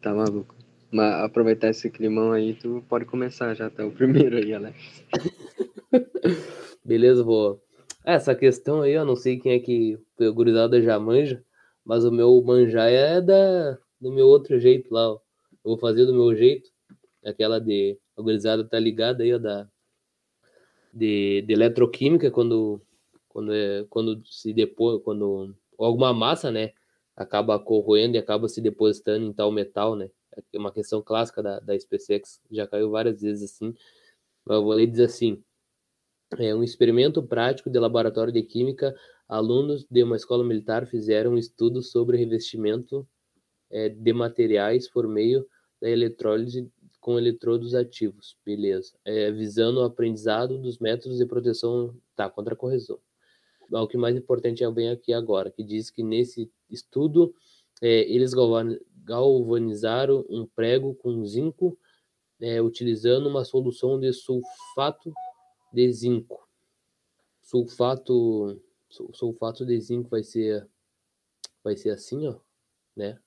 Tá maluco. Mas aproveitar esse climão aí, tu pode começar já, tá o primeiro aí, Alex. Beleza, vou. É, essa questão aí, eu não sei quem é que o gurizada já manja, mas o meu manjar é da, do meu outro jeito lá, ó. Eu vou fazer do meu jeito. Aquela de. A gurizada tá ligada aí, ó, da. De, de eletroquímica, quando. Quando, é, quando se depois. Quando alguma massa, né? Acaba corroendo e acaba se depositando em tal metal, né? É uma questão clássica da, da SpaceX, já caiu várias vezes assim. Mas eu vou ler diz assim: é um experimento prático de laboratório de química. Alunos de uma escola militar fizeram um estudo sobre revestimento é, de materiais por meio da eletrólise com eletrodos ativos, beleza. É, visando o aprendizado dos métodos de proteção tá, contra a corrosão. O que mais importante é bem aqui agora, que diz que nesse estudo é, eles galvanizaram um prego com zinco, é, utilizando uma solução de sulfato de zinco. Sulfato, sulfato de zinco vai ser, vai ser assim, ó, né?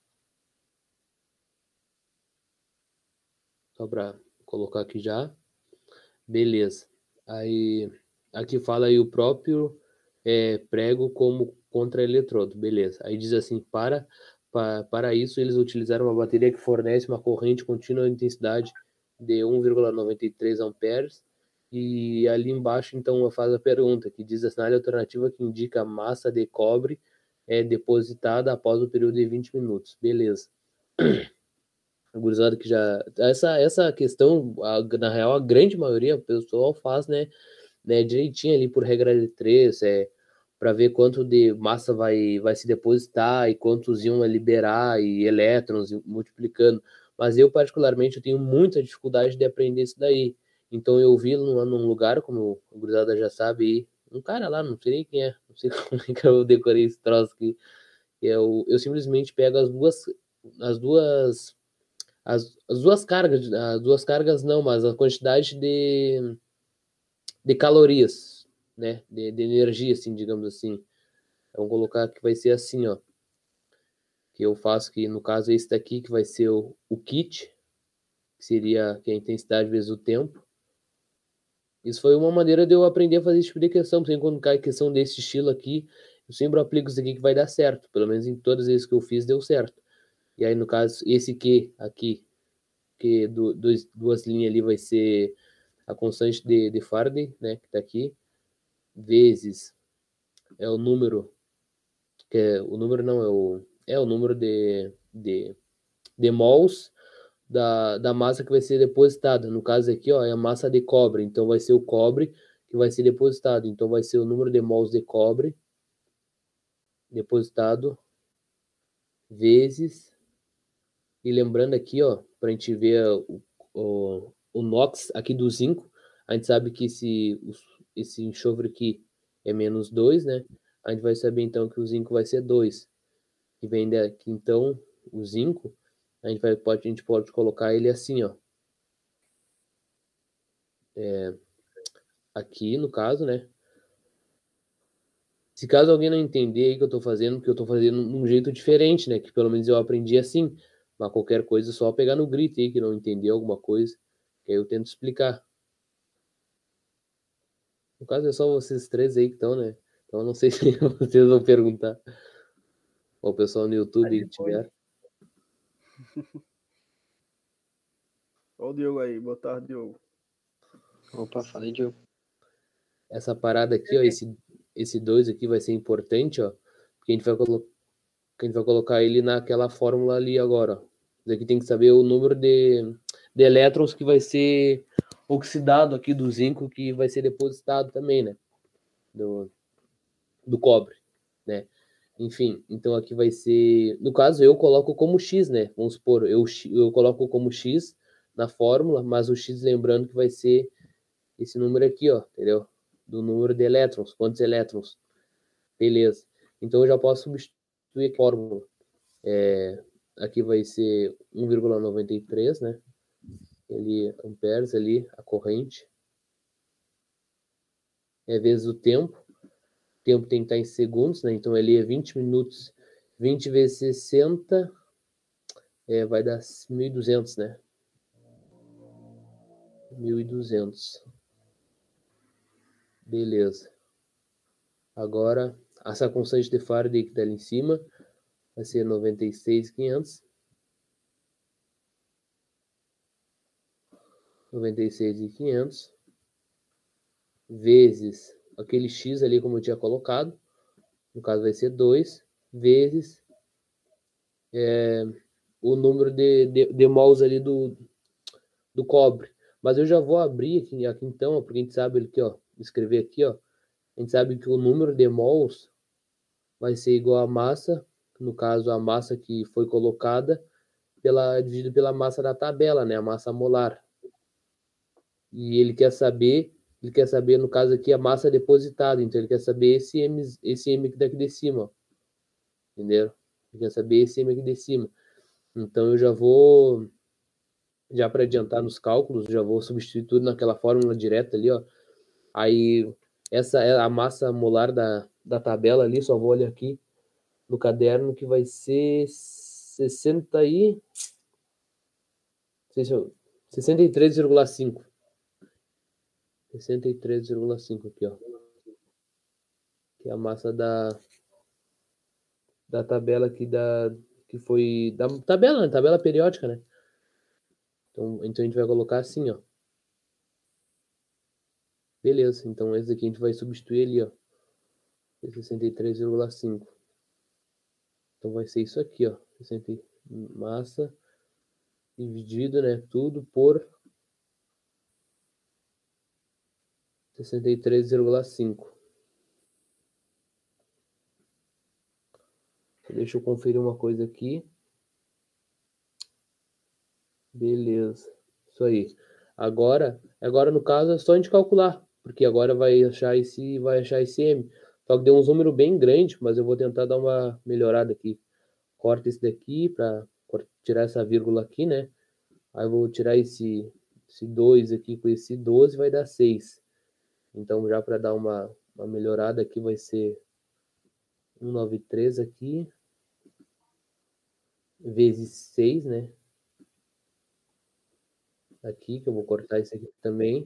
Só para colocar aqui já. Beleza. Aí, aqui fala aí o próprio é, prego como contra-eletrodo. Beleza. Aí diz assim, para, para, para isso eles utilizaram uma bateria que fornece uma corrente contínua de intensidade de 1,93 amperes. E ali embaixo, então, faz a pergunta, que diz a sinal alternativa que indica a massa de cobre é depositada após o período de 20 minutos. Beleza. a gurizada que já. Essa, essa questão, a, na real, a grande maioria, o pessoal faz, né, né direitinho ali por regra de três, é, para ver quanto de massa vai, vai se depositar e quantos iam liberar e elétrons multiplicando. Mas eu, particularmente, eu tenho muita dificuldade de aprender isso daí. Então eu vi num, num lugar, como a gurizada já sabe, um cara lá, não sei quem é, não sei como é que eu decorei esse troço aqui. Eu, eu simplesmente pego as duas, as duas as, as duas cargas, as duas cargas não, mas a quantidade de, de calorias, né, de, de energia, assim, digamos assim. Vamos colocar que vai ser assim, ó, que eu faço que no caso esse daqui que vai ser o, o kit, que seria que é a intensidade vezes o tempo. Isso foi uma maneira de eu aprender a fazer esse tipo de questão, sempre quando cai questão desse estilo aqui, eu sempre aplico isso aqui que vai dar certo, pelo menos em todas as vezes que eu fiz deu certo. E aí, no caso, esse Q aqui, que do, dois, duas linhas ali vai ser a constante de, de Faraday, né, que está aqui, vezes é o número, que é, o número não, é o, é o número de, de, de mols da, da massa que vai ser depositada. No caso aqui, ó, é a massa de cobre, então vai ser o cobre que vai ser depositado. Então vai ser o número de mols de cobre depositado vezes e lembrando aqui, ó, para a gente ver o, o, o NOx aqui do zinco, a gente sabe que esse, esse enxofre aqui é menos 2, né? A gente vai saber então que o zinco vai ser 2. E vem daqui então o zinco, a gente, vai, pode, a gente pode colocar ele assim, ó. É, aqui no caso, né? Se caso alguém não entender aí que eu tô fazendo, que eu tô fazendo de um jeito diferente, né? Que pelo menos eu aprendi assim. Mas qualquer coisa é só pegar no grito aí que não entendeu alguma coisa, que aí eu tento explicar. No caso é só vocês três aí que estão, né? Então não sei se vocês vão perguntar. Ou o pessoal no YouTube que tiver. Olha o Diogo aí, boa tarde, Diogo. Opa, falei, Diogo. Essa parada aqui, ó, esse, esse dois aqui vai ser importante, ó, porque a gente vai colocar que a gente vai colocar ele naquela fórmula ali agora. Aqui tem que saber o número de, de elétrons que vai ser oxidado aqui do zinco que vai ser depositado também, né? Do, do cobre, né? Enfim, então aqui vai ser. No caso, eu coloco como X, né? Vamos supor, eu, eu coloco como X na fórmula, mas o X lembrando que vai ser esse número aqui, ó, entendeu? Do número de elétrons, quantos elétrons. Beleza. Então eu já posso substituir a fórmula. É, aqui vai ser 1,93, né? Ele amperes ali, a corrente. É vezes o tempo. O tempo tem que estar em segundos, né? Então ali é 20 minutos. 20 vezes 60 é, vai dar 1.200, né? 1.200. Beleza. Agora, essa constante de Faraday que está ali em cima vai ser 96,500. 96,500 vezes aquele x ali como eu tinha colocado, no caso vai ser 2, vezes é, o número de, de, de mols ali do, do cobre. Mas eu já vou abrir aqui, aqui então, porque a gente sabe aqui, ó, escrever aqui, ó, a gente sabe que o número de mols vai ser igual à massa, no caso a massa que foi colocada, pela, dividido pela massa da tabela, né, a massa molar. E ele quer saber, ele quer saber, no caso aqui, a massa depositada, então ele quer saber esse M, esse M aqui daqui de cima, ó. entendeu? Ele quer saber esse M aqui de cima. Então eu já vou, já para adiantar nos cálculos, já vou substituir tudo naquela fórmula direta ali, ó. Aí essa é a massa molar da, da tabela ali, só vou olhar aqui no caderno que vai ser 60 e 63,5. 63,5 aqui, ó. Que é a massa da da tabela aqui da que foi da tabela, né? tabela periódica, né? Então, então a gente vai colocar assim, ó. Beleza, então esse aqui a gente vai substituir ali, ó. 63,5. Então vai ser isso aqui, ó. 60 massa dividido, né, tudo por 63,5. Deixa eu conferir uma coisa aqui. Beleza. Isso aí. Agora, agora no caso é só a gente calcular, porque agora vai achar esse, vai achar esse M. Só que deu um número bem grande, mas eu vou tentar dar uma melhorada aqui. Corta esse daqui para tirar essa vírgula aqui, né? Aí eu vou tirar esse, esse 2 aqui com esse 12, vai dar 6. Então, já para dar uma, uma melhorada aqui, vai ser 193 aqui, vezes 6, né? Aqui, que eu vou cortar isso aqui também.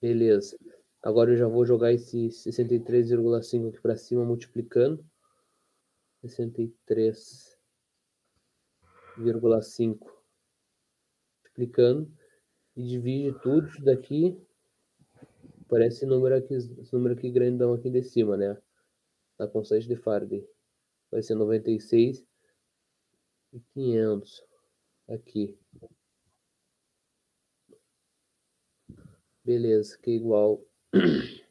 Beleza. Agora eu já vou jogar esse 63,5 aqui para cima, multiplicando. 63,5 multiplicando e divide tudo isso daqui parece esse número aqui, esse número aqui grandão aqui de cima, né? Da constante de Faraday. Vai ser 96 e 500 aqui. Beleza, que é igual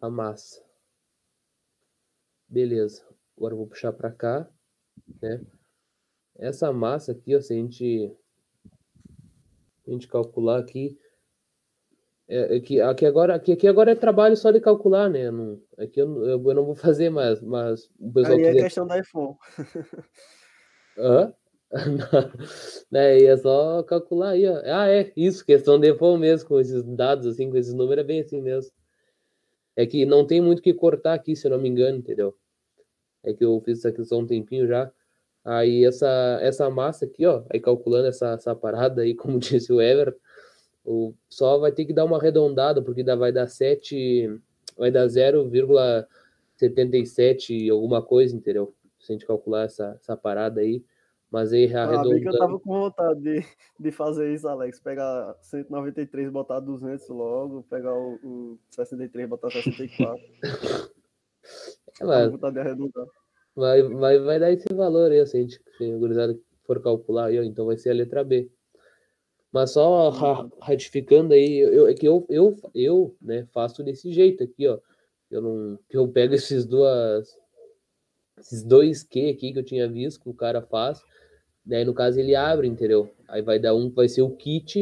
a massa. Beleza. Agora vou puxar para cá, né? Essa massa aqui, ó, se a gente a gente calcular aqui. É, aqui, é aqui, agora, aqui, aqui agora é trabalho só de calcular, né? Não, aqui eu, eu, eu não vou fazer mais, mas o pessoal Aí é quiser... questão da iPhone. Hã? né, e é só calcular aí, ó. Ah, é, isso, questão de iPhone mesmo, com esses dados, assim, com esses números, é bem assim mesmo. É que não tem muito que cortar aqui, se eu não me engano, entendeu? É que eu fiz essa questão um tempinho já. Aí essa, essa massa aqui, ó, aí calculando essa, essa parada aí, como disse o Ever, o, só vai ter que dar uma arredondada, porque dá, vai dar 7, vai dar 0,77 alguma coisa, entendeu? Se a gente calcular essa, essa parada aí. Mas aí arredondando... Ah, que eu tava com vontade de, de fazer isso, Alex. Pegar 193 e botar 200 logo, pegar o, o 63 e botar 64. É, mas... vontade de arredondar. Vai, vai, vai dar esse valor aí, se a gurizada for calcular aí, então vai ser a letra B. Mas só ratificando aí, eu, é que eu, eu, eu né, faço desse jeito aqui, ó. Eu não. Eu pego esses duas. Esses dois Q aqui que eu tinha visto que o cara faz. Daí, no caso, ele abre, entendeu? Aí vai dar um vai ser o kit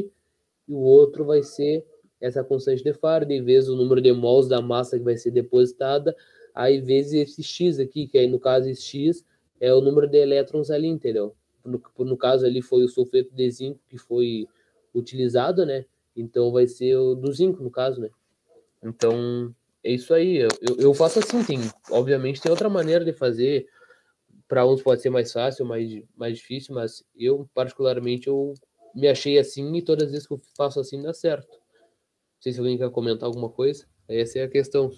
e o outro vai ser essa constante de Faraday, vezes o número de mols da massa que vai ser depositada aí vezes esse x aqui, que aí no caso esse x é o número de elétrons ali, entendeu? No, no caso ali foi o sulfeto de zinco que foi utilizado, né? Então vai ser o do zinco, no caso, né? Então é isso aí. Eu, eu faço assim, tem, obviamente tem outra maneira de fazer para uns pode ser mais fácil, mais, mais difícil, mas eu, particularmente, eu me achei assim e todas as vezes que eu faço assim dá certo. Não sei se alguém quer comentar alguma coisa. Essa é a questão.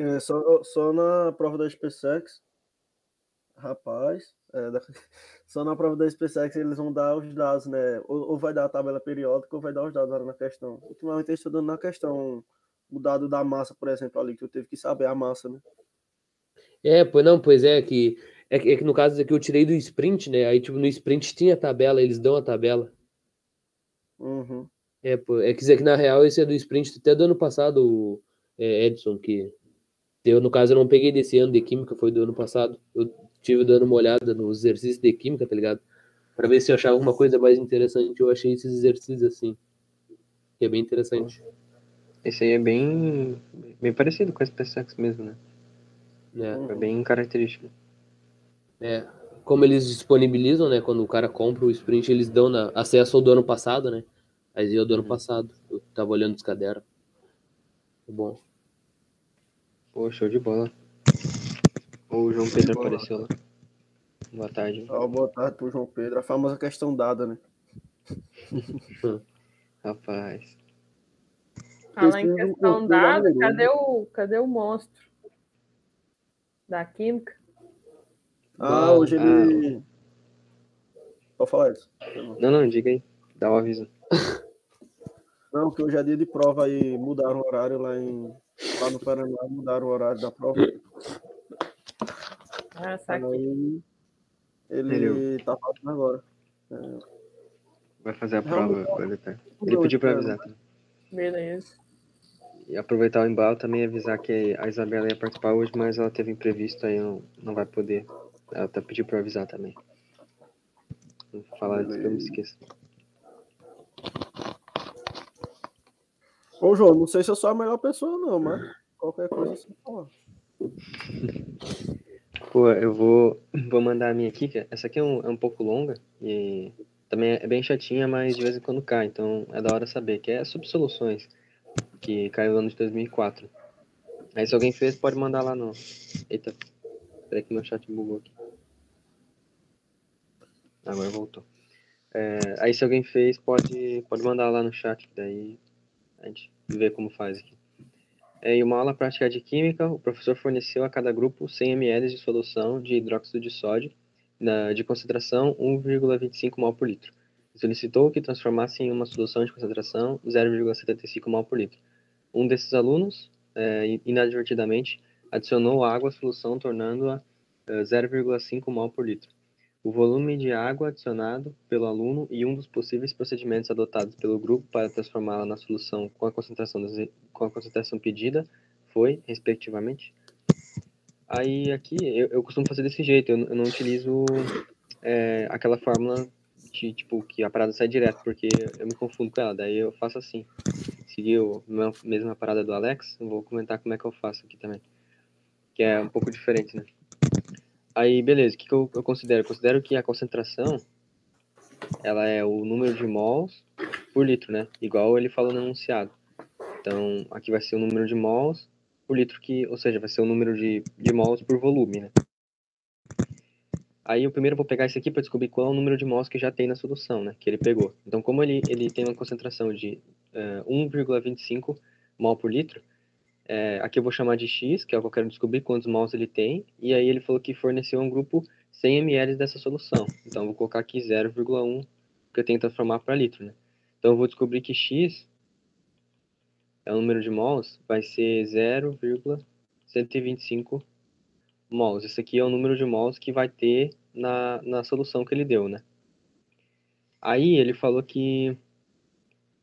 É, só, só na prova da SpaceX, rapaz, é, da, só na prova da SpaceX eles vão dar os dados, né? Ou, ou, vai dar a tabela periódica ou vai dar os dados na questão. Ultimamente eles estão dando na questão o dado da massa, por exemplo, ali, que eu teve que saber a massa, né? É, pois não, pois é que é, que, é que no caso aqui eu tirei do sprint, né? Aí tipo no sprint tinha tabela, eles dão a tabela. Uhum. É, pô, é que na real esse é do sprint até do ano passado, é, Edson, que eu no caso eu não peguei desse ano de química, foi do ano passado. Eu tive dando uma olhada nos exercícios de química, tá ligado? Para ver se eu achava alguma coisa mais interessante. Eu achei esses exercícios assim, que é bem interessante. Esse aí é bem, bem parecido com esse PSX mesmo, né? É. é bem característico. É, como eles disponibilizam, né? Quando o cara compra o sprint, eles dão na, acesso ao do ano passado, né? Aí eu do ano uhum. passado. Eu tava olhando os cadernos. Bom. Pô, show de bola. O João Pedro apareceu lá. Boa tarde. Oh, boa tarde pro João Pedro. A famosa questão dada, né? Rapaz. Fala em questão dada, cadê o, cadê o monstro? Da química? Ah, hoje ele. Ah. Pode falar isso. Não, não, diga aí. Dá um aviso. Não, que hoje é dia de prova aí, mudaram o horário lá em. Lá no Paraná, mudaram o horário da prova. Ah, saquei. Ele Entendeu? tá fazendo agora. É... Vai fazer a prova. Ele, tá. ele pediu pra avisar. Tá? Beleza. E aproveitar o embalo também avisar que a Isabela ia participar hoje, mas ela teve imprevisto aí, não, não vai poder. Ela até pediu para avisar também. Vou falar antes que eu me esqueça. Ô, João, não sei se eu sou a melhor pessoa, não, mas qualquer coisa você fala. Pô, eu vou, vou mandar a minha aqui, que essa aqui é um, é um pouco longa e também é bem chatinha, mas de vez em quando cai, então é da hora saber, que é sobre soluções que caiu no ano de 2004. Aí se alguém fez, pode mandar lá no... Eita, peraí que meu chat bugou aqui. Agora voltou. É, aí se alguém fez, pode, pode mandar lá no chat, daí a gente vê como faz aqui. É, em uma aula prática de química, o professor forneceu a cada grupo 100 ml de solução de hidróxido de sódio na, de concentração 1,25 mol por litro. Solicitou que transformasse em uma solução de concentração 0,75 mol por litro. Um desses alunos, é, inadvertidamente, adicionou água à solução, tornando-a 0,5 é, mol por litro. O volume de água adicionado pelo aluno e um dos possíveis procedimentos adotados pelo grupo para transformá-la na solução com a concentração, com a concentração pedida foi, respectivamente. Aí aqui eu, eu costumo fazer desse jeito, eu, eu não utilizo é, aquela fórmula de, tipo, que a parada sai direto, porque eu me confundo com ela, daí eu faço assim seguiu a mesma parada do Alex, vou comentar como é que eu faço aqui também. Que é um pouco diferente, né? Aí, beleza, o que, que eu, eu considero? Eu considero que a concentração, ela é o número de mols por litro, né? Igual ele falou no enunciado. Então, aqui vai ser o número de mols por litro, que, ou seja, vai ser o número de, de mols por volume, né? Aí eu primeiro vou pegar esse aqui para descobrir qual é o número de mols que já tem na solução, né? Que ele pegou. Então, como ele, ele tem uma concentração de uh, eh, 1,25 mol por litro, é, aqui eu vou chamar de X, que é o que eu quero descobrir quantos mols ele tem, e aí ele falou que forneceu um grupo 100 ml dessa solução. Então, eu vou colocar aqui 0,1, que eu tenho que transformar para litro, né? Então, eu vou descobrir que X é o número de mols, vai ser 0,125 mols. Esse aqui é o número de mols que vai ter na, na solução que ele deu, né? Aí ele falou que,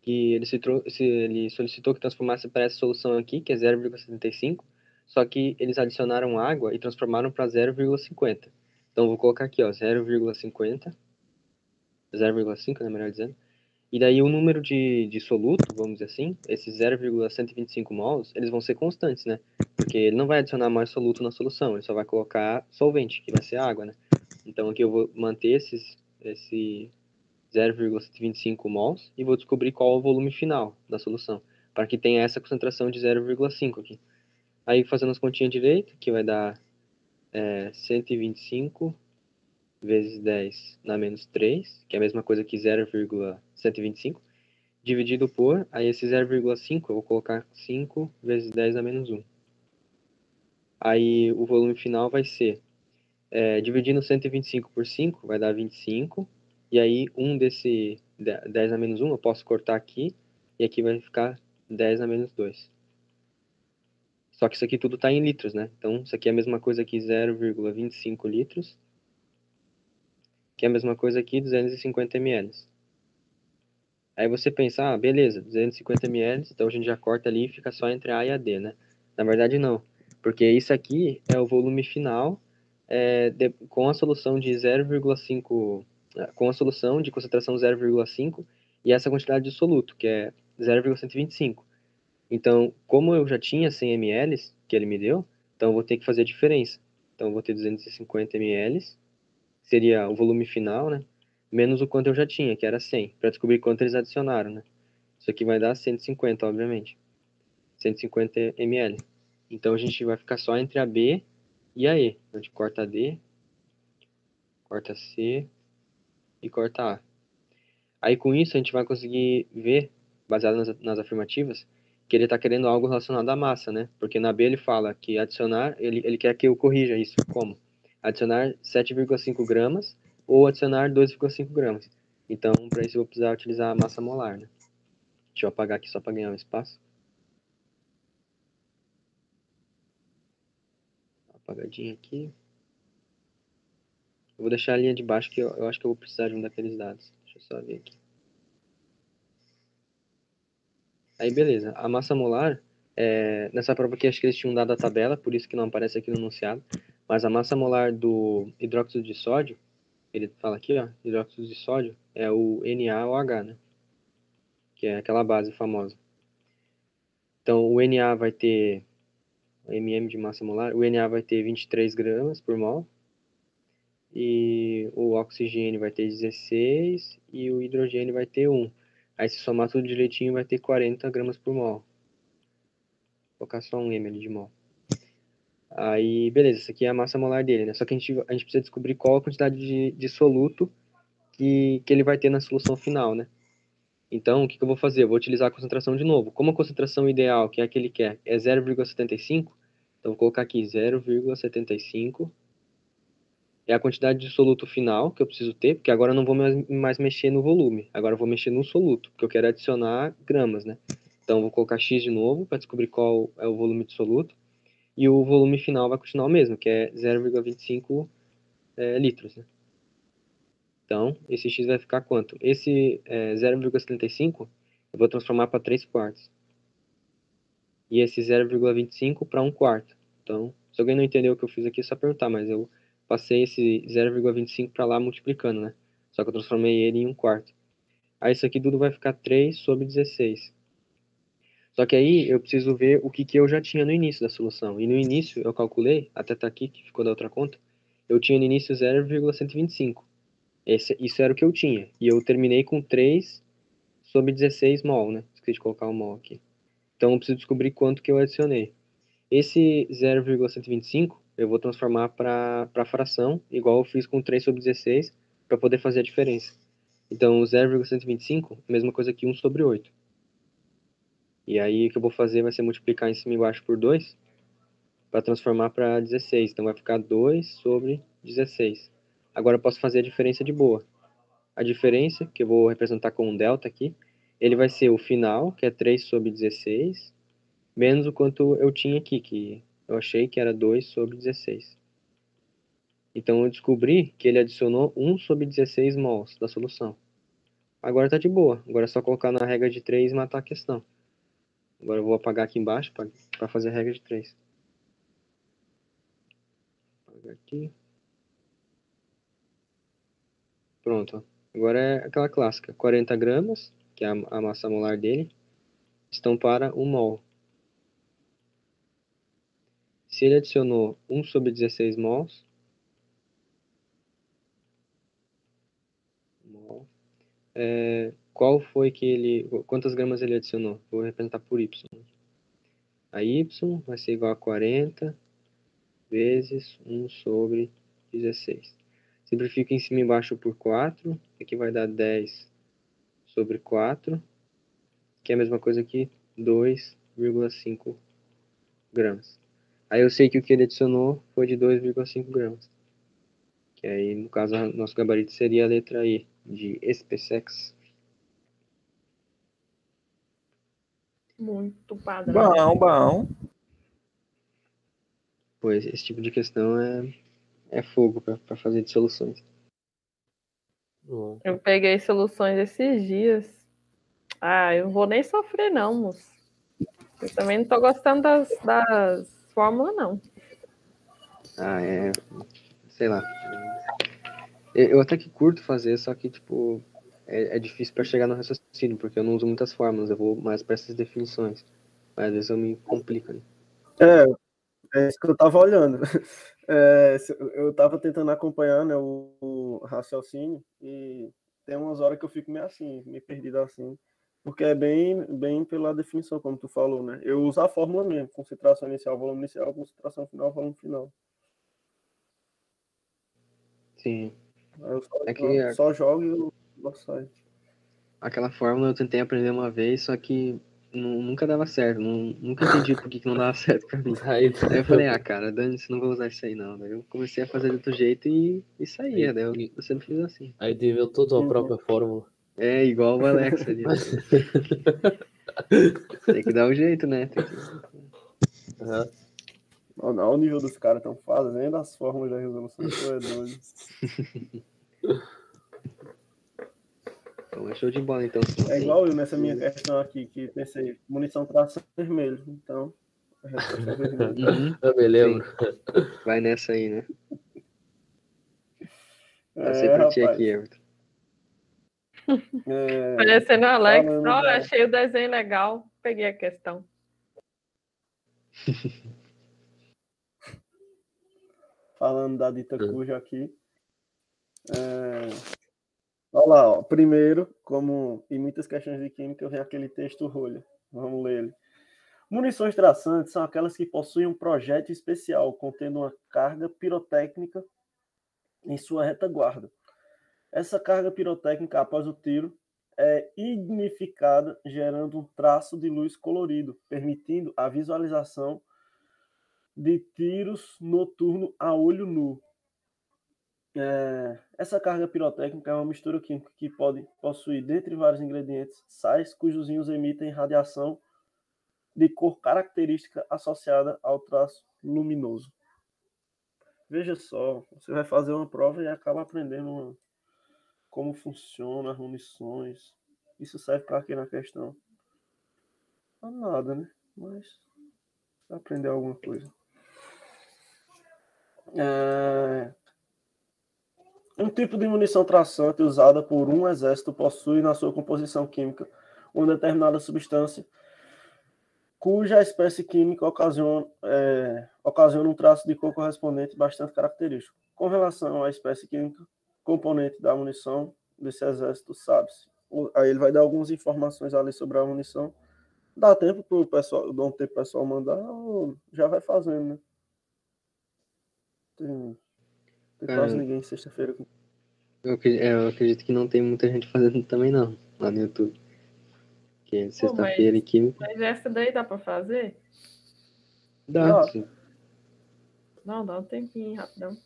que ele, citou, ele solicitou que transformasse para essa solução aqui, que é 0,75, só que eles adicionaram água e transformaram para 0,50. Então, vou colocar aqui, ó, 0,50, 0,5, né, melhor dizendo, e daí o número de, de soluto, vamos dizer assim, esses 0,125 mols, eles vão ser constantes, né? Porque ele não vai adicionar mais soluto na solução, ele só vai colocar solvente, que vai ser água, né? Então aqui eu vou manter esses, esse 0,125 mols e vou descobrir qual é o volume final da solução, para que tenha essa concentração de 0,5 aqui. Aí fazendo as continhas direito, que vai dar é 125 vezes 10 na menos 3, que é a mesma coisa que 0,125, dividido por, aí esse 0,5 eu vou colocar 5 vezes 10 a menos 1. Aí o volume final vai ser, é, dividindo 125 por 5, vai dar 25, e aí 1 desse 10 a menos 1 eu posso cortar aqui, e aqui vai ficar 10 a menos 2. Só que isso aqui tudo está em litros, né? Então, isso aqui é a mesma coisa que 0,25 litros, que é a mesma coisa aqui, 250 ml. Aí você pensa, ah, beleza, 250 ml, então a gente já corta ali e fica só entre A e a D, né? Na verdade, não, porque isso aqui é o volume final é, de, com a solução de 0,5, é, com a solução de concentração 0,5 e essa quantidade de soluto, que é 0,125. Então, como eu já tinha 100 ml que ele me deu, então eu vou ter que fazer a diferença. Então, eu vou ter 250 ml seria o volume final, né? Menos o quanto eu já tinha, que era 100, para descobrir quanto eles adicionaram, né? Isso aqui vai dar 150, obviamente. 150 ml. Então a gente vai ficar só entre a B e a E. A gente corta a D, corta C e corta A. Aí com isso a gente vai conseguir ver, baseado nas, nas afirmativas, que ele está querendo algo relacionado à massa, né? Porque na B ele fala que adicionar, ele, ele quer que eu corrija isso. Como? adicionar 7,5 gramas ou adicionar 2,5 gramas. Então, para isso eu vou precisar utilizar a massa molar, né? Deixa eu apagar aqui só para ganhar um espaço. Apagadinho aqui. Eu vou deixar a linha de baixo que eu, eu acho que eu vou precisar de um daqueles dados. Deixa eu só ver aqui. Aí, beleza. A massa molar, é, nessa prova aqui, acho que eles tinham dado a tabela, por isso que não aparece aqui no enunciado. Mas a massa molar do hidróxido de sódio, ele fala aqui, ó, hidróxido de sódio, é o NaOH, né? Que é aquela base famosa. Então, o Na vai ter, mm de massa molar, o Na vai ter 23 gramas por mol, e o oxigênio vai ter 16 e o hidrogênio vai ter 1. Aí se somar tudo direitinho vai ter 40 gramas por mol. Vou colocar só um ml de mol. Aí, beleza, essa aqui é a massa molar dele, né? Só que a gente, a gente precisa descobrir qual a quantidade de, de soluto que, que ele vai ter na solução final, né? Então, o que, que eu vou fazer? Eu vou utilizar a concentração de novo. Como a concentração ideal, que é a que ele quer, é 0,75, então vou colocar aqui 0,75 é a quantidade de soluto final que eu preciso ter, porque agora eu não vou mais, mais mexer no volume, agora eu vou mexer no soluto, porque eu quero adicionar gramas, né? Então, vou colocar X de novo para descobrir qual é o volume de soluto e o volume final vai continuar o mesmo, que é 0,25 é, litros. Né? Então, esse x vai ficar quanto? Esse é, 0,75 eu vou transformar para 3 quartos. E esse 0,25 para 1 quarto. Então, se alguém não entendeu o que eu fiz aqui, é só perguntar, mas eu passei esse 0,25 para lá multiplicando, né? Só que eu transformei ele em 1 quarto. Aí isso aqui tudo vai ficar 3 sobre 16. Só que aí eu preciso ver o que, que eu já tinha no início da solução. E no início eu calculei, até tá aqui, que ficou da outra conta, eu tinha no início 0,125. Esse, isso era o que eu tinha. E eu terminei com 3 sobre 16 mol, né? Esqueci de colocar o mol aqui. Então eu preciso descobrir quanto que eu adicionei. Esse 0,125 eu vou transformar para fração, igual eu fiz com 3 sobre 16, para poder fazer a diferença. Então, 0,125 é a mesma coisa que 1 sobre 8. E aí o que eu vou fazer vai ser multiplicar em cima e embaixo por 2 para transformar para 16. Então vai ficar 2 sobre 16. Agora eu posso fazer a diferença de boa. A diferença, que eu vou representar com um delta aqui, ele vai ser o final, que é 3 sobre 16, menos o quanto eu tinha aqui, que eu achei que era 2 sobre 16. Então eu descobri que ele adicionou 1 sobre 16 mols da solução. Agora está de boa. Agora é só colocar na regra de 3 e matar a questão. Agora eu vou apagar aqui embaixo para fazer a regra de 3. Apagar aqui. Pronto. Agora é aquela clássica. 40 gramas, que é a, massa molar dele, estão para 1 mol. Se ele adicionou 1 sobre 16 mols, mol é, qual foi que ele, quantas gramas ele adicionou? Vou representar por y. A y vai ser igual a 40 vezes 1 sobre 16. Simplifico em cima e embaixo por 4. Aqui vai dar 10 sobre 4. Que é a mesma coisa aqui, 2,5 gramas. Aí eu sei que o que ele adicionou foi de 2,5 gramas. Que aí, no caso, nosso gabarito seria a letra E, de SpaceX. Muito padrão. Bom, bom. Pois esse tipo de questão é, é fogo para fazer de soluções. Eu peguei soluções esses dias. Ah, eu não vou nem sofrer, não, moço. Eu também não tô gostando das, das fórmulas, não. Ah, é. Sei lá. Eu até que curto fazer, só que, tipo, é, é difícil para chegar no raciocínio, porque eu não uso muitas fórmulas, eu vou mais para essas definições. Mas às vezes eu me complico. Né? É, é isso que eu tava olhando. É, eu tava tentando acompanhar né, o, o, raciocínio e tem umas horas que eu fico meio assim, meio perdido assim, porque é bem, bem pela definição, como tu falou, né? Eu uso a fórmula mesmo, concentração inicial, volume inicial, concentração final, volume final. Sim. Eu só, é que só jogo e Aquela fórmula eu tentei aprender uma vez, só que nunca dava certo. nunca entendi por que, que não dava certo pra mim. Aí, eu falei, ah, cara, dane-se, não vou usar isso aí não. Daí eu comecei a fazer de outro jeito e, e saía. Aí, daí eu, eu sempre fiz assim. Aí inventou tua uhum. própria fórmula. É, igual o Alex ali. Né? Tem que dar um jeito, né? Tem que... Uhum. Olha o nível dos caras estão fazendo as fórmulas da resolução. é doido. Então é show de bola, então. É igual eu nessa minha questão aqui, que pensei, munição tração vermelho. Então, a resposta é vermelho. Uhum. Eu me lembro. Vai nessa aí, né? Passei é, pra ti aqui, Everton. É, Parecendo o Alex. Olha, achei o desenho legal. Peguei a questão. Falando da dita cuja aqui. É, Olha lá, ó. primeiro, como em muitas questões de química, eu venho aquele texto rolha. Vamos ler ele. Munições traçantes são aquelas que possuem um projétil especial contendo uma carga pirotécnica em sua retaguarda. Essa carga pirotécnica, após o tiro, é ignificada, gerando um traço de luz colorido, permitindo a visualização de tiros noturno a olho nu. É, essa carga pirotécnica é uma mistura química que pode possuir, dentre vários ingredientes, sais cujos íons emitem radiação de cor característica associada ao traço luminoso. Veja só, você vai fazer uma prova e acaba aprendendo como funciona as munições. Isso serve para quê na questão? Para nada, né? Mas aprender alguma coisa. É, um tipo de munição traçante usada por um exército possui na sua composição química uma determinada substância cuja espécie química ocasiona, é, ocasiona um traço de cor correspondente bastante característico. Com relação à espécie química componente da munição desse exército, sabe-se. Aí ele vai dar algumas informações ali sobre a munição. Dá tempo para o pessoal, dá um tempo para pessoal mandar, ou já vai fazendo, né? Tem tem quase ninguém sexta-feira. Eu, é, eu acredito que não tem muita gente fazendo também, não, lá no YouTube. Que é sexta-feira e química. Mas essa daí dá pra fazer? Dá, sim. Não, dá um tempinho, rapidão.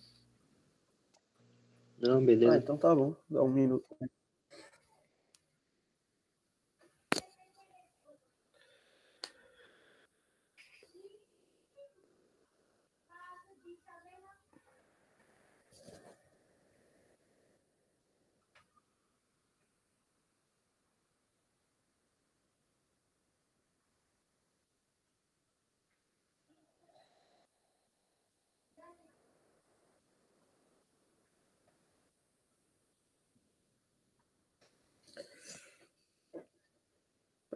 Não, beleza. Ah, então tá bom. Dá um minuto.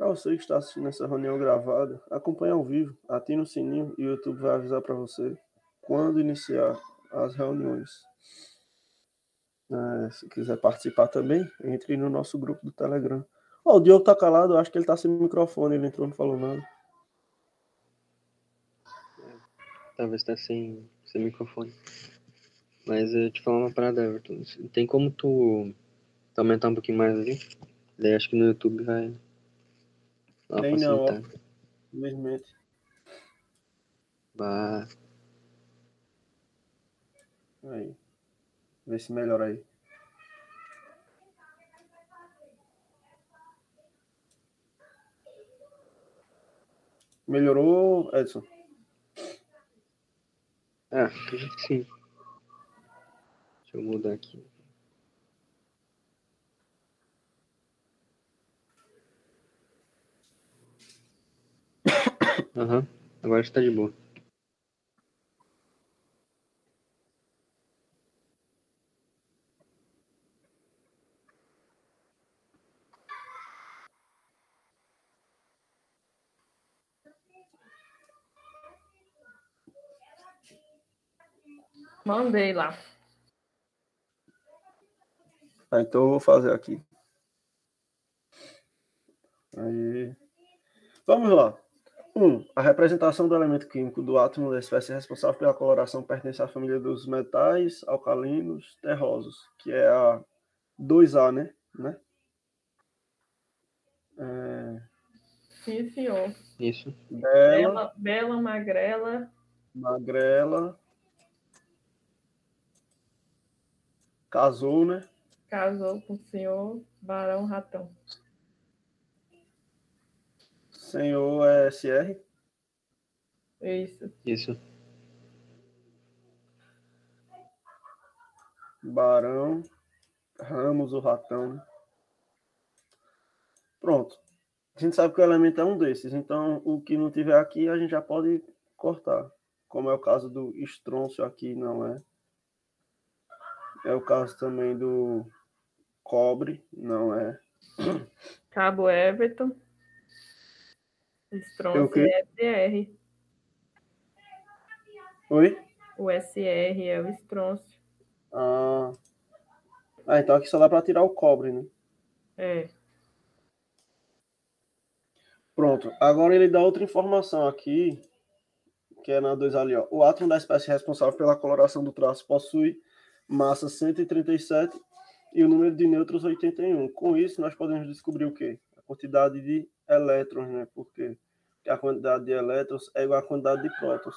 Você que está assistindo essa reunião gravada, acompanhe ao vivo, atine o sininho e o YouTube vai avisar para você quando iniciar as reuniões. É, se quiser participar também, entre no nosso grupo do Telegram. Oh, o Diogo tá calado, acho que ele tá sem microfone, ele entrou não falou nada. Talvez tá sem, sem microfone. Mas eu te falar uma parada, Everton. Tem como tu aumentar um pouquinho mais ali? Daí acho que no YouTube vai. Uma Tem não, ó. Infelizmente. Bah, Aí. Vê se melhora aí. Melhorou, Edson? Ah, sim. Deixa eu mudar aqui. Aham, agora está de boa. Mandei lá. Tá, então eu vou fazer aqui. Aí. Vamos lá. 1. Um, a representação do elemento químico do átomo da espécie responsável pela coloração pertence à família dos metais alcalinos terrosos, que é a 2A, né? né? É, Sim, senhor. Isso. bela, Bela, bela, magrela, magrela. Casou, né? casou com o senhor Barão Ratão. Senhor é SR. Isso. Isso. Barão, Ramos, o ratão. né? Pronto. A gente sabe que o elemento é um desses, então o que não tiver aqui a gente já pode cortar. Como é o caso do estrôncio aqui, não é. É o caso também do cobre, não é. Cabo Everton. É quê? SR. Oi? O SR é o estrôncio. Ah, ah então aqui só dá para tirar o cobre, né? É. Pronto. Agora ele dá outra informação aqui, que é na 2 ali, ó. O átomo da espécie responsável pela coloração do traço possui massa 137 e o número de nêutrons 81. Com isso, nós podemos descobrir o quê? A quantidade de elétrons, né? Porque a quantidade de elétrons é igual à quantidade de prótons.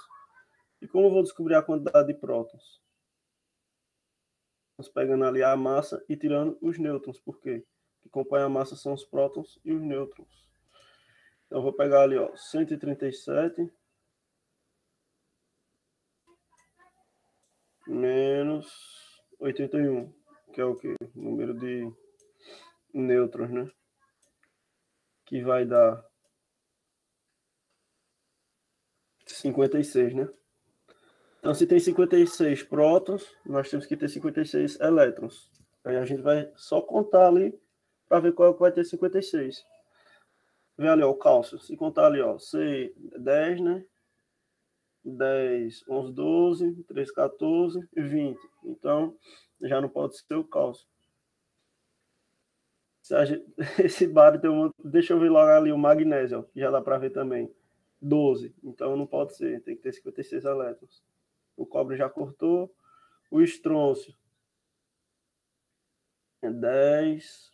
E como eu vou descobrir a quantidade de prótons? Nós pegando ali a massa e tirando os nêutrons. Por quê? O que compõe a massa são os prótons e os nêutrons. Então, eu vou pegar ali, ó, 137 menos 81, que é o quê? Número de nêutrons, né? Que vai dar 56, né? Então, se tem 56 prótons, nós temos que ter 56 elétrons. Aí a gente vai só contar ali para ver qual é que vai ter 56. Vê ali, ó, o cálcio. Se contar ali, ó, C, 10, né? 10, 11, 12, 13, 14, 20. Então, já não pode ser o cálcio. Esse bário. Deixa eu ver logo ali o magnésio, que já dá para ver também. 12. Então, não pode ser. Tem que ter 56 elétrons. O cobre já cortou. O estrôncio. É 10,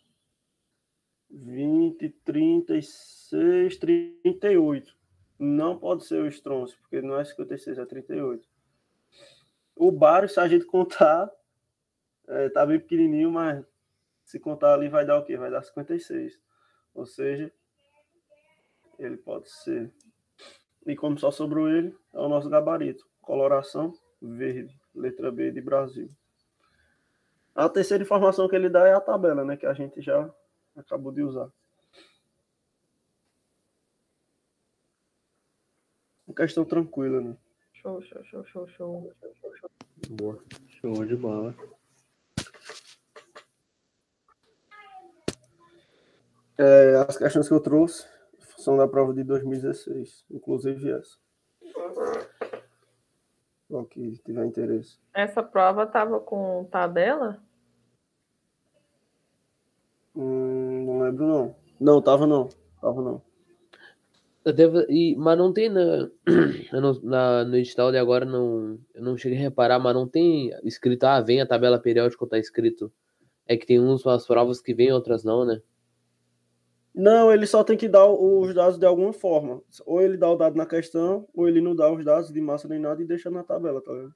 20, 36, 38. Não pode ser o estrôncio, porque não é 56, é 38. O bário, se a gente contar, é, tá bem pequenininho, mas se contar ali vai dar o quê? Vai dar 56. Ou seja, ele pode ser. E como só sobrou ele, é o nosso gabarito. Coloração verde, letra B de Brasil. A terceira informação que ele dá é a tabela, né? Que a gente já acabou de usar. Uma questão tranquila, né? Show, show, show, show, show. Boa. Show de bola. É, as questões que eu trouxe são da prova de 2016, inclusive essa. Qual que tiver interesse. Essa prova tava com tabela? Hum, não lembro, não. Não, tava não. Tava não. Devo, e, mas não tem na, na, no edital de agora, não, eu não cheguei a reparar, mas não tem escrito, ah, vem a tabela periódica ou tá escrito. É que tem uns as provas que vêm, outras não, né? Não, ele só tem que dar os dados de alguma forma. Ou ele dá o dado na questão, ou ele não dá os dados de massa nem nada e deixa na tabela, tá vendo?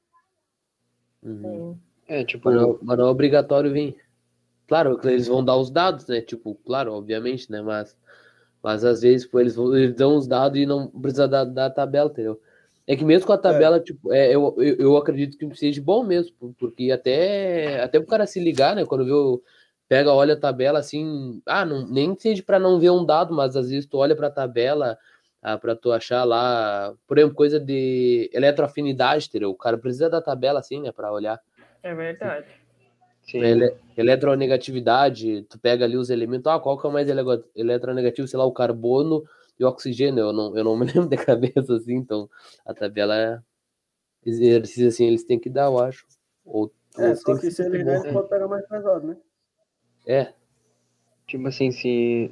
Uhum. É, tipo, Mas não, mas não é obrigatório vir. Claro, que eles vão dar os dados, né? Tipo, claro, obviamente, né? Mas, mas às vezes pô, eles, vão, eles dão os dados e não precisa da, da tabela, entendeu? É que mesmo com a tabela, tipo, é, eu, eu, eu acredito que seja bom mesmo, porque até, até o cara se ligar, né? Quando vê o, pega, olha a tabela assim, ah, não, nem seja para não ver um dado, mas às vezes tu olha para a tabela ah, para tu achar lá, por exemplo, coisa de eletroafinidade, entendeu? O cara precisa da tabela assim, né, para olhar. É verdade. sim. Ele, eletronegatividade, tu pega ali os elementos, ah, qual que é o mais ele- eletronegativo, sei lá, o carbono e o oxigênio, eu não, eu não me lembro de cabeça assim, então a tabela é exercício assim, eles têm que dar, eu acho. Ou, É, ou só tem que se ele ser der, bom. ele pode pegar mais pesado, né? É, Tipo assim, se,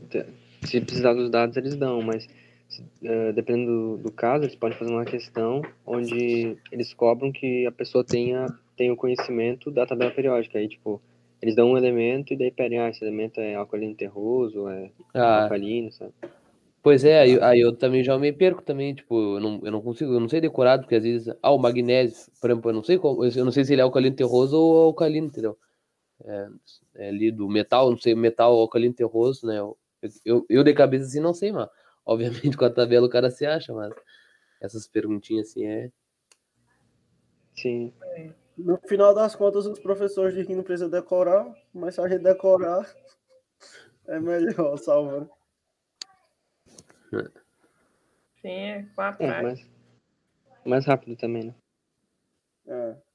se precisar dos dados, eles dão, mas se- eh, dependendo do, do caso, eles podem fazer uma questão onde eles cobram que a pessoa tenha, tenha o conhecimento da tabela periódica. Aí, tipo, eles dão um elemento e daí pedem, ah, esse elemento é alcalino terroso, é ah, alcalino, sabe? Pois é, aí, aí eu também já me perco também, tipo, eu não, eu não consigo, eu não sei decorado, porque às vezes, ah, o magnésio, por exemplo, eu não sei qual, eu não sei se ele é alcalino terroso ou alcalino, entendeu? É, é ali do metal, não sei, metal alcalino terroso, né? Eu, eu, eu de cabeça assim não sei, mas obviamente com a tabela o cara se acha, mas essas perguntinhas assim é. Sim. No final das contas, os professores dizem que não precisa decorar, mas se a gente decorar, é melhor, salva. Sim, é com a É, mas mais rápido também, né? É.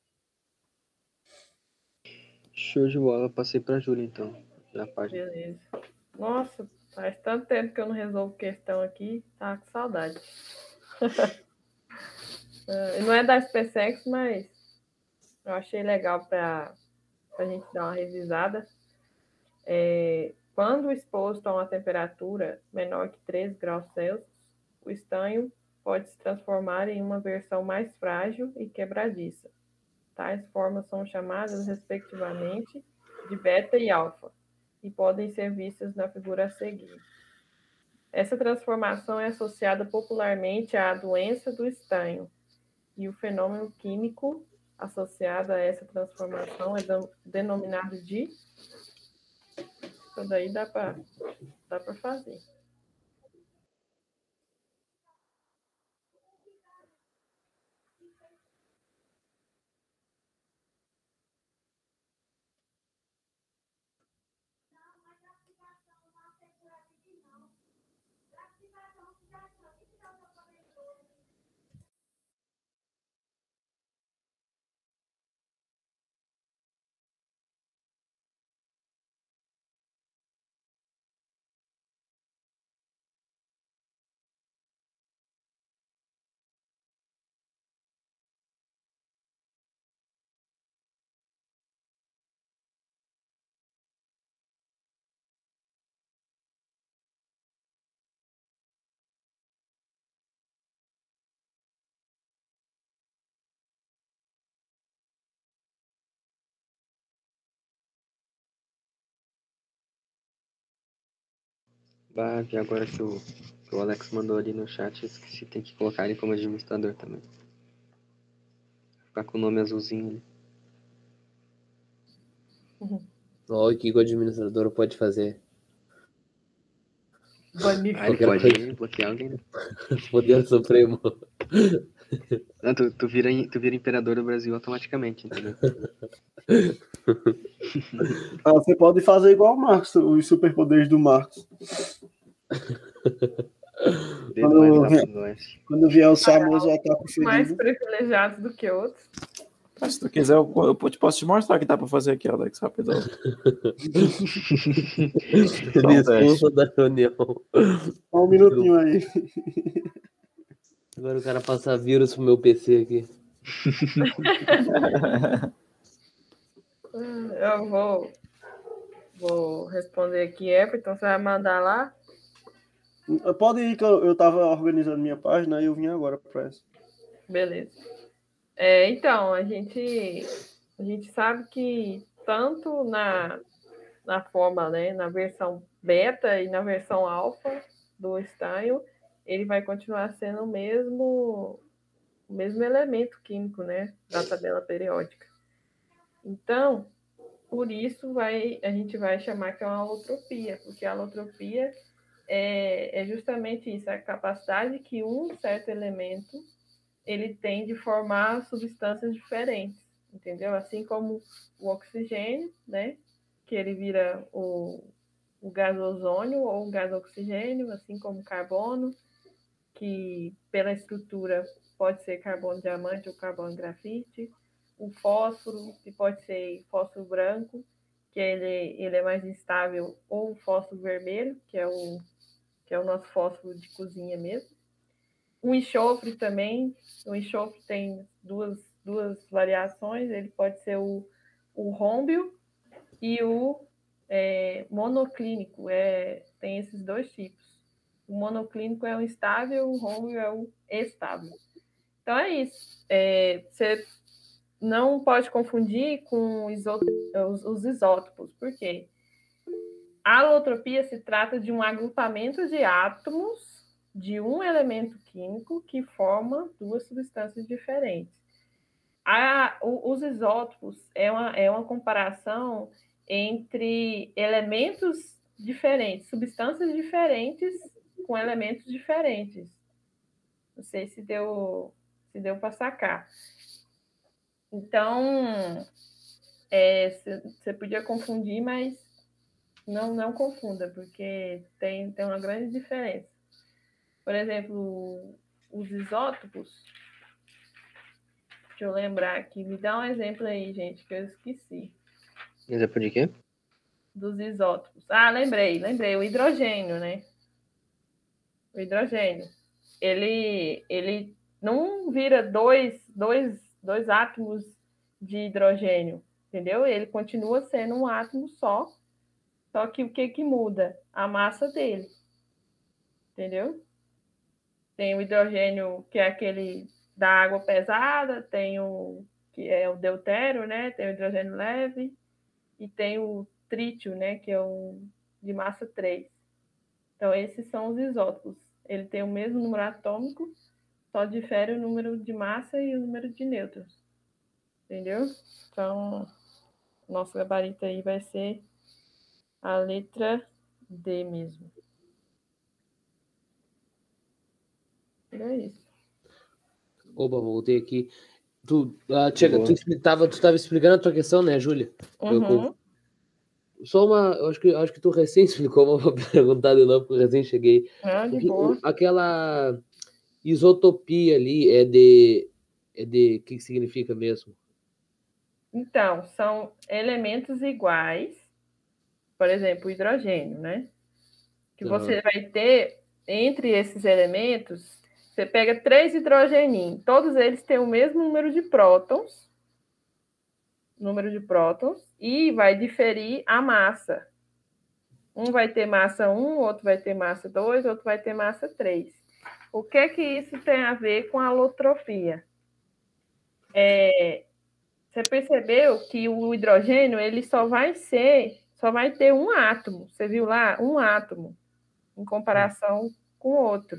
Show de bola, passei pra Júlia então, na página. Beleza. Nossa, faz tanto tempo que eu não resolvo questão aqui, tá com saudade. É, não é da SpaceX, mas eu achei legal para a gente dar uma revisada. É, quando exposto a uma temperatura menor que 3 graus Celsius, o estanho pode se transformar em uma versão mais frágil e quebradiça. Tais formas são chamadas, respectivamente, de beta e alfa e podem ser vistas na figura a seguir. Essa transformação é associada popularmente à doença do estanho, e o fenômeno químico associado a essa transformação é denominado de. Isso daí dá para dá fazer. Bah, vi agora que o, que o Alex mandou ali no chat, eu esqueci, tem que colocar ele como administrador também. Ficar com o nome azulzinho ali. Olha o que o administrador pode fazer. Banir. Ah, ele pode bloquear alguém, né? Poder Supremo. Não, tu, tu, vira, tu vira imperador do Brasil automaticamente, entendeu? Ah, você pode fazer igual o Marcos, os superpoderes do Marcos. Dedo mais rápido do oeste. Quando vier o famoso ataque Mais ferido. privilegiados do que outros. Mas se tu quiser, eu, eu te posso te mostrar o que dá pra fazer aqui, Alex, rapidão. Expulso da reunião. Só um minutinho aí. Agora o cara passa vírus pro meu PC aqui. Eu vou, vou responder aqui, Everton. Você vai mandar lá? Pode ir que eu, eu tava organizando minha página e eu vim agora para essa. Beleza. É, então, a gente, a gente sabe que tanto na, na forma, né, na versão beta e na versão alfa do Style, ele vai continuar sendo o mesmo, o mesmo elemento químico, né, da tabela periódica. Então, por isso vai, a gente vai chamar que é uma alotropia, porque a alotropia é, é justamente isso, a capacidade que um certo elemento ele tem de formar substâncias diferentes, entendeu? Assim como o oxigênio, né? Que ele vira o, o gás ozônio ou o gás oxigênio, assim como o carbono, que pela estrutura pode ser carbono diamante ou carbono grafite, o fósforo, que pode ser fósforo branco, que ele, ele é mais instável, ou o fósforo vermelho, que é o, que é o nosso fósforo de cozinha mesmo. O enxofre também, o enxofre tem duas, duas variações, ele pode ser o, o rômbio e o é, monoclínico, é, tem esses dois tipos. O monoclínico é o instável, o rômbio é o estável. Então é isso. É, você não pode confundir com os, os isótopos, por quê? A alotropia se trata de um agrupamento de átomos de um elemento químico que forma duas substâncias diferentes. A, o, os isótopos é uma, é uma comparação entre elementos diferentes, substâncias diferentes com elementos diferentes. Não sei se deu, se deu para sacar. Então, você é, podia confundir, mas não, não confunda, porque tem, tem uma grande diferença. Por exemplo, os isótopos. Deixa eu lembrar aqui. Me dá um exemplo aí, gente, que eu esqueci. Exemplo de quê? Dos isótopos. Ah, lembrei, lembrei. O hidrogênio, né? O hidrogênio. Ele, ele não vira dois, dois, dois átomos de hidrogênio, entendeu? Ele continua sendo um átomo só, só que o que, que muda? A massa dele, entendeu? Tem o hidrogênio, que é aquele da água pesada, tem o que é o deutério, né? Tem o hidrogênio leve e tem o trítio, né, que é o de massa 3. Então esses são os isótopos. Ele tem o mesmo número atômico, só difere o número de massa e o número de nêutrons. Entendeu? Então, nosso gabarito aí vai ser a letra D mesmo. É isso. Opa, voltei aqui. Tu, ah, chega, tu estava tu tava explicando a tua questão, né, Júlia? Uhum. Só uma. Eu acho que, acho que tu recém explicou, mas vou perguntar de novo, porque eu recém cheguei. Ah, de boa. Aquela isotopia ali é de. É de. O que significa mesmo? Então, são elementos iguais. Por exemplo, o hidrogênio, né? Que uhum. você vai ter entre esses elementos você pega três hidrogeninhos, todos eles têm o mesmo número de prótons, número de prótons, e vai diferir a massa. Um vai ter massa 1, outro vai ter massa 2, outro vai ter massa 3. O que é que isso tem a ver com a alotropia? É, você percebeu que o hidrogênio ele só vai ser, só vai ter um átomo. Você viu lá? Um átomo, em comparação com o outro.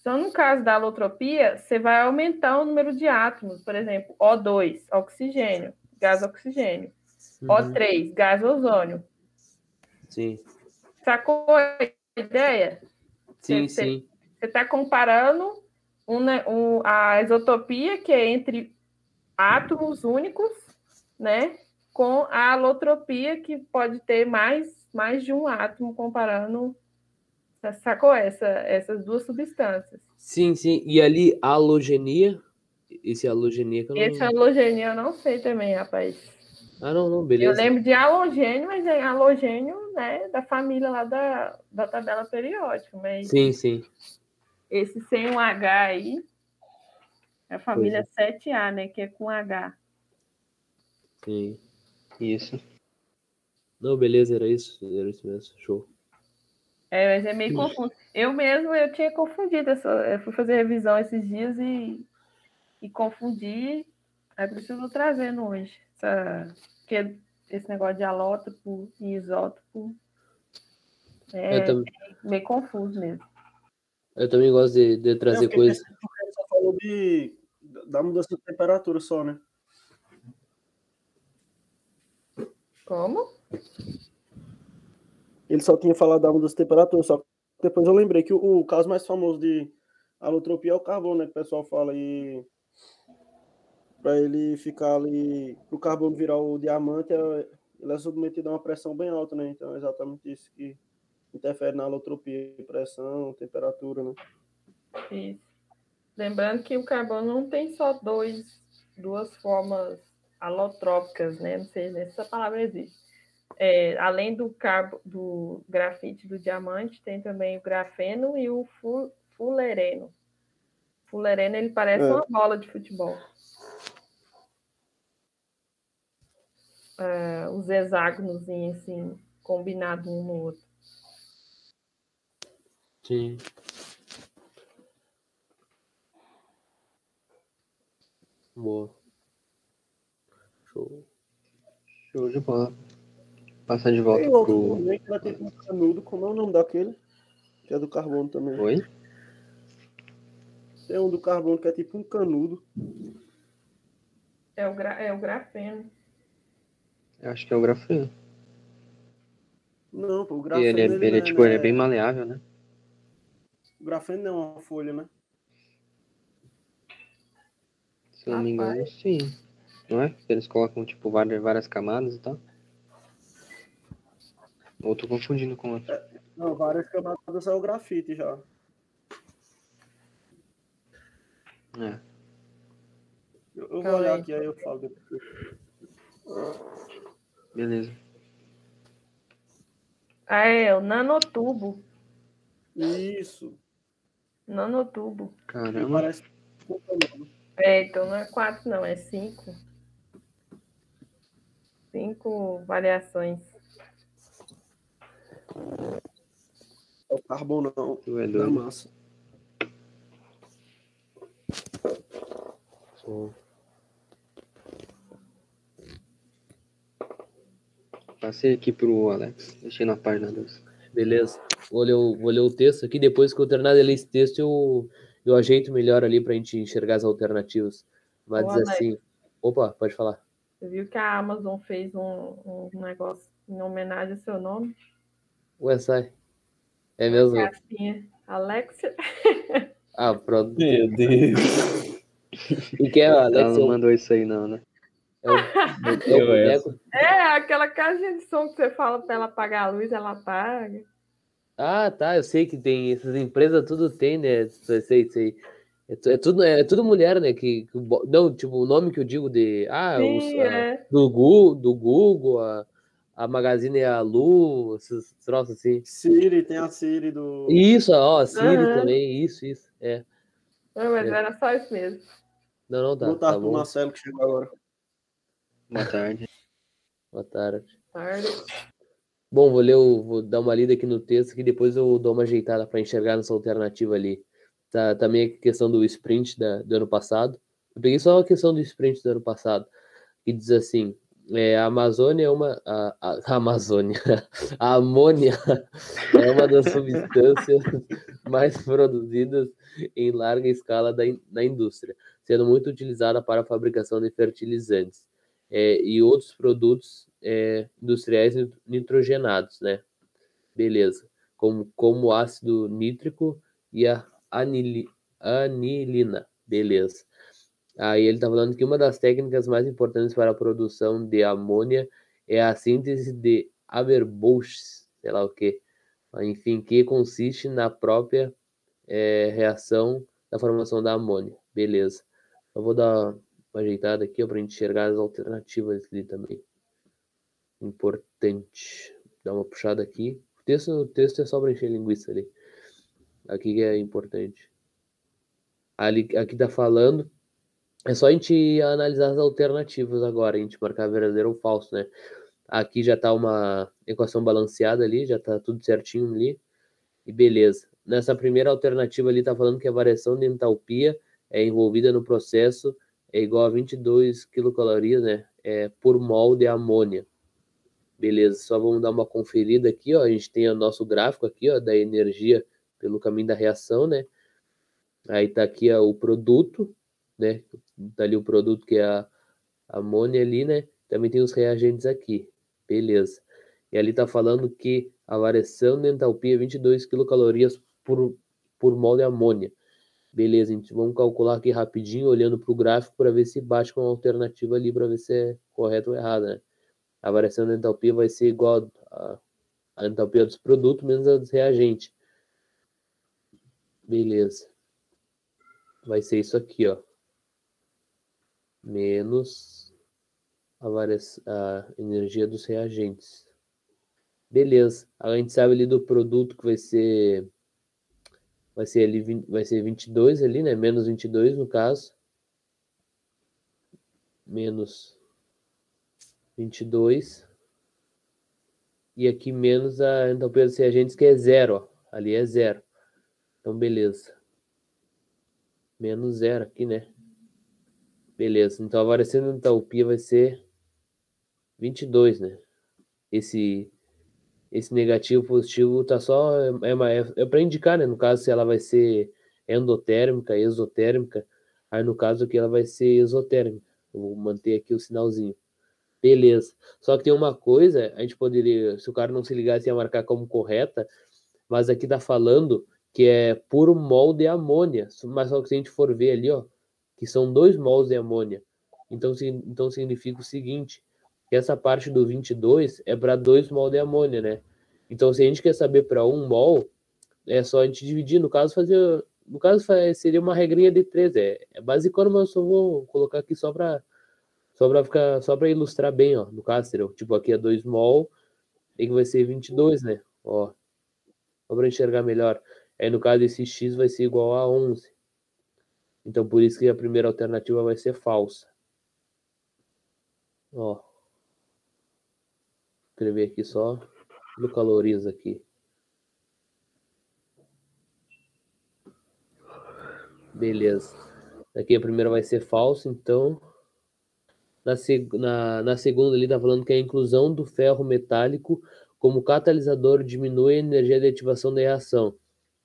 Então, no caso da alotropia, você vai aumentar o número de átomos, por exemplo, O2, oxigênio, gás oxigênio. Uhum. O3, gás ozônio. Sim. Sacou a ideia? Sim, você, sim. Você está comparando uma, um, a isotopia, que é entre átomos únicos, né? Com a alotropia, que pode ter mais, mais de um átomo, comparando Sacou essa, essas duas substâncias? Sim, sim. E ali, halogenia? Esse halogenia que eu não... Esse halogenia eu não sei também, rapaz. Ah, não, não, beleza. Eu lembro de halogênio, mas é halogênio, né, da família lá da, da tabela periódica. Mas sim, sim. Esse sem um H aí, é a família é. 7A, né, que é com H. Sim. Isso. Não, beleza, era isso. Era isso mesmo. Show. É, mas é meio confuso. Eu mesmo eu tinha confundido, essa, eu fui fazer revisão esses eu mesmo eu eu e, e confundi. Aí preciso trazendo hoje. Essa, que esse negócio de alótopo e isótopo é, também, é meio confuso mesmo. Eu também gosto de, de trazer é, coisas. Você só falou de, da mudança de temperatura só, né? Como? Ele só tinha falado da mudança de temperatura, só depois eu lembrei que o, o caso mais famoso de alotropia é o carbono, né? Que o pessoal fala e para ele ficar ali, para o carbono virar o diamante, é, ele é submetido a uma pressão bem alta, né? Então é exatamente isso que interfere na alotropia, pressão, temperatura, né? Isso. Lembrando que o carbono não tem só dois, duas formas alotrópicas, né? Não sei se essa palavra existe. É, além do, carbo, do grafite do diamante, tem também o grafeno e o fu, fulereno. Fulereno, ele parece é. uma bola de futebol. É, os hexágonos, assim, combinados um no outro. Sim. Boa. Show. Show de bola. Passar de volta Tem outro pro... também que vai ter um canudo, como é o nome daquele? Que é do carbono também. Oi? Tem um do carbono que é tipo um canudo. É o, gra... é o grafeno. Eu acho que é o grafeno. Não, pô, o grafeno. ele, é, ele, ele é, tipo, é... ele é bem maleável, né? O grafeno não é uma folha, né? Se eu não me engano, sim. Não é? Eles colocam, tipo, várias, várias camadas e tal. Ou tô confundindo com outro? É, não, várias camadas é o grafite já. É. Eu, eu vou olhar aqui, aí eu falo depois. Beleza. Ah, é, o nanotubo. Isso. Nanotubo. Caramba. Parece... É, então não é quatro, não, é cinco. Cinco variações. É o carbonão é da massa. Passei aqui pro Alex. Deixei na página 2. Beleza. Vou ler, o, vou ler o texto aqui. Depois que eu terminar de ler esse texto, eu, eu ajeito melhor ali para a gente enxergar as alternativas. Mas Ô, diz assim. Opa, pode falar. Você viu que a Amazon fez um, um negócio em homenagem ao seu nome? Ué, sai. É mesmo? Gracinha. Alexia. Ah, pronto. Meu Deus. E que é a Alexia? Ela não mandou isso aí, não, né? É o, é? É, aquela caixinha de som que você fala para ela apagar a luz, ela apaga. Ah, tá. Eu sei que tem. Essas empresas tudo tem, né? Sei, sei. É, é, tudo, é tudo mulher, né? Que, que, não, tipo, o nome que eu digo de. Ah, Sim, os, é. a, do, Google, do Google, a, a Magazine é a Lu, esses troços assim. Siri, tem a Siri do. Isso, ó, a Siri uhum. também, isso, isso. É. Não, mas é. era só isso mesmo. Não, não, tá. Tarde tá pro Marcelo que chegou agora. Boa tarde. Boa tarde. Tarde. Bom, vou ler, o, vou dar uma lida aqui no texto que depois eu dou uma ajeitada para enxergar nessa alternativa ali. Tá, também a questão do sprint da, do ano passado. Eu peguei só a questão do sprint do ano passado, que diz assim: é, a Amazônia é uma. A, a, a, Amazônia. A amônia é uma das substâncias mais produzidas em larga escala da, na indústria, sendo muito utilizada para a fabricação de fertilizantes é, e outros produtos é, industriais nitrogenados, né? Beleza. Como, como ácido nítrico e a anili, anilina. Beleza. Aí ele está falando que uma das técnicas mais importantes para a produção de amônia é a síntese de Haber-Bosch, sei lá o que, enfim, que consiste na própria é, reação da formação da amônia. Beleza. Eu vou dar ajeitada aqui para enxergar as alternativas ali também. Importante. Dar uma puxada aqui. O texto, o texto é só para encher linguiça ali. Aqui que é importante. Ali, aqui está falando é só a gente analisar as alternativas agora, a gente marcar verdadeiro ou falso, né? Aqui já está uma equação balanceada ali, já está tudo certinho ali. E beleza. Nessa primeira alternativa ali, está falando que a variação de entalpia é envolvida no processo é igual a 22 quilocalorias né, é, por mol de amônia. Beleza, só vamos dar uma conferida aqui, ó. A gente tem o nosso gráfico aqui, ó, da energia pelo caminho da reação, né? Aí tá aqui ó, o produto, né? Tá ali o produto que é a amônia ali, né? Também tem os reagentes aqui. Beleza. E ali tá falando que a variação de entalpia é 22 quilocalorias por, por mol de amônia. Beleza, então vamos calcular aqui rapidinho, olhando para o gráfico, para ver se bate com a alternativa ali, para ver se é correto ou errado, né? A variação da entalpia vai ser igual a, a entalpia dos produtos menos a dos reagentes. Beleza. Vai ser isso aqui, ó. Menos a, a energia dos reagentes. Beleza. A gente sabe ali do produto que vai ser vai ser ali vai ser 22 ali, né? Menos 22 no caso. Menos 22. E aqui menos a entropia dos reagentes que é zero, ó. Ali é zero. Então beleza. Menos zero aqui, né? Beleza. Então a variação da entalpia vai ser 22, né? Esse esse negativo positivo tá só é, é, é para indicar, né? No caso se ela vai ser endotérmica, exotérmica, aí no caso aqui ela vai ser exotérmica. Vou manter aqui o sinalzinho. Beleza. Só que tem uma coisa, a gente poderia, se o cara não se ligasse, ia marcar como correta, mas aqui tá falando que é por mol de amônia. Mas só que se a gente for ver ali, ó, que são dois mols de amônia. Então, então significa o seguinte, que essa parte do 22 é para 2 mol de amônia, né? Então, se a gente quer saber para 1 um mol, é só a gente dividir. No caso, fazer. No caso, seria uma regrinha de 3. É, é mas eu só vou colocar aqui só para só para ficar só para ilustrar bem, ó. No caso, tipo, aqui é 2 mol, e que vai ser 22, né? Ó. Só para enxergar melhor. Aí, no caso, esse x vai ser igual a 11. Então, por isso que a primeira alternativa vai ser falsa. Ó escrever aqui só no calorias aqui. Beleza. Aqui a primeira vai ser falso, então. Na, na, na segunda ali tá falando que a inclusão do ferro metálico como catalisador diminui a energia de ativação da reação.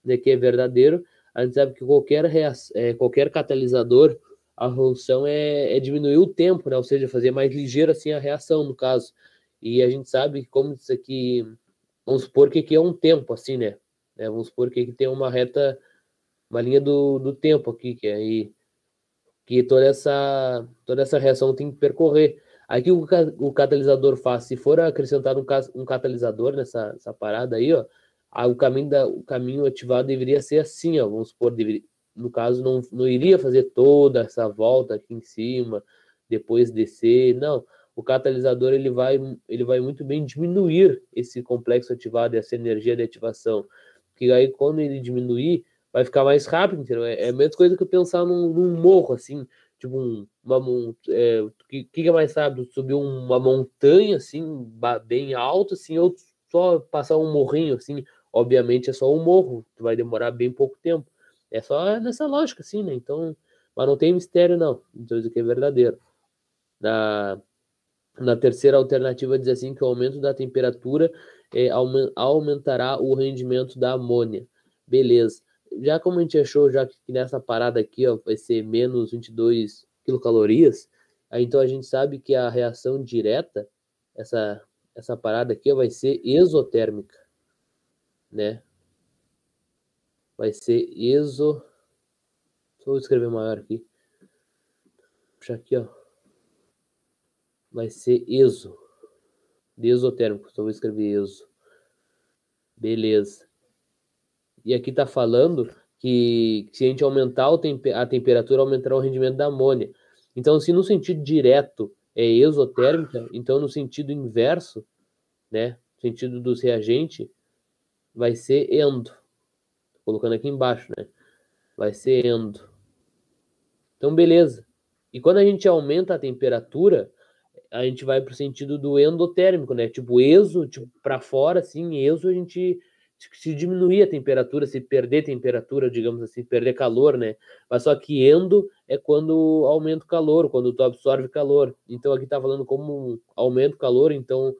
Aqui é verdadeiro. A gente sabe que qualquer, é, qualquer catalisador, a função é, é diminuir o tempo, né? ou seja, fazer mais ligeiro assim a reação, no caso. E a gente sabe que como isso aqui, vamos supor que aqui é um tempo, assim, né? É, vamos supor que aqui tem uma reta, uma linha do, do tempo aqui, que aí que toda essa, toda essa reação tem que percorrer. Aqui o, o catalisador faz, se for acrescentado um, um catalisador nessa, parada aí, ó, o, caminho da, o caminho ativado deveria ser assim, ó, vamos supor, deveria, no caso não, não iria fazer toda essa volta aqui em cima, depois descer, não o catalisador ele vai, ele vai muito bem diminuir esse complexo ativado, essa energia de ativação. Que aí, quando ele diminuir, vai ficar mais rápido, entendeu? É, é a mesma coisa que pensar num, num morro, assim, tipo um, uma é, que, que é mais rápido? Subir uma montanha, assim, bem alto, assim, ou só passar um morrinho, assim, obviamente é só um morro, vai demorar bem pouco tempo. É só nessa lógica, assim, né? Então, mas não tem mistério, não. Então, isso aqui é verdadeiro. Na, na terceira alternativa diz assim que o aumento da temperatura é, aumentará o rendimento da amônia. Beleza. Já como a gente achou já que nessa parada aqui ó, vai ser menos 22 quilocalorias, aí, então a gente sabe que a reação direta, essa, essa parada aqui ó, vai ser exotérmica, né? Vai ser exo... Vou escrever maior aqui. Puxa aqui, ó vai ser ESO. De exotérmico, só vou escrever ESO. Beleza. E aqui está falando que se a gente aumentar a temperatura, aumentará o rendimento da amônia. Então, se no sentido direto é exotérmica, então no sentido inverso, né, sentido dos reagentes, vai ser endo. colocando aqui embaixo, né? Vai ser endo. Então, beleza. E quando a gente aumenta a temperatura, a gente vai para o sentido do endotérmico, né? Tipo, exo, tipo, para fora, assim, exo, a gente se diminuir a temperatura, se perder temperatura, digamos assim, perder calor, né? Mas só que endo é quando aumenta o calor, quando tu absorve calor. Então aqui tá falando como aumenta o calor, então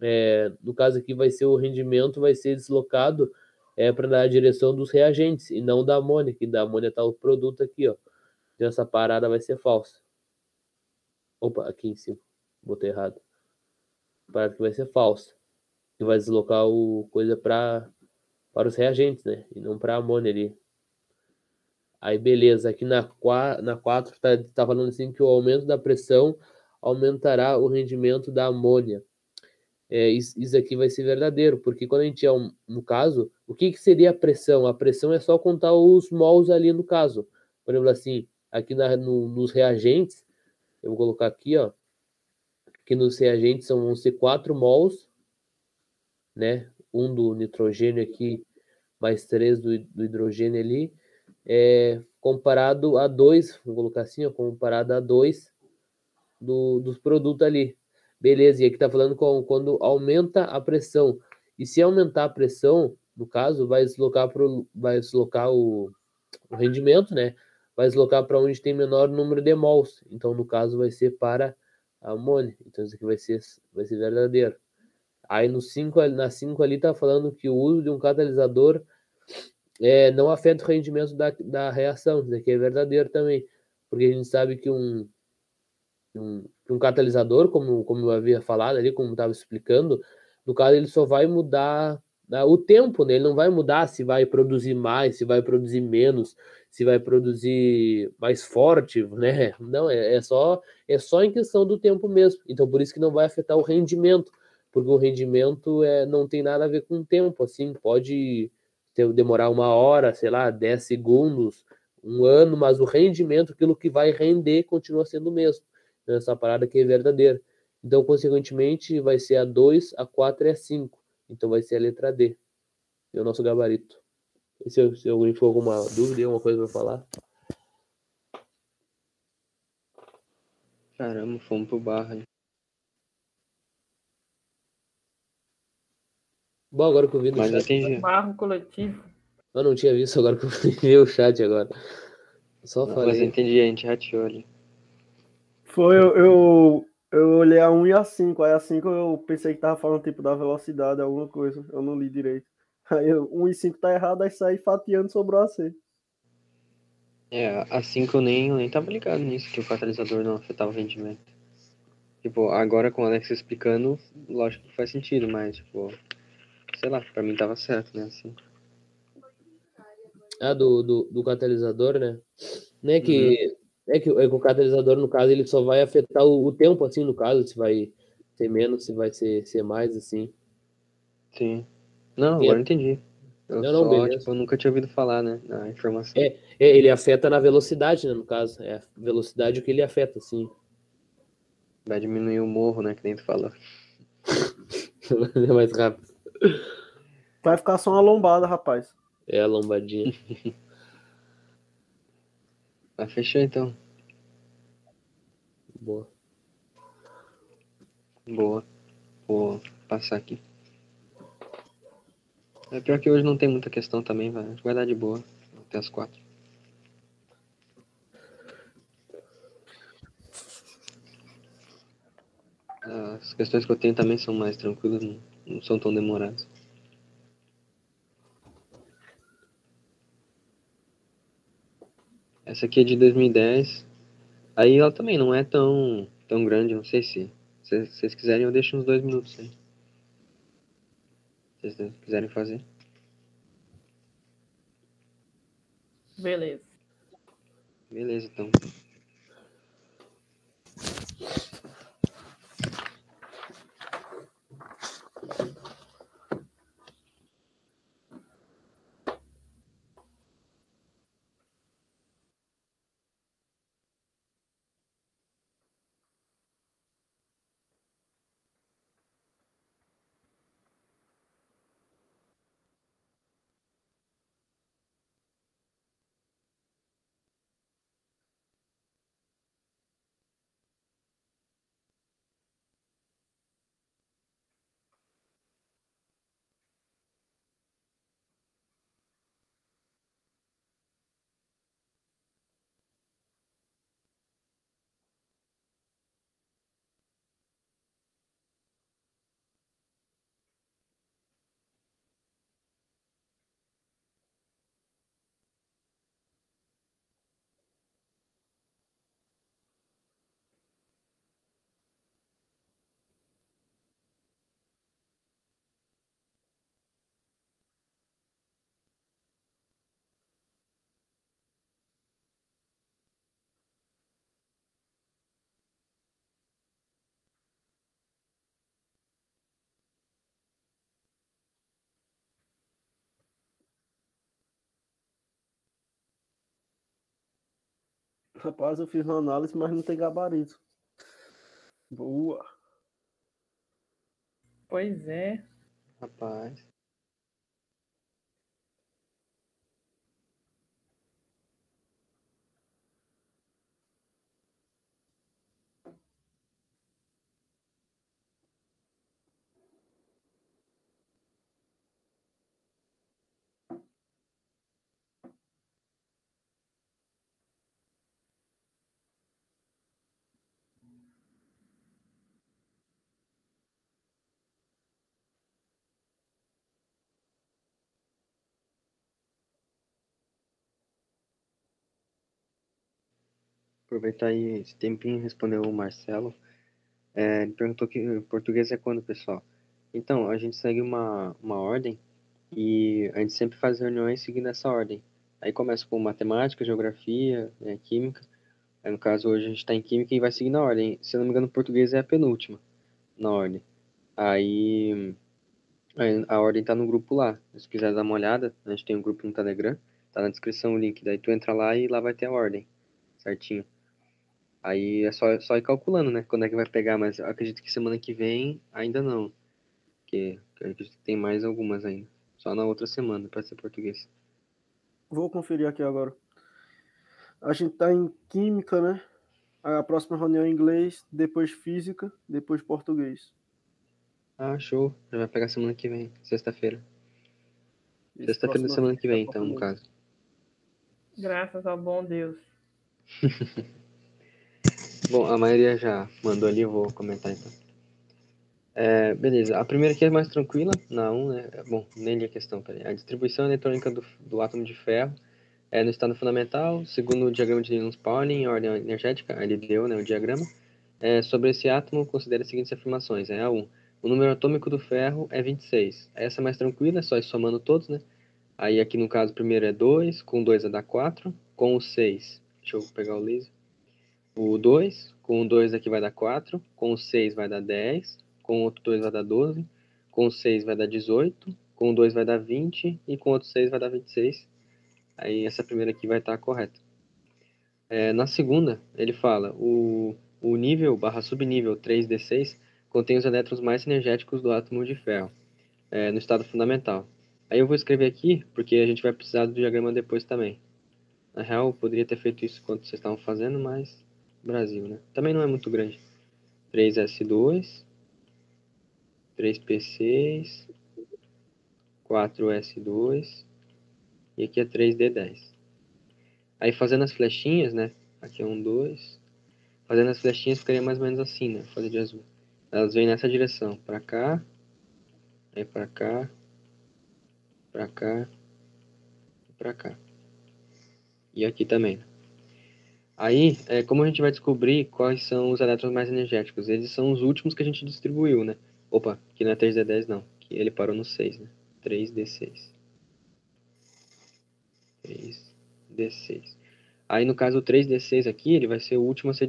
é, no caso aqui vai ser o rendimento vai ser deslocado é para a direção dos reagentes e não da amônia, que da amônia tá o produto aqui, ó. Então essa parada vai ser falsa. Opa, aqui em cima. Botei errado. Parada que vai ser falsa. Que vai deslocar o coisa para para os reagentes, né? E não para a amônia ali. Aí beleza, aqui na 4, na 4 tá, tá falando assim que o aumento da pressão aumentará o rendimento da amônia. É, isso, isso aqui vai ser verdadeiro, porque quando a gente é um, no caso, o que, que seria a pressão? A pressão é só contar os mols ali no caso. Por exemplo, assim, aqui na, no, nos reagentes, eu vou colocar aqui, ó, que nos reagentes são, vão ser 4 mols, né? Um do nitrogênio aqui, mais 3 do, do hidrogênio ali, é, comparado a 2, vou colocar assim, ó, comparado a 2 do, dos produtos ali. Beleza, e aqui está falando com, quando aumenta a pressão. E se aumentar a pressão, no caso, vai deslocar, pro, vai deslocar o, o rendimento, né? Vai deslocar para onde tem menor número de mols. Então, no caso, vai ser para a amônia. Então, isso aqui vai ser, vai ser verdadeiro. Aí no 5, na 5 ali está falando que o uso de um catalisador é, não afeta o rendimento da, da reação. Isso aqui é verdadeiro também. Porque a gente sabe que um, um, um catalisador, como, como eu havia falado ali, como estava explicando, no caso ele só vai mudar o tempo, né? Ele não vai mudar se vai produzir mais, se vai produzir menos, se vai produzir mais forte, né? Não, é, é só é só em questão do tempo mesmo. Então por isso que não vai afetar o rendimento, porque o rendimento é, não tem nada a ver com o tempo, assim, pode ter, demorar uma hora, sei lá, 10 segundos, um ano, mas o rendimento, aquilo que vai render, continua sendo o mesmo essa parada que é verdadeira. Então, consequentemente, vai ser a 2, a 4 e a 5. Então, vai ser a letra D. É o nosso gabarito. E se, se alguém for alguma dúvida, alguma coisa para falar. Caramba, fomos pro barra. Bom, agora que eu vi no Mas chat. Barro coletivo. Eu não tinha visto, agora que eu vi o chat agora. Só Não, mas eu falei. entendi, a gente rateou ali. Foi, eu, eu, eu olhei a 1 e a 5. Aí a 5 eu pensei que tava falando tipo da velocidade, alguma coisa. Eu não li direito. Aí eu, 1 e 5 tá errado, aí saí fatiando sobrou a C. É, assim que eu nem, nem tava ligado nisso, que o catalisador não afetava o rendimento. Tipo, agora com o Alex explicando, lógico que faz sentido, mas, tipo, sei lá, pra mim tava certo, né, assim. Ah, do, do, do catalisador, né? Né que, é, que, é que o catalisador, no caso, ele só vai afetar o, o tempo, assim, no caso, se vai ser menos, se vai ser, ser mais, assim. Sim. Não, Sim. agora eu entendi. Eu Não, não, só, tipo, eu nunca tinha ouvido falar, né, na informação. É, é, ele afeta na velocidade, né, no caso. É a velocidade que ele afeta, assim. Vai diminuir o morro, né, que nem tu falou. é mais rápido. Vai ficar só uma lombada, rapaz. É a lombadinha. Mas fechou então. Boa. Boa. Vou passar aqui. É pior que hoje não tem muita questão também, vai, vai dar de boa. Até as quatro. As questões que eu tenho também são mais tranquilas, não, não são tão demoradas. Essa aqui é de 2010. Aí ela também não é tão, tão grande, não sei se. Se vocês quiserem, eu deixo uns dois minutos aí. Se vocês quiserem fazer. Beleza. Beleza, então. Rapaz, eu fiz uma análise, mas não tem gabarito. Boa. Pois é. Rapaz. Aproveitar aí esse tempinho respondeu o Marcelo. É, ele perguntou que português é quando, pessoal? Então, a gente segue uma, uma ordem e a gente sempre faz reuniões seguindo essa ordem. Aí começa com matemática, geografia, né, química. Aí, no caso, hoje a gente está em química e vai seguindo a ordem. Se eu não me engano, português é a penúltima na ordem. Aí, aí a ordem está no grupo lá. Se quiser dar uma olhada, a gente tem um grupo no Telegram. Tá na descrição o link. Daí tu entra lá e lá vai ter a ordem. Certinho. Aí é só, só ir calculando, né? Quando é que vai pegar, mas eu acredito que semana que vem ainda não. Porque eu acredito que tem mais algumas ainda. Só na outra semana para ser português. Vou conferir aqui agora. A gente tá em química, né? A próxima reunião é inglês, depois física, depois português. Ah, show. Já vai pegar semana que vem, sexta-feira. Sexta-feira da semana que vem, é então, no caso. Graças ao bom Deus. Bom, a maioria já mandou ali, eu vou comentar então. É, beleza, a primeira aqui é mais tranquila, na 1, né? Bom, nem li a questão, peraí. A distribuição eletrônica do, do átomo de ferro é no estado fundamental, segundo o diagrama de Linus Pauling, em ordem energética, ele deu né, o diagrama. É, sobre esse átomo, considere as seguintes afirmações. É a 1. O número atômico do ferro é 26. Essa é mais tranquila, é só somando todos, né? Aí aqui no caso, primeiro é 2, com 2 vai dar 4, com o 6. Deixa eu pegar o laser. O 2, com o 2 aqui vai dar 4, com o 6 vai dar 10, com o outro 2 vai dar 12, com o 6 vai dar 18, com o 2 vai dar 20 e com o outro 6 vai dar 26. Aí essa primeira aqui vai estar correta. É, na segunda, ele fala, o, o nível barra subnível 3D6 contém os elétrons mais energéticos do átomo de ferro, é, no estado fundamental. Aí eu vou escrever aqui, porque a gente vai precisar do diagrama depois também. Na real, eu poderia ter feito isso enquanto vocês estavam fazendo, mas Brasil, né? Também não é muito grande. 3S2, 3P6, 4S2 e aqui é 3D10. Aí fazendo as flechinhas, né? Aqui é um, dois. Fazendo as flechinhas ficaria mais ou menos assim, né? Fazer de azul. Elas vêm nessa direção, para cá, aí para cá, para cá, para cá. E aqui também. Aí, é, como a gente vai descobrir quais são os elétrons mais energéticos? Eles são os últimos que a gente distribuiu, né? Opa, aqui não é 3D10 não, que ele parou no 6, né? 3D6. 3D6. Aí, no caso, o 3D6 aqui, ele vai ser o último a ser,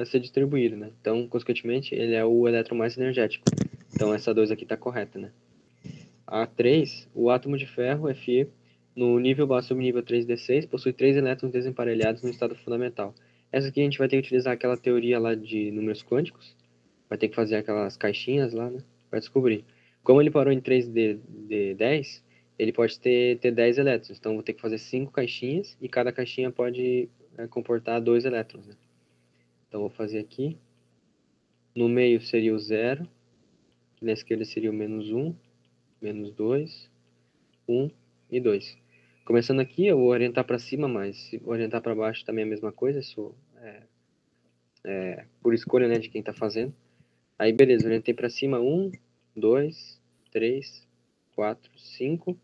a ser distribuído, né? Então, consequentemente, ele é o elétron mais energético. Então, essa 2 aqui está correta, né? A 3, o átomo de ferro, Fe, no nível baixo subnível 3D6, possui três elétrons desemparelhados no estado fundamental. Essa aqui a gente vai ter que utilizar aquela teoria lá de números quânticos. Vai ter que fazer aquelas caixinhas lá, né? Vai descobrir. Como ele parou em 3D10, ele pode ter, ter 10 elétrons. Então, vou ter que fazer 5 caixinhas e cada caixinha pode é, comportar 2 elétrons. Né? Então, vou fazer aqui. No meio seria o 0. Na esquerda seria o menos 1, menos 2, 1 e 2. Começando aqui, eu vou orientar para cima, mas se orientar para baixo também é a mesma coisa. Isso é, é por escolha né, de quem está fazendo. Aí, beleza, orientei para cima 1, 2, 3, 4, 5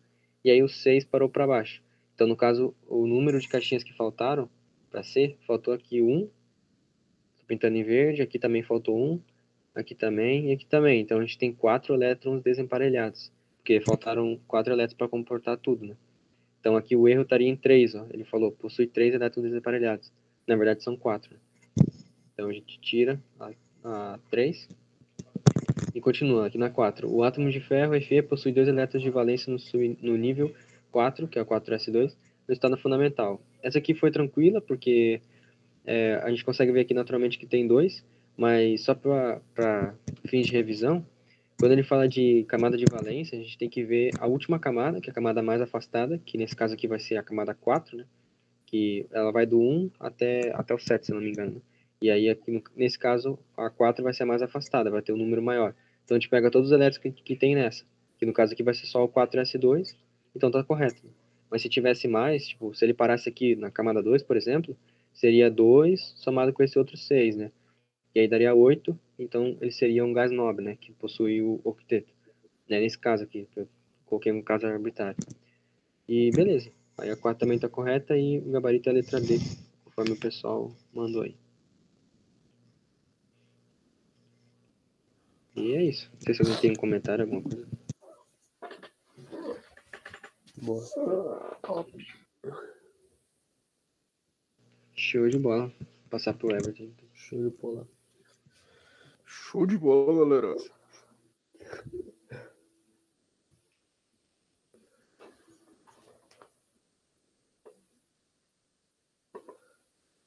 e aí o 6 parou para baixo. Então, no caso, o número de caixinhas que faltaram para ser, faltou aqui 1, estou pintando em verde, aqui também faltou 1, aqui também e aqui também. Então, a gente tem 4 elétrons desemparelhados, porque faltaram 4 elétrons para comportar tudo, né? Então, aqui o erro estaria em 3, ó. ele falou, possui 3 elétrons desemparelhados. Na verdade, são 4. Né? Então, a gente tira a, a 3 e continua aqui na 4. O átomo de ferro, Fe, possui dois elétrons de valência no, sub, no nível 4, que é o 4s2, no estado fundamental. Essa aqui foi tranquila, porque é, a gente consegue ver aqui naturalmente que tem dois, mas só para fins de revisão, quando ele fala de camada de valência, a gente tem que ver a última camada, que é a camada mais afastada, que nesse caso aqui vai ser a camada 4, né? Que ela vai do 1 até, até o 7, se não me engano. E aí, aqui, nesse caso, a 4 vai ser a mais afastada, vai ter um número maior. Então, a gente pega todos os elétrons que, que tem nessa. Que no caso aqui vai ser só o 4S2, então tá correto. Mas se tivesse mais, tipo, se ele parasse aqui na camada 2, por exemplo, seria 2 somado com esse outro 6, né? E aí daria 8, então ele seria um gás nobre, né? Que possui o octeto. Né? Nesse caso aqui, eu coloquei um caso arbitrário. E beleza. Aí a 4 também tá correta e o gabarito é a letra B, conforme o pessoal mandou aí. E é isso. Não sei se alguém tem um comentário, alguma coisa. Boa. Show de bola. Passar pro Everton. Show de bola. Show de bola, galera.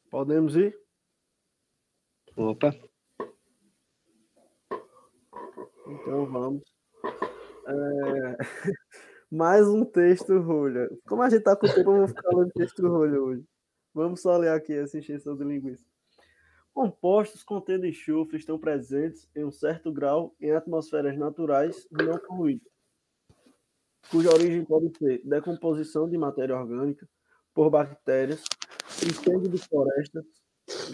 Podemos ir? Opa, Então vamos. É, Mais um texto rolha. Como a gente tá com tempo, eu vou ficar lendo texto rolha hoje. Vamos só ler aqui essa encheção de linguiça. Compostos contendo enxofre estão presentes em um certo grau em atmosferas naturais não poluídas, cuja origem pode ser decomposição de matéria orgânica por bactérias, incêndio de florestas,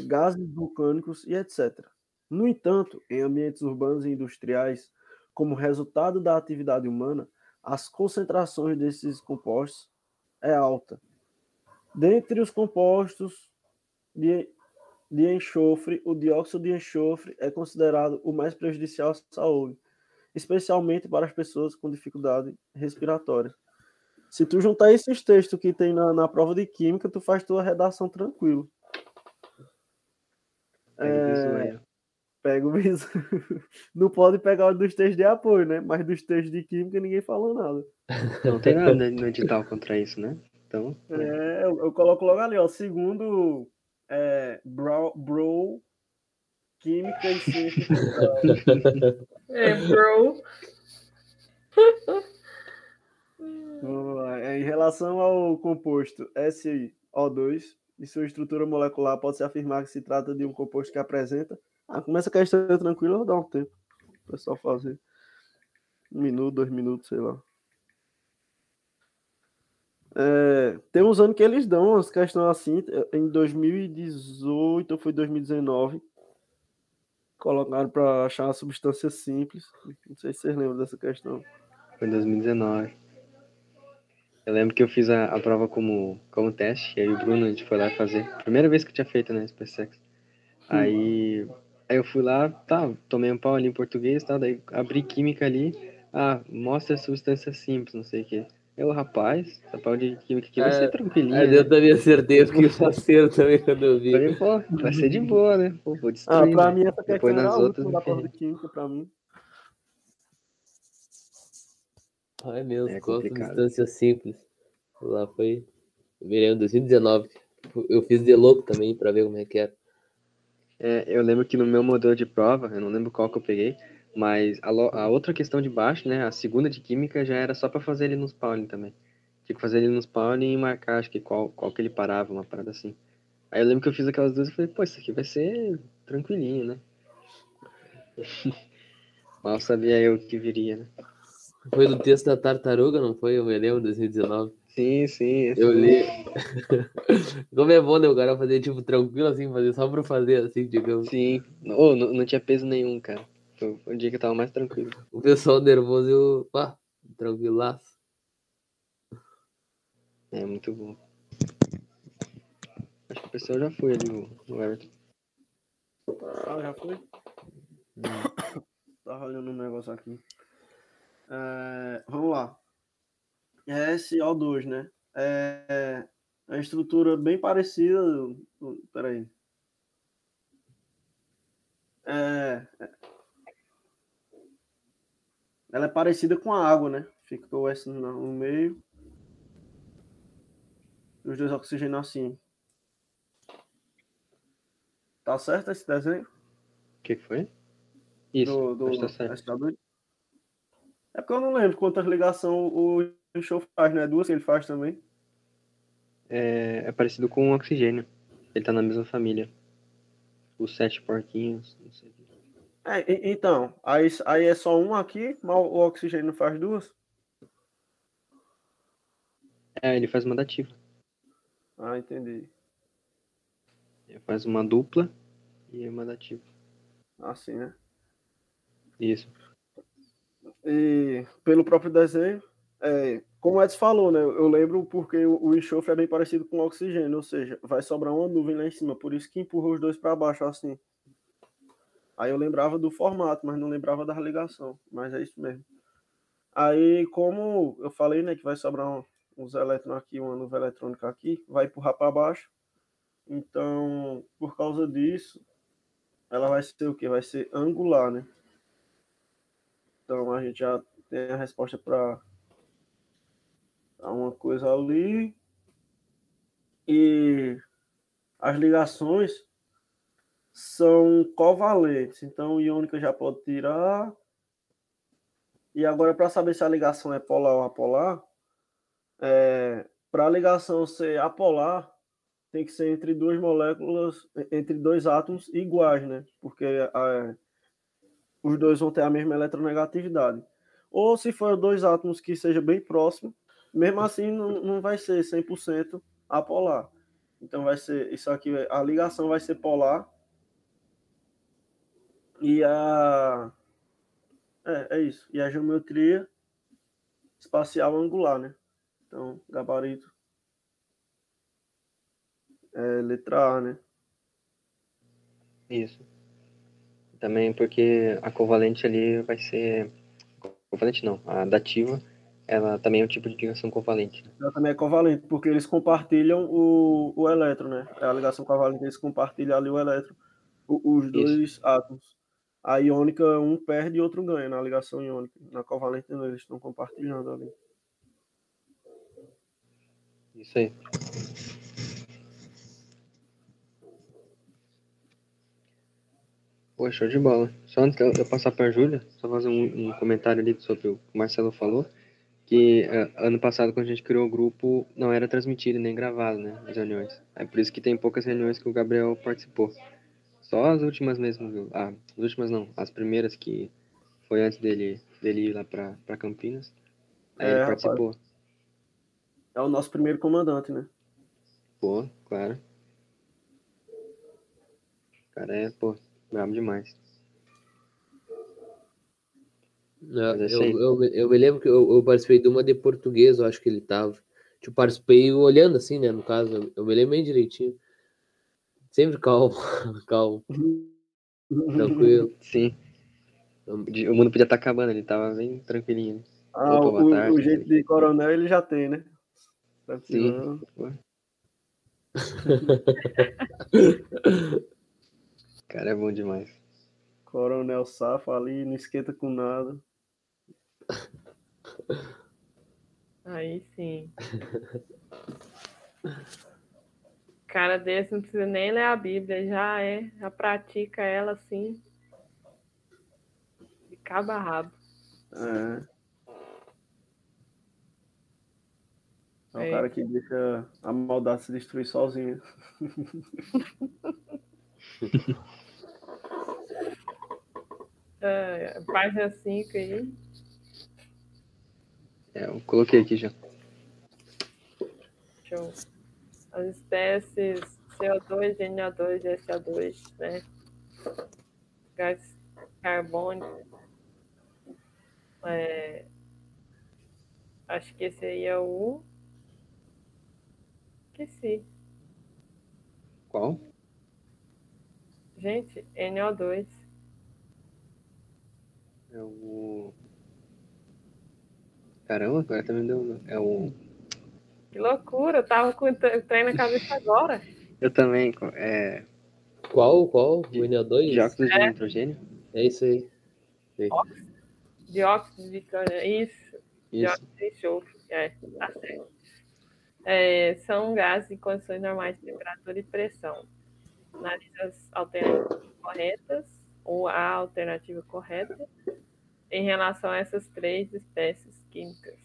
gases vulcânicos e etc. No entanto, em ambientes urbanos e industriais, como resultado da atividade humana, as concentrações desses compostos é alta. Dentre os compostos de, de enxofre, o dióxido de enxofre é considerado o mais prejudicial à saúde, especialmente para as pessoas com dificuldade respiratória. Se tu juntar esses textos que tem na, na prova de química, tu faz tua redação tranquilo. aí. Pega o bisu. Não pode pegar dos textos de apoio, né? Mas dos textos de química ninguém falou nada. Não tem nada no edital contra isso, né? Então, É, eu, eu coloco logo ali, ó. Segundo é, Bro, Bro Química e Ciência. É, bro. Vamos lá. É, Em relação ao composto SiO2 e sua estrutura molecular, pode-se afirmar que se trata de um composto que apresenta. Ah, começa a questão tranquila, dar um tempo. O pessoal fazer. Um minuto, dois minutos, sei lá. É, tem uns anos que eles dão umas questões assim. Em 2018 ou foi 2019. Colocaram para achar uma substância simples. Não sei se vocês lembram dessa questão. foi em 2019. Eu lembro que eu fiz a, a prova como, como teste, e aí o Bruno, a gente foi lá fazer. Primeira vez que eu tinha feito, né, SpaceX. Aí, aí eu fui lá, tá, tomei um pau ali em português, tá, daí abri química ali, ah, mostra a substância simples, não sei o quê. Eu, rapaz, essa pau de química aqui vai É, ser tranquilinha, Aí né? eu também acertei, eu fiquei faceiro também quando eu vi. Falei, pô, vai ser de boa, né? Pô, vou Ah, destruir, pra né? mim essa questão Depois era nas a outras da prova de química pra mim. Ah, é mesmo, É qual a complicado. substância simples? Lá foi. Eu me lembro, 2019. Eu fiz de louco também pra ver como é que era. É, eu lembro que no meu modelo de prova, eu não lembro qual que eu peguei, mas a, a outra questão de baixo, né, a segunda de química já era só para fazer ele nos Pauling também. Tinha que fazer ele nos Pauling e marcar, acho que qual, qual que ele parava, uma parada assim. Aí eu lembro que eu fiz aquelas duas e falei, pô, isso aqui vai ser tranquilinho, né? Mal sabia eu que viria, né? Foi do texto da tartaruga, não foi? Eu me lembro, 2019. Sim, sim. Eu li. Como é bom, né? O cara fazer, tipo, tranquilo assim, fazer só pra fazer, assim, digamos. Sim. Oh, não, não tinha peso nenhum, cara. Foi o dia que eu tava mais tranquilo. O pessoal nervoso e eu, pá, tranquilaço. É, muito bom. Acho que o pessoal já foi ali, o, Everton. Ah, já foi? Tava olhando um negócio aqui. É, vamos lá. É SO2, né? É a estrutura bem parecida. Peraí. É, ela é parecida com a água, né? Fica o S no meio. E os dois oxigênios assim. Tá certo esse desenho? O que foi? Isso, do, do tá certo. É porque eu não lembro quantas ligações o show faz, né? Duas que ele faz também. É, é parecido com o oxigênio. Ele tá na mesma família. Os sete porquinhos, não sei. É, então, aí, aí é só um aqui, mas o oxigênio faz duas? É, ele faz uma dativa. Ah, entendi. Ele faz uma dupla e uma dativa. Assim, né? Isso. E pelo próprio desenho, é, como o Edson falou, né? Eu lembro porque o, o enxofre é bem parecido com o oxigênio, ou seja, vai sobrar uma nuvem lá em cima, por isso que empurra os dois para baixo assim. Aí eu lembrava do formato, mas não lembrava da ligação, mas é isso mesmo. Aí, como eu falei, né, que vai sobrar um- uns elétrons aqui, uma nuvem eletrônica aqui, vai empurrar para baixo. Então, por causa disso, ela vai ser o quê? Vai ser angular, né? Então a gente já tem a resposta para uma coisa ali. E as ligações são covalentes. Então iônica já pode tirar. E agora, para saber se a ligação é polar ou apolar, é, para a ligação ser apolar, tem que ser entre duas moléculas, entre dois átomos iguais, né? Porque os dois vão ter a mesma eletronegatividade. Ou se for dois átomos que seja bem próximo, mesmo assim não, não vai ser 100% apolar. Então vai ser isso aqui, a ligação vai ser polar. E a é, é isso. E a geometria espacial angular, né? Então, gabarito é letra A, né? Isso. Também porque a covalente ali vai ser. Covalente não, a dativa, ela também é um tipo de ligação covalente. né? Ela também é covalente, porque eles compartilham o, o elétron, né? A ligação covalente, eles compartilham ali o elétron, o- os dois átomos. A iônica, um perde e outro ganha na ligação iônica. Na covalente, não, eles estão compartilhando ali. Isso aí. Pô, show de bola. Só antes de eu passar para a Júlia, só fazer um, um comentário ali sobre o que o Marcelo falou, que eh, ano passado, quando a gente criou o grupo, não era transmitido nem gravado, né, as reuniões. É por isso que tem poucas reuniões que o Gabriel participou. Só as últimas mesmo, viu? Ah, as últimas não, as primeiras que foi antes dele, dele ir lá para Campinas. Aí É, ele rapaz. participou. É o nosso primeiro comandante, né? Pô, claro. O cara é, pô, brabo demais. É isso eu, eu, me- eu me lembro que eu, eu participei de uma de português, eu acho que ele tava. Tipo, participei olhando assim, né? No caso, eu, eu me lembro bem direitinho. Sempre calmo, calmo, tranquilo. Sim. O mundo podia estar acabando, ele tava bem tranquilinho. Ah, Opa, o, boa tarde. o jeito de coronel ele já tem, né? Sim. Pô. O cara é bom demais. Coronel Safo ali, não esquenta com nada. Aí sim. Cara desse não precisa nem ler a Bíblia, já é, já pratica ela assim. De cabo a rabo. É. É o É. cara que deixa a maldade se destruir sozinho. É, página 5 aí. É, eu coloquei aqui já. Show. As espécies CO2, NO2 e SO2, né? Gás carbônico. É, acho que esse aí é o. Esqueci. Qual? Gente, NO2. É o. Caramba, agora também deu. É o. Que loucura, eu tava com o tre- trem na cabeça agora. Eu também. É. Qual, qual? O NO2? Dióxido de É. nitrogênio? É isso aí. Dióxido de carbono. Isso. Isso. Dióxido de enxofre. É, tá certo. É, são gases em condições normais de temperatura e pressão. analisa as alternativas corretas ou a alternativa correta em relação a essas três espécies químicas.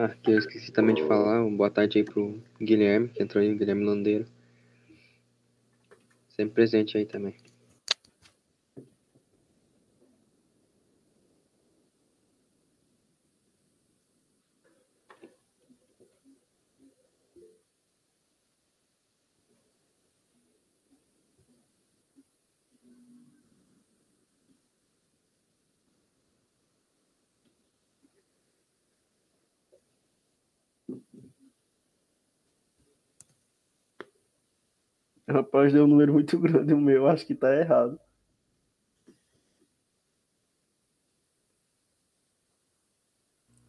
Ah, que eu esqueci também de falar, um boa tarde aí pro Guilherme, que entrou aí, o Guilherme Landeiro. Sempre presente aí também. Rapaz, deu um número muito grande o meu, acho que tá errado.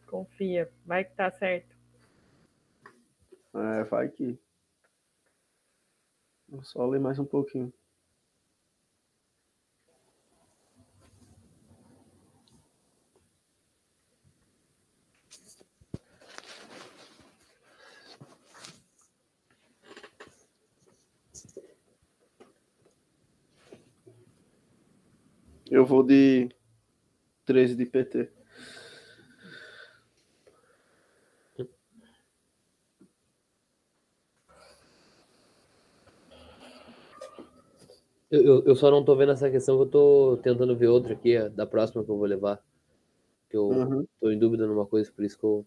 Confia, vai que tá certo. É, vai que. Vou só ler mais um pouquinho. Eu vou de 13 de PT. Eu, eu, eu só não tô vendo essa questão que eu tô tentando ver outra aqui, a da próxima que eu vou levar. Que eu Uhum. tô em dúvida numa coisa, por isso que eu.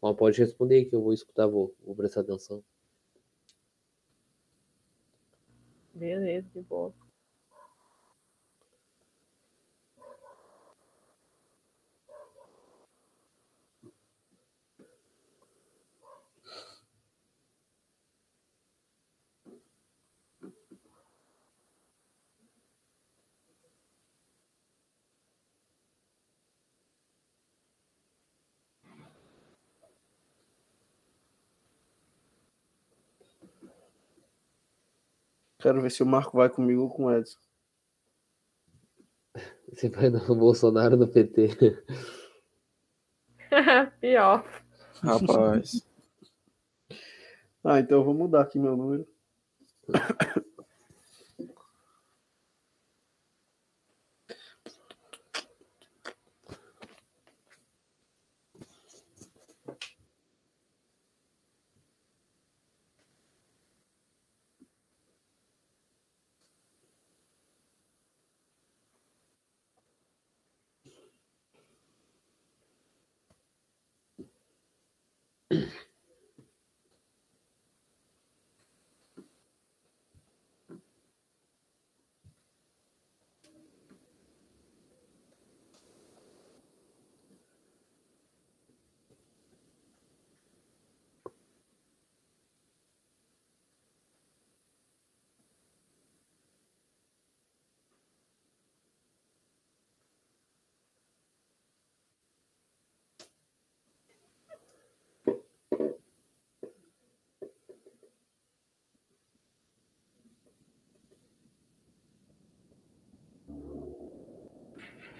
Bom, pode responder aí que eu vou escutar, vou, vou prestar atenção. Beleza, de boa. Quero ver se o Marco vai comigo ou com o Edson. Você vai no Bolsonaro no PT. Pior. Rapaz. Ah, então eu vou mudar aqui meu número.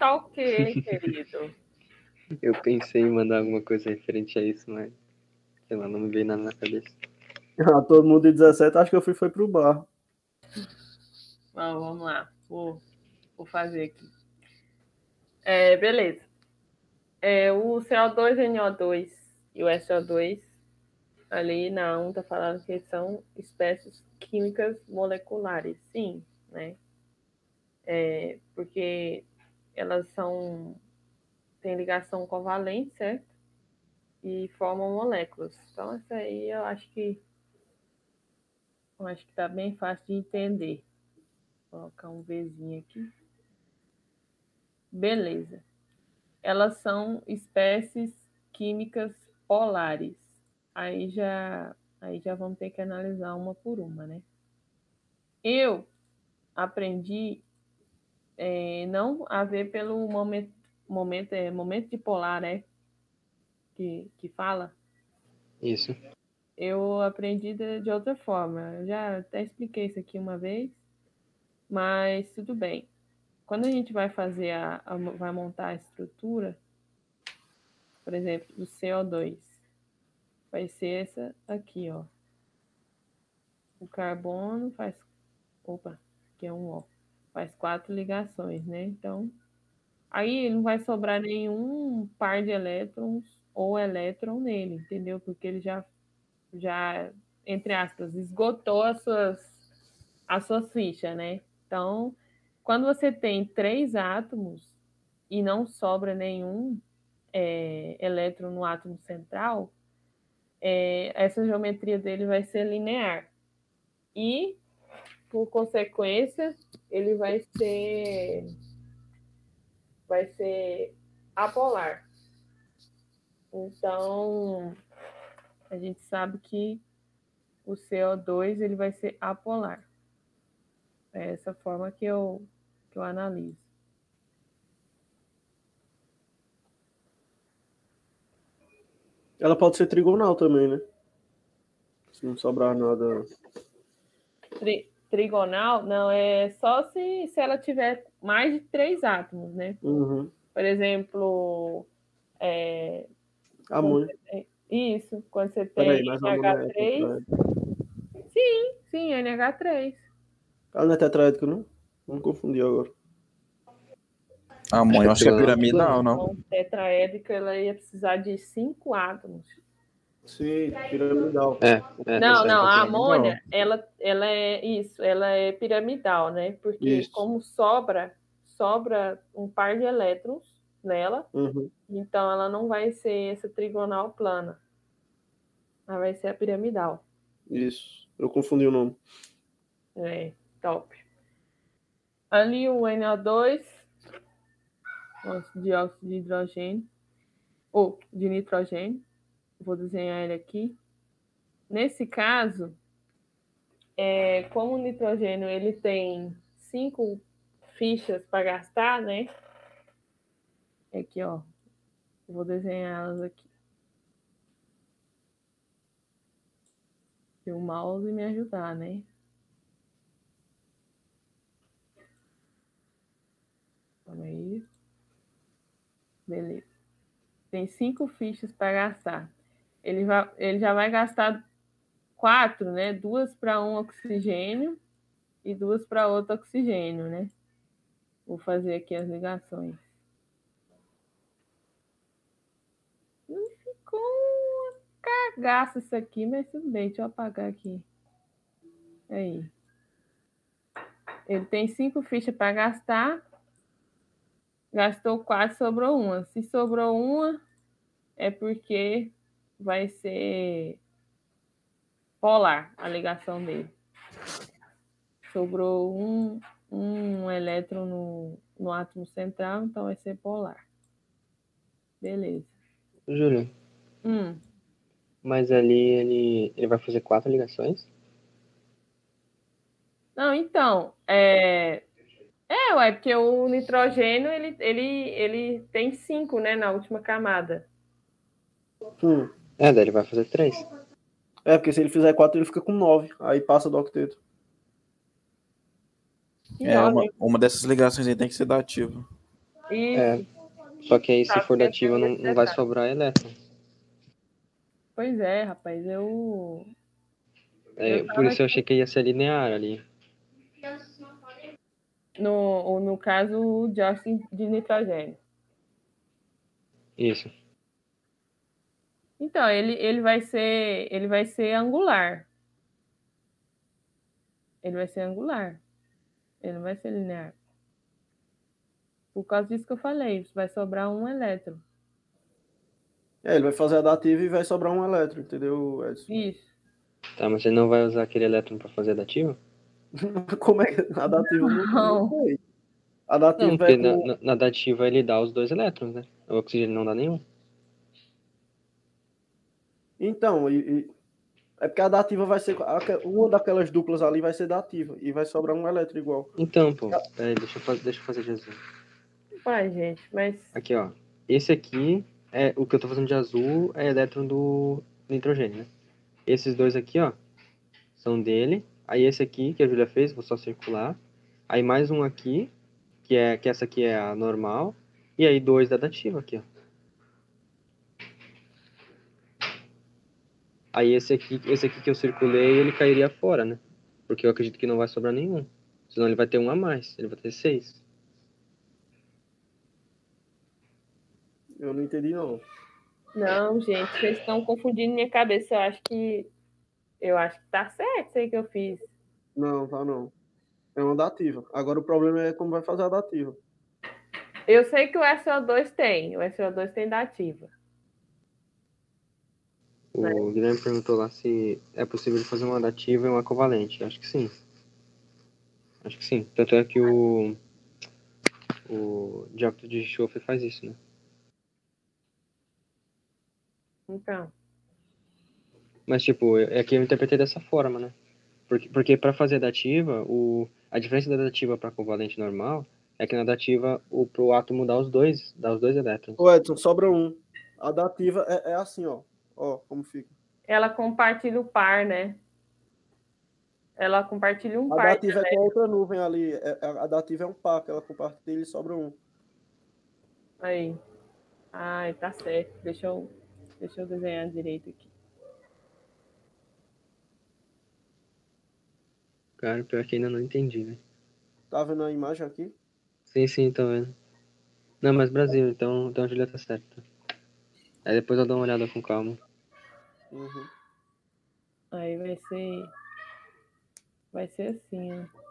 Tá ok, querido. Eu pensei em mandar alguma coisa referente a isso, mas sei lá, não me veio nada na cabeça. Ah, todo mundo de 17, acho que eu fui foi pro bar. Bom, vamos lá. Vou, vou fazer aqui. É, beleza. É, o CO2NO2 e o SO2, ali na 1 tá falando que são espécies químicas moleculares. Sim, né? É, porque elas são têm ligação covalente, certo? E formam moléculas. Então, essa aí eu acho que eu acho que tá bem fácil de entender. Vou colocar um Vzinho aqui. Beleza. Elas são espécies químicas polares. Aí já, aí já vamos ter que analisar uma por uma, né? Eu aprendi é, não a ver pelo momento, momento, é, momento de polar, né? Que, que fala. Isso. Eu aprendi de, de outra forma. Eu já até expliquei isso aqui uma vez, mas tudo bem. Quando a gente vai fazer a, a vai montar a estrutura, por exemplo, do CO2, vai ser essa aqui, ó. O carbono faz. Opa, aqui é um ó. Faz quatro ligações, né? Então, aí não vai sobrar nenhum par de elétrons ou elétron nele, entendeu? Porque ele já, já entre aspas, esgotou as suas, as suas fichas, né? Então, quando você tem três átomos e não sobra nenhum é, elétron no átomo central, é, essa geometria dele vai ser linear. E, por consequência, ele vai ser vai ser apolar. Então, a gente sabe que o CO2 ele vai ser apolar. É essa forma que eu, que eu analiso. Ela pode ser trigonal também, né? Se não sobrar nada. Tri, trigonal, não, é só se, se ela tiver mais de três átomos, né? Uhum. Por exemplo, é, Amônia. isso, quando você tem Peraí, mas amônia é NH3. tetraédrico. Sim, sim, NH3. Ela não é tetraédrico, não? Não confundi agora. A mãe, eu acho que é Não. piramidal, não. Então, tetraédrica, ela ia precisar de cinco átomos. Sim, piramidal. É, é, Não, aí não, a amônia, ela, ela é isso, ela é piramidal, né? Porque Isso. como sobra, sobra um par de elétrons nela, Uhum. então ela não vai ser essa trigonal plana. Ela vai ser a piramidal. Isso. Eu confundi o nome. É, top. Ali o NO2, nosso dióxido de hidrogênio, ou de nitrogênio, vou desenhar ele aqui. Nesse caso, é, como o nitrogênio ele tem cinco fichas para gastar, né? Aqui, ó. Vou desenhar elas aqui. E o mouse me ajudar, né? Calma aí. Beleza. Tem cinco fichas para gastar. Ele, vai, ele já vai gastar quatro, né? Duas para um oxigênio e duas para outro oxigênio, né? Vou fazer aqui as ligações. Ficou uma cagaça isso aqui, mas tudo bem. Deixa eu apagar aqui. Aí. Ele tem cinco fichas para gastar. Gastou quatro, sobrou uma. Se sobrou uma, é porque vai ser polar a ligação dele. Sobrou um, um elétron no, no átomo central, então vai ser polar. Beleza. Júlio, Hum, mas ali ele, ele vai fazer quatro ligações? Não, então, é... É, ué, porque o nitrogênio, ele, ele, ele tem cinco, né, na última camada. Hum. É, daí ele vai fazer três. É, porque se ele fizer 4, ele fica com 9. Aí passa do octeto. É, uma, uma dessas ligações aí tem que ser da ativa. É. Só que aí, se Tá, for porque dativa, não, não vai sobrar elétron. Pois é, rapaz, eu... É, Eu por isso eu achei que ia ser linear ali. No, no caso, o dióxido de nitrogênio. Isso. Então, ele, ele vai ser ele vai ser angular. Ele vai ser angular. Ele não vai ser linear. Por causa disso que eu falei, vai sobrar um elétron. É, ele vai fazer a dativa e vai sobrar um elétron, entendeu, Edson? Isso. Tá, mas ele não vai usar aquele elétron pra fazer a dativa? Como é que a dativa não, Não. não sei. A Não, dativa porque é com... na- na dativa ele dá os dois elétrons, né? O oxigênio não dá nenhum. Então, e, e- é porque a dativa vai ser. Uma daquelas duplas ali vai ser dativa. E vai sobrar um elétron igual. Então, pô, peraí, deixa eu, fazer, deixa eu fazer de azul. Vai, gente, mas Aqui, ó. Esse aqui, é o que eu tô fazendo de azul, é elétron do nitrogênio, né? Esses dois aqui, ó, são dele. Aí esse aqui, que a Júlia fez, vou só circular. Aí mais um aqui, que é que essa aqui é a normal. E aí dois da dativa aqui, ó. Aí esse aqui, esse aqui que eu circulei, ele cairia fora, né? Porque eu acredito que não vai sobrar nenhum. Senão ele vai ter um a mais, ele vai ter seis. Eu não entendi, não. Não, gente, vocês estão confundindo minha cabeça. Eu acho que. Eu acho que tá certo isso aí que eu fiz. Não, tá não. É uma dativa. Agora o problema é como vai fazer a dativa. Eu sei que o SO2 tem. O SO2 tem dativa. O É. Guilherme perguntou lá se é possível fazer uma dativa e uma covalente. Acho que sim. Acho que sim. Tanto é que o, o dióxido de enxofre faz isso, né? Então. Mas, tipo, é que eu interpretei dessa forma, né? Porque, porque para fazer a dativa, o, a diferença da dativa para covalente normal é que na dativa, o, pro átomo dá os dois, dá os dois elétrons. Ô, Edson, sobra um. A dativa é, é assim, ó. Ó, como fica. Ela compartilha o par, né? Ela compartilha um A par. dativa é com a outra nuvem ali. É- é- a dativa é um par que ela compartilha e sobra um. Aí. Ai, tá certo. Deixa eu, deixa eu desenhar direito aqui. Cara, pior que ainda não entendi, né? Tá vendo a imagem aqui? Sim, sim, tô vendo. Não, mas Brasil, então, então a Julia tá certa. Aí depois eu dou uma olhada com calma. Uhum. Aí vai ser. Vai ser assim, ó.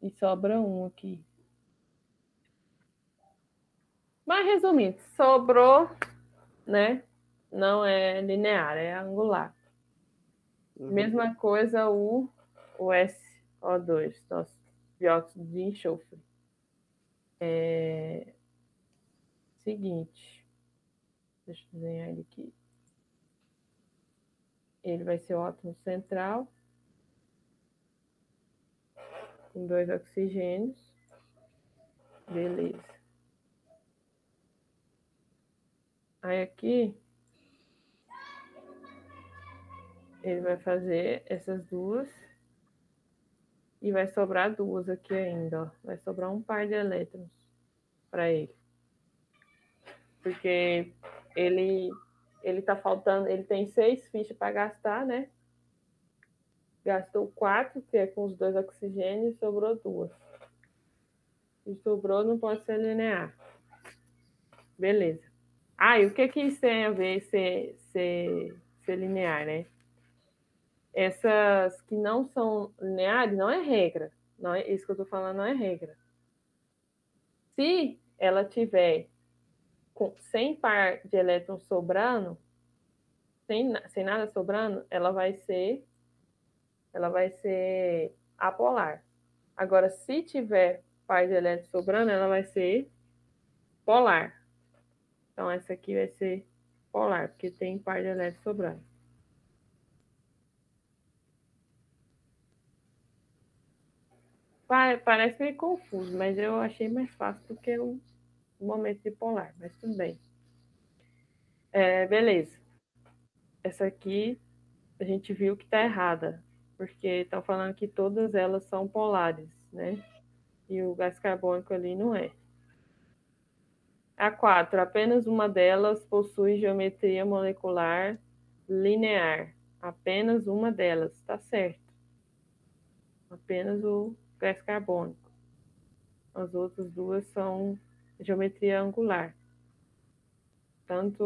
E sobra um aqui. Mas resumindo, sobrou, né? Não é linear, é angular. Uhum. Mesma coisa o, o SO2, nosso dióxido de enxofre. É... Seguinte. Deixa eu desenhar ele aqui. Ele vai ser o átomo central. Com dois oxigênios. Beleza. Aí aqui ele vai fazer essas duas e vai sobrar duas aqui ainda, ó. Vai sobrar um par de elétrons para ele. Porque ele ele tá faltando, ele tem seis fichas para gastar, né? Gastou quatro, que é com os dois oxigênios, sobrou duas. E sobrou não pode ser linear. Beleza. Ah, e o que que isso tem a ver ser, ser, ser linear, né? Essas que não são lineares não é regra. Não é, isso que eu estou falando não é regra. Se ela tiver com, sem par de elétrons sobrando, sem, sem nada sobrando, ela vai ser ela vai ser apolar. Agora, se tiver par de elétrons sobrando, ela vai ser polar. Então, essa aqui vai ser polar, porque tem par de elétrons sobrando. Pa- Parece meio confuso, mas eu achei mais fácil do que o momento de polar, mas tudo bem. É, beleza. Essa aqui a gente viu que está errada, porque estão falando que todas elas são polares, né? E o gás carbônico ali não é. A 4, apenas uma delas possui geometria molecular linear. Apenas uma delas, está certo. Apenas o gás carbônico. As outras duas são geometria angular. Tanto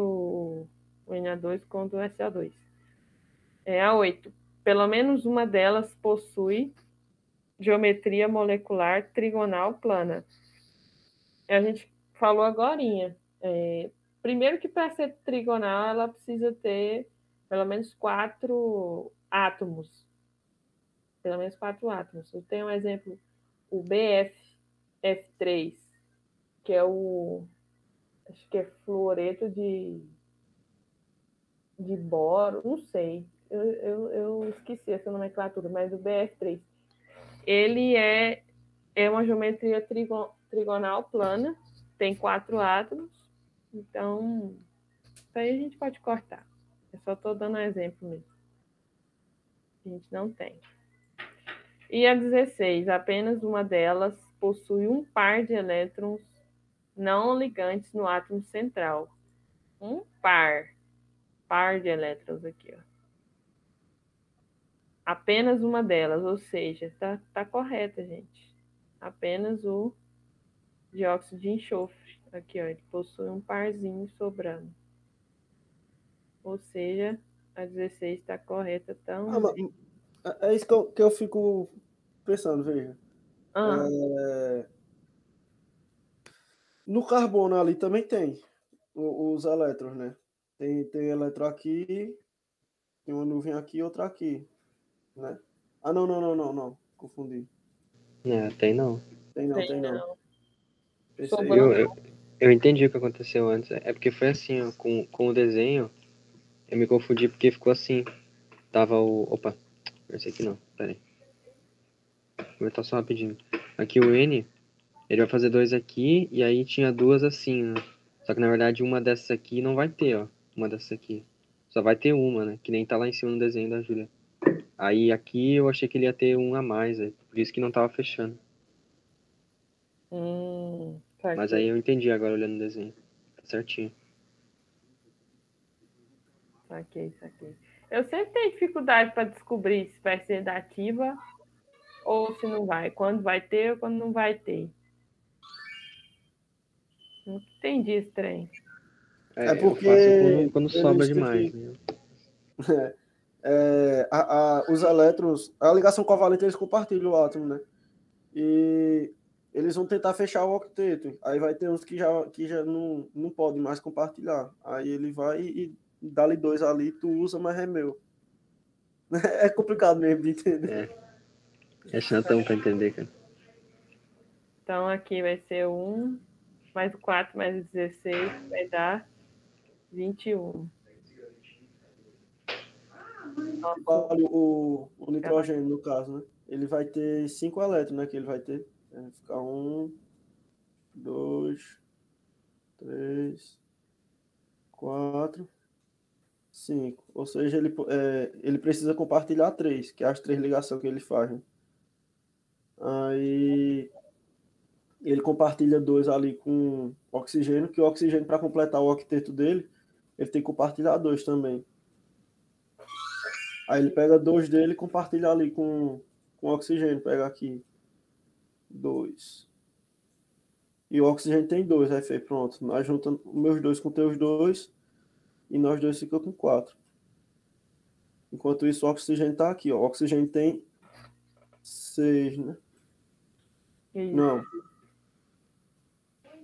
o Na2 quanto o SO2. É a 8. Pelo menos uma delas possui geometria molecular trigonal plana. A gente falou agorinha. É, primeiro que para ser trigonal, ela precisa ter pelo menos quatro átomos. Pelo menos quatro átomos. Eu tenho um exemplo, o BF3, que é o acho que é fluoreto de de boro, não sei. Eu, eu, eu esqueci essa nomenclatura, mas o BF3 ele é, é uma geometria trigo, trigonal plana, tem quatro átomos, então isso aí a gente pode cortar. Eu só estou dando um exemplo mesmo. A gente não tem. E a 16, apenas uma delas possui um par de elétrons não ligantes no átomo central. Um par. par de elétrons aqui, ó. Apenas uma delas, ou seja, está tá correta, gente. Apenas o dióxido de enxofre. Aqui, ó, ele possui um parzinho sobrando. Ou seja, a 16 está correta Ah, também. mas é isso que eu, que eu fico pensando, veja. Ah, É, No carbono ali também tem os elétrons, né? Tem, tem elétron aqui, tem uma nuvem aqui e outra aqui, né? Ah, não, não, não, não, não. Confundi. Não, tem não. Tem não, tem tem não. não. Eu entendi o que aconteceu antes. É porque foi assim, ó, com, com o desenho, eu me confundi porque ficou assim. Tava o. Opa, esse aqui não, peraí. Vou comentar só rapidinho. Aqui o N, ele vai fazer dois aqui, e aí tinha duas assim, né? Só que na verdade uma dessas aqui não vai ter, ó. Uma dessas aqui. Só vai ter uma, né? Que nem tá lá em cima no desenho da Júlia. Aí aqui eu achei que ele ia ter um a mais, aí, por isso que não tava fechando. Hum, tá Mas aí eu entendi agora olhando o desenho. Tá certinho. saquei, saquei. Eu sempre tenho dificuldade para descobrir se vai ser da ativa ou se não vai. Quando vai ter ou quando não vai ter. Não entendi esse trem. É eu porque quando, quando sobra demais. Né? É, a- a- os elétrons, a ligação covalente eles compartilham o átomo, né? E eles vão tentar fechar o octeto. Aí vai ter uns que já, que já não, não podem mais compartilhar. Aí ele vai e dá-lhe dois ali, tu usa, mas é meu. É complicado mesmo de entender. Não é tão pra entender, cara. Então aqui vai ser 1 mais o 4 mais o 16 vai dar 21. Nossa, Vale o, o nitrogênio, no caso, né? Ele vai ter cinco elétrons, né? Que ele vai ter. Vai ficar um, dois, três, quatro, cinco. Ou seja, ele, é, ele precisa compartilhar três, que é as três ligações que ele faz. né? Aí ele compartilha dois ali com oxigênio, que o oxigênio, para completar o octeto dele, ele tem que compartilhar dois também. Aí ele pega dois dele e compartilha ali com, com oxigênio. Pega aqui. Dois. E o oxigênio tem dois. Aí fez, pronto. Nós juntamos meus dois com teus dois. E nós dois ficamos com quatro. Enquanto isso, o oxigênio tá aqui. Ó. O oxigênio tem seis, né? Não.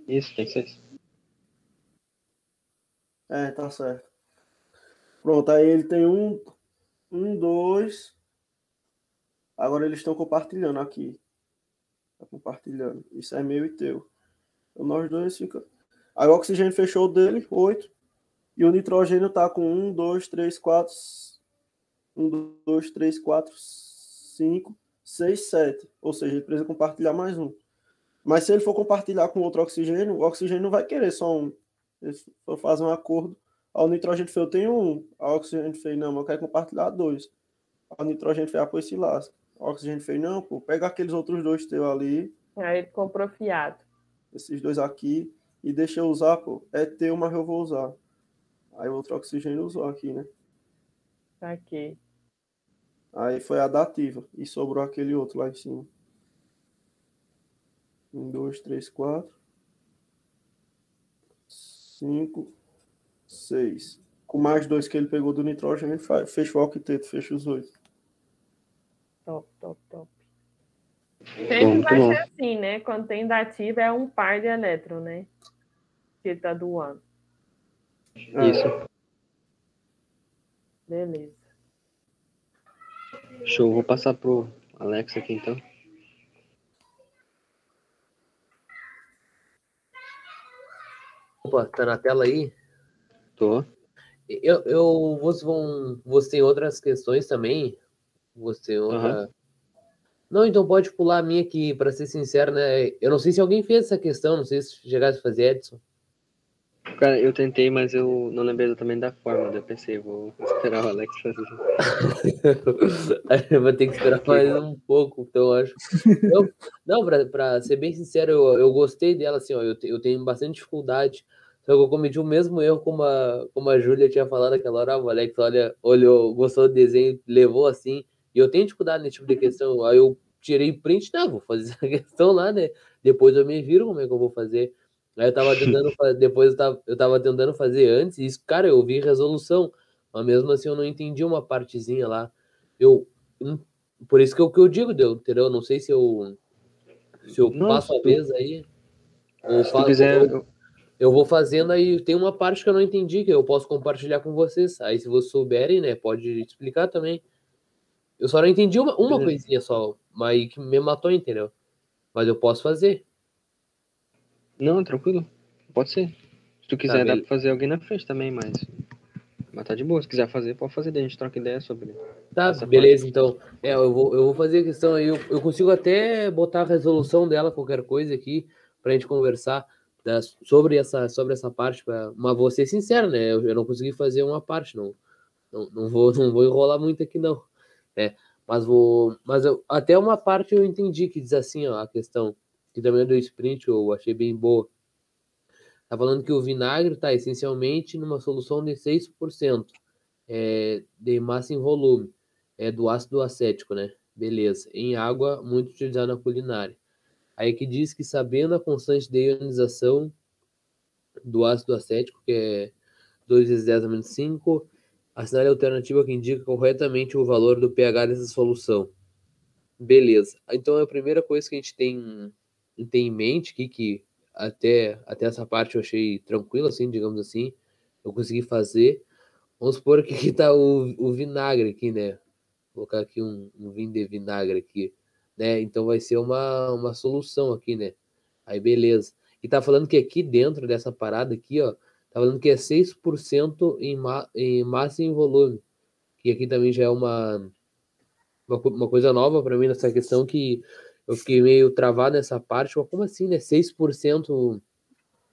Isso, tem seis. É, tá certo. Pronto, aí ele tem um, um, dois. Agora eles estão compartilhando aqui. Tá compartilhando. Isso é meu e teu. Então nós dois fica. Aí o oxigênio fechou dele, oito. E o nitrogênio tá com um, dois, três, quatro. Um, dois, três, quatro, cinco, seis, sete. Ou seja, ele precisa compartilhar mais um. Mas se ele for compartilhar com outro oxigênio, o oxigênio não vai querer só um. Eles for fazer um acordo. O nitrogênio eu tenho um. A oxigênio fez, não, mas eu quero compartilhar dois. O nitrogênio fez, ah, pois se lasca. O oxigênio fez, não, pô, pega aqueles outros dois teus ali, Aí ele comprou fiado. esses dois aqui, e deixa eu usar, pô. É teu, mas eu vou usar. Aí o outro oxigênio usou aqui, né? Saquei. Aí foi a dativa. E sobrou aquele outro lá em cima. Um, dois, três, quatro. Cinco. Seis. Com mais dois que ele pegou do nitrogênio, ele fecha o octeto, fecha os oito. Top, top, top. Sempre vai ser assim, né? Quando tem dativa é um par de elétron, né? Que ele tá doando. É. Isso. Beleza. Show. Vou passar pro Alex aqui então. Opa, tá na tela aí? Tô. Eu, eu vocês vão. Você tem outras questões também? Você outra. Aham. Não, então pode pular a minha aqui, para ser sincero, né? Eu não sei se alguém fez essa questão, não sei se chegasse a fazer, Edson. Cara, eu tentei, mas eu não lembrei exatamente da forma. daí Eu pensei, vou esperar o Alex fazer. Vou ter que esperar mais um pouco, então eu acho. Eu- não, pra ser bem sincero, eu, eu gostei dela, assim, ó, eu, eu tenho bastante dificuldade, eu cometi o mesmo erro como a, como a Júlia tinha falado aquela hora. Ah, o Alex olha, olhou, gostou do desenho, levou assim. E eu tenho dificuldade nesse tipo de questão. Aí eu tirei print, não, vou fazer essa questão lá, né? Depois eu me viro como é que eu vou fazer. Aí eu tava tentando fazer, depois eu tava, eu tava tentando fazer antes, e isso, cara, eu vi resolução, mas mesmo assim eu não entendi uma partezinha lá. Eu, hum, por isso que eu, que eu digo, deu, entendeu? Não sei se eu, se eu Não, passo a vez aí, ou Se faço, quiser, eu, eu- vou fazendo aí, tem uma parte que eu não entendi, que eu posso compartilhar com vocês. Aí se vocês souberem, né, pode explicar também. Eu só não entendi uma, uma Beleza. coisinha só, mas que me matou, entendeu? Mas eu posso fazer. não, tranquilo. Pode ser. Se tu quiser, dá beleza. pra fazer alguém na frente também, mas. Mas tá de boa. Se quiser fazer, pode fazer. Daí a gente troca ideia sobre. Tá, beleza, então. É, eu vou, eu vou fazer a questão aí. Eu, eu consigo até botar a resolução dela, qualquer coisa aqui, pra gente conversar da- sobre, essa, sobre essa parte. Pra, mas vou ser sincero, né? Eu, eu não consegui fazer uma parte, não. Não, não, vou, não vou enrolar muito aqui, não. É, mas vou. Mas eu- até uma parte eu entendi que diz assim, ó, a questão, que também é do sprint, eu achei bem boa. Tá falando que o vinagre está essencialmente numa solução de 6% é, de massa em volume é do ácido acético, né? Beleza. Em água, muito utilizado na culinária. Aí que diz que sabendo a constante de ionização do ácido acético, que é 2 vezes 10 a menos 5, assinale a alternativa que indica corretamente o valor do pH dessa solução. Beleza. Então a primeira coisa que a gente tem, tem em mente aqui, que até, até essa parte eu achei tranquilo, assim, digamos assim, eu consegui fazer. Vamos supor que aqui tá o, o vinagre aqui, né? Vou colocar aqui um, um vinho de vinagre aqui, né? Então vai ser uma, uma solução aqui, né? Aí beleza. E tá falando que aqui dentro dessa parada aqui, ó, tá falando que é 6% em, ma em massa e em volume. Que aqui também já é uma, uma, uma coisa nova para mim nessa questão que eu fiquei meio travado nessa parte. Mas como assim, né? 6%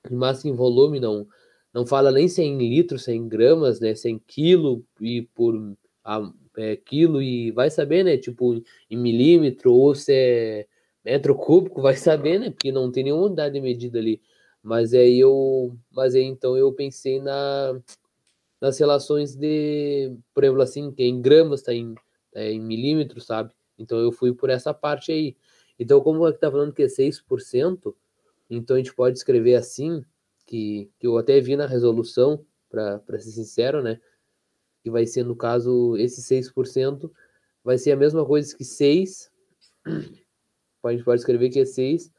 em massa e em volume, não, não fala nem se é em litros, se é em gramas, né? Se é em quilo e por a, é, quilo e vai saber, né? Tipo, em milímetro ou se é metro cúbico, vai saber, né? Porque não tem nenhuma unidade de medida ali. Mas aí eu, mas aí então eu pensei na nas relações de, por exemplo, assim, que é em gramas, tá em, tá em milímetros, sabe? Então eu fui por essa parte aí. Então, como é que tá falando que é 6%, então a gente pode escrever assim, que, que eu até vi na resolução, para ser sincero, né? Que vai ser, no caso, esse 6% vai ser a mesma coisa que 6. A gente pode escrever que é 6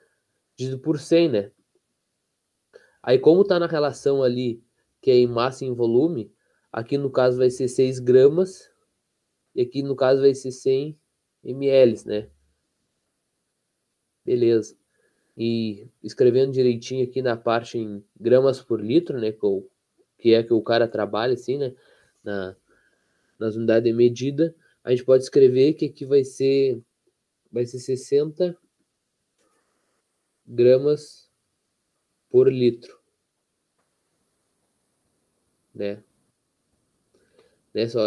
dividido por 100, né? Aí, como tá na relação ali, que é em massa e em volume, aqui no caso vai ser 6 gramas, e aqui no caso vai ser 100 ml, né? Beleza e escrevendo direitinho aqui na parte em gramas por litro, né, que, o, que é que o cara trabalha assim, né, na, nas unidades de medida, a gente pode escrever que aqui vai ser vai ser 60 gramas por litro, né? Né, só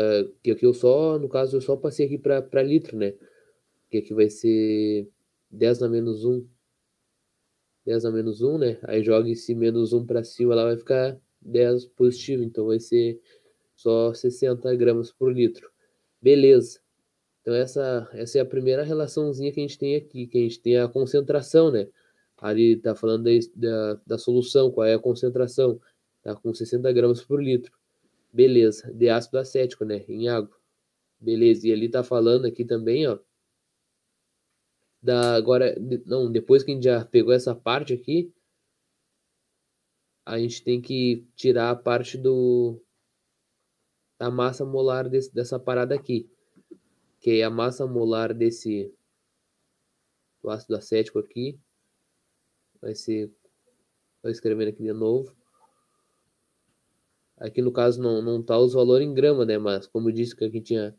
que aqui eu só, no caso, eu só passei aqui para litro, né? Que aqui vai ser 10 na menos 1 10 a menos 1, né? Aí joga esse menos 1 para cima, ela vai ficar 10 positivo, então vai ser só 60 gramas por litro. Beleza. Então essa, essa é a primeira relaçãozinha que a gente tem aqui, que a gente tem a concentração, né? Ali tá falando da, da, da solução, qual é a concentração. Tá com 60 gramas por litro. Beleza. De ácido acético, né? Em água. Beleza. E ali tá falando aqui também, ó, da agora não depois que a gente já pegou essa parte aqui a gente tem que tirar a parte do da massa molar desse, dessa parada aqui que é a massa molar desse do ácido acético aqui vai ser vou escrevendo aqui de novo aqui no caso não não tá os valores em grama né mas como eu disse que aqui tinha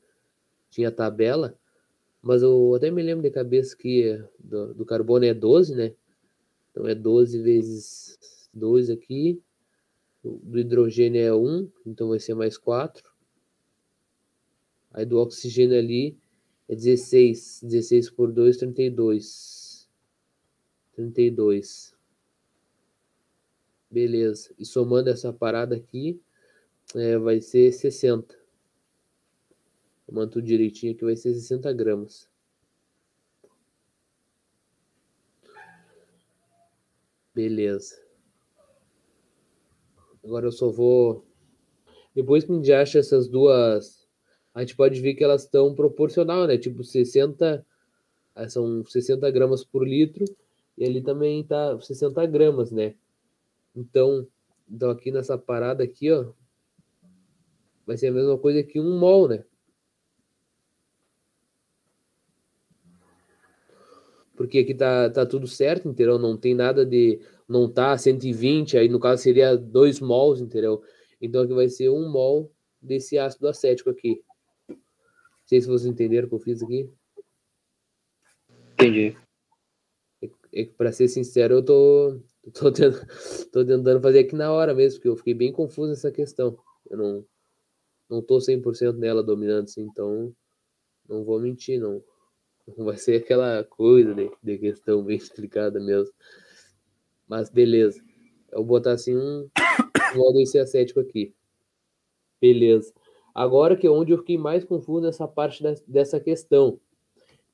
tinha tabela mas eu até me lembro de cabeça que do, do carbono é 12, né? Então é 12 vezes 2 aqui. Do hidrogênio é 1, então vai ser mais 4. Aí do oxigênio ali é 16. 16 por 2, 32. 32. Beleza. E somando essa parada aqui, é, vai ser 60. Somando tudo direitinho aqui, vai ser 60 gramas. Beleza. Agora eu só vou. Depois que a gente acha essas duas, a gente pode ver que elas estão proporcional, né? Tipo 60, ah, são 60 gramas por litro, e ali também tá 60 gramas, né? Então, então aqui nessa parada aqui, ó, vai ser a mesma coisa que um mol, né? porque aqui tá, tá tudo certo, entendeu? Não tem nada de. Não tá 120, aí no caso seria 2 mols, entendeu? Então aqui vai ser um mol desse ácido acético aqui. Não sei se vocês entenderam o que eu fiz aqui. Entendi. É, é, para ser sincero, eu tô, tô, tentando, tô tentando fazer aqui na hora mesmo, porque eu fiquei bem confuso nessa questão. Eu não, não tô 100% nela dominando, assim, então não vou mentir, não. Vai ser aquela coisa de, de questão bem explicada mesmo. Mas beleza. Eu vou botar assim um modo esse acético aqui. Beleza. Agora que é onde eu fiquei mais confuso nessa parte dessa questão,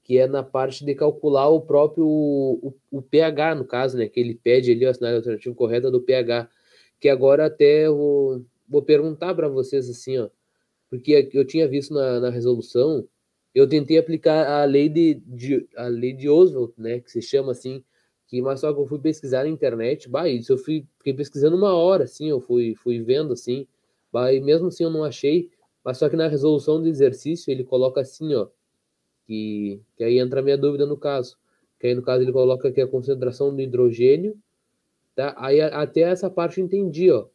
que é na parte de calcular o próprio o, o pH, no caso, né? Que ele pede ali a sinal alternativa correta do pH. Que agora até eu vou, vou perguntar para vocês assim, ó. Porque eu tinha visto na, na resolução eu tentei aplicar a lei de, de, a lei de Oswald, né, que se chama assim, que mas só que eu fui pesquisar na internet, bah, isso eu fui fiquei pesquisando uma hora assim, eu fui fui vendo assim, bah, e mesmo assim eu não achei, mas só que na resolução do exercício ele coloca assim, ó, que, que aí entra a minha dúvida no caso, que aí no caso ele coloca que a concentração do hidrogênio, tá? Aí até essa parte eu entendi, ó,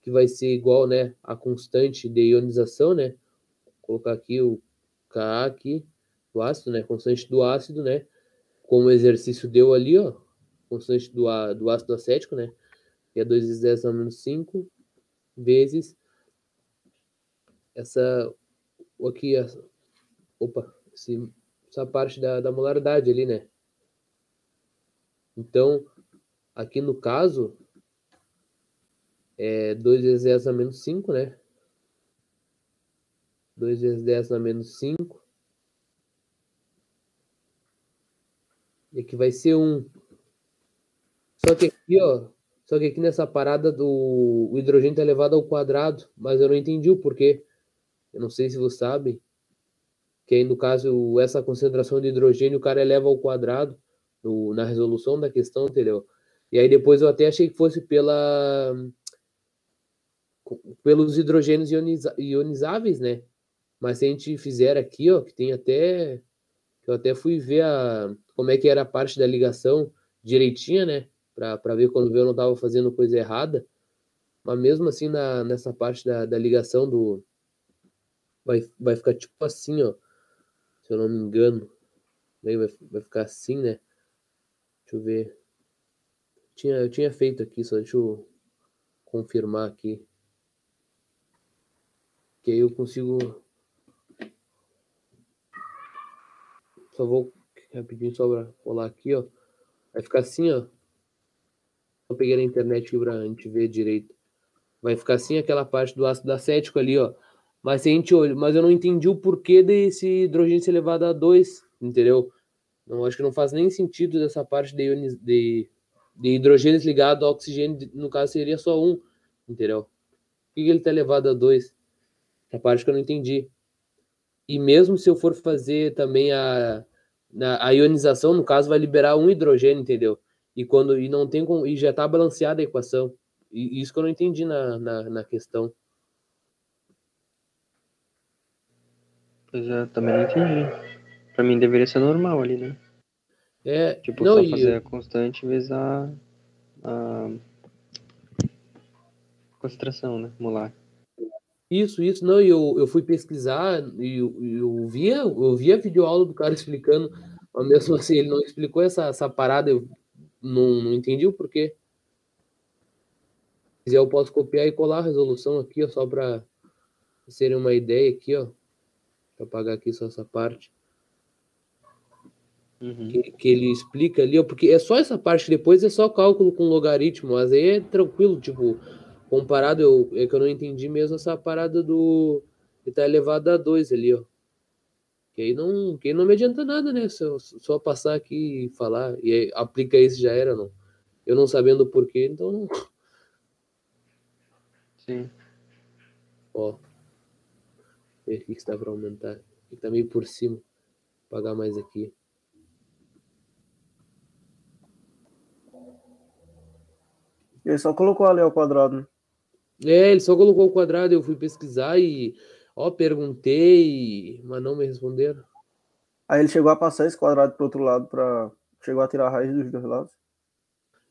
que vai ser igual, né, a constante de ionização, né? Vou colocar aqui o K aqui do ácido, né? Constante do ácido, né? Como o exercício deu ali, ó. Constante do, do ácido acético, né? Que é 2 vezes 10 a menos 5 vezes essa aqui, essa, opa, esse, essa parte da, da molaridade ali, né? Então, aqui no caso, é 2 vezes 10 a menos 5, né? 2 vezes 10 na menos 5. E aqui vai ser 1. Só que aqui, ó, só que aqui nessa parada do o hidrogênio está elevado ao quadrado, mas eu não entendi o porquê. Eu não sei se você sabe. Que aí, no caso, essa concentração de hidrogênio o cara eleva ao quadrado no, na resolução da questão, entendeu? E aí depois eu até achei que fosse pela pelos hidrogênios ioniza, ionizáveis, né? Mas se a gente fizer aqui, ó, que tem até. Eu até fui ver a, como é que era a parte da ligação direitinha, né? Para ver quando eu não estava fazendo coisa errada. Mas mesmo assim, na, nessa parte da, da ligação do. Vai, vai ficar tipo assim, ó. Se eu não me engano. Vai, vai ficar assim, né? Deixa eu ver. Tinha, eu tinha feito aqui, só deixa eu confirmar aqui. Que aí eu consigo Só vou rapidinho só pra colar aqui, ó. Vai ficar assim, ó. Eu peguei na internet aqui pra gente ver direito. Vai ficar assim aquela parte do ácido acético ali, ó. Mas a gente olha, mas eu não entendi o porquê desse hidrogênio ser elevado a 2, entendeu? Não, acho que não faz nem sentido dessa parte de, de, de hidrogênios ligado ao oxigênio, no caso seria só um, entendeu? Por que ele tá elevado a 2? Essa parte que eu não entendi. E mesmo se eu for fazer também a, a ionização, no caso, vai liberar um hidrogênio, entendeu? E quando e não tem como, e já está balanceada a equação. E isso que eu não entendi na, na, na questão. Pois é, também não entendi. Pra mim deveria ser normal ali, né? É, tipo, não, só e... fazer a constante vezes a, a concentração, né? Molar. Isso, isso, não, eu, eu fui pesquisar e eu, eu via, eu via a videoaula do cara explicando, mas mesmo assim ele não explicou essa, essa parada, eu não, não entendi o porquê. Se quiser, eu posso copiar e colar a resolução aqui, ó, só para terem uma ideia aqui, ó. Eu apagar aqui só essa parte. Uhum. que, que ele explica ali, ó, porque é só essa parte, depois é só cálculo com logaritmo, mas aí é tranquilo, tipo, comparado, eu, é que eu não entendi mesmo essa parada do que tá elevado a 2 ali, ó. Que aí não, que aí não me adianta nada, né? Só, só passar aqui e falar, e aí aplica isso já era, não. Eu não sabendo o porquê, então não. Sim. Ó. O que está para aumentar. Tá meio por cima. Pagar mais aqui. Ele só colocou ali ao quadrado, né? É, ele só colocou o quadrado, eu fui pesquisar e, ó, perguntei, mas não me responderam. Aí ele chegou a passar esse quadrado pro outro lado para Chegou a tirar a raiz dos dois lados.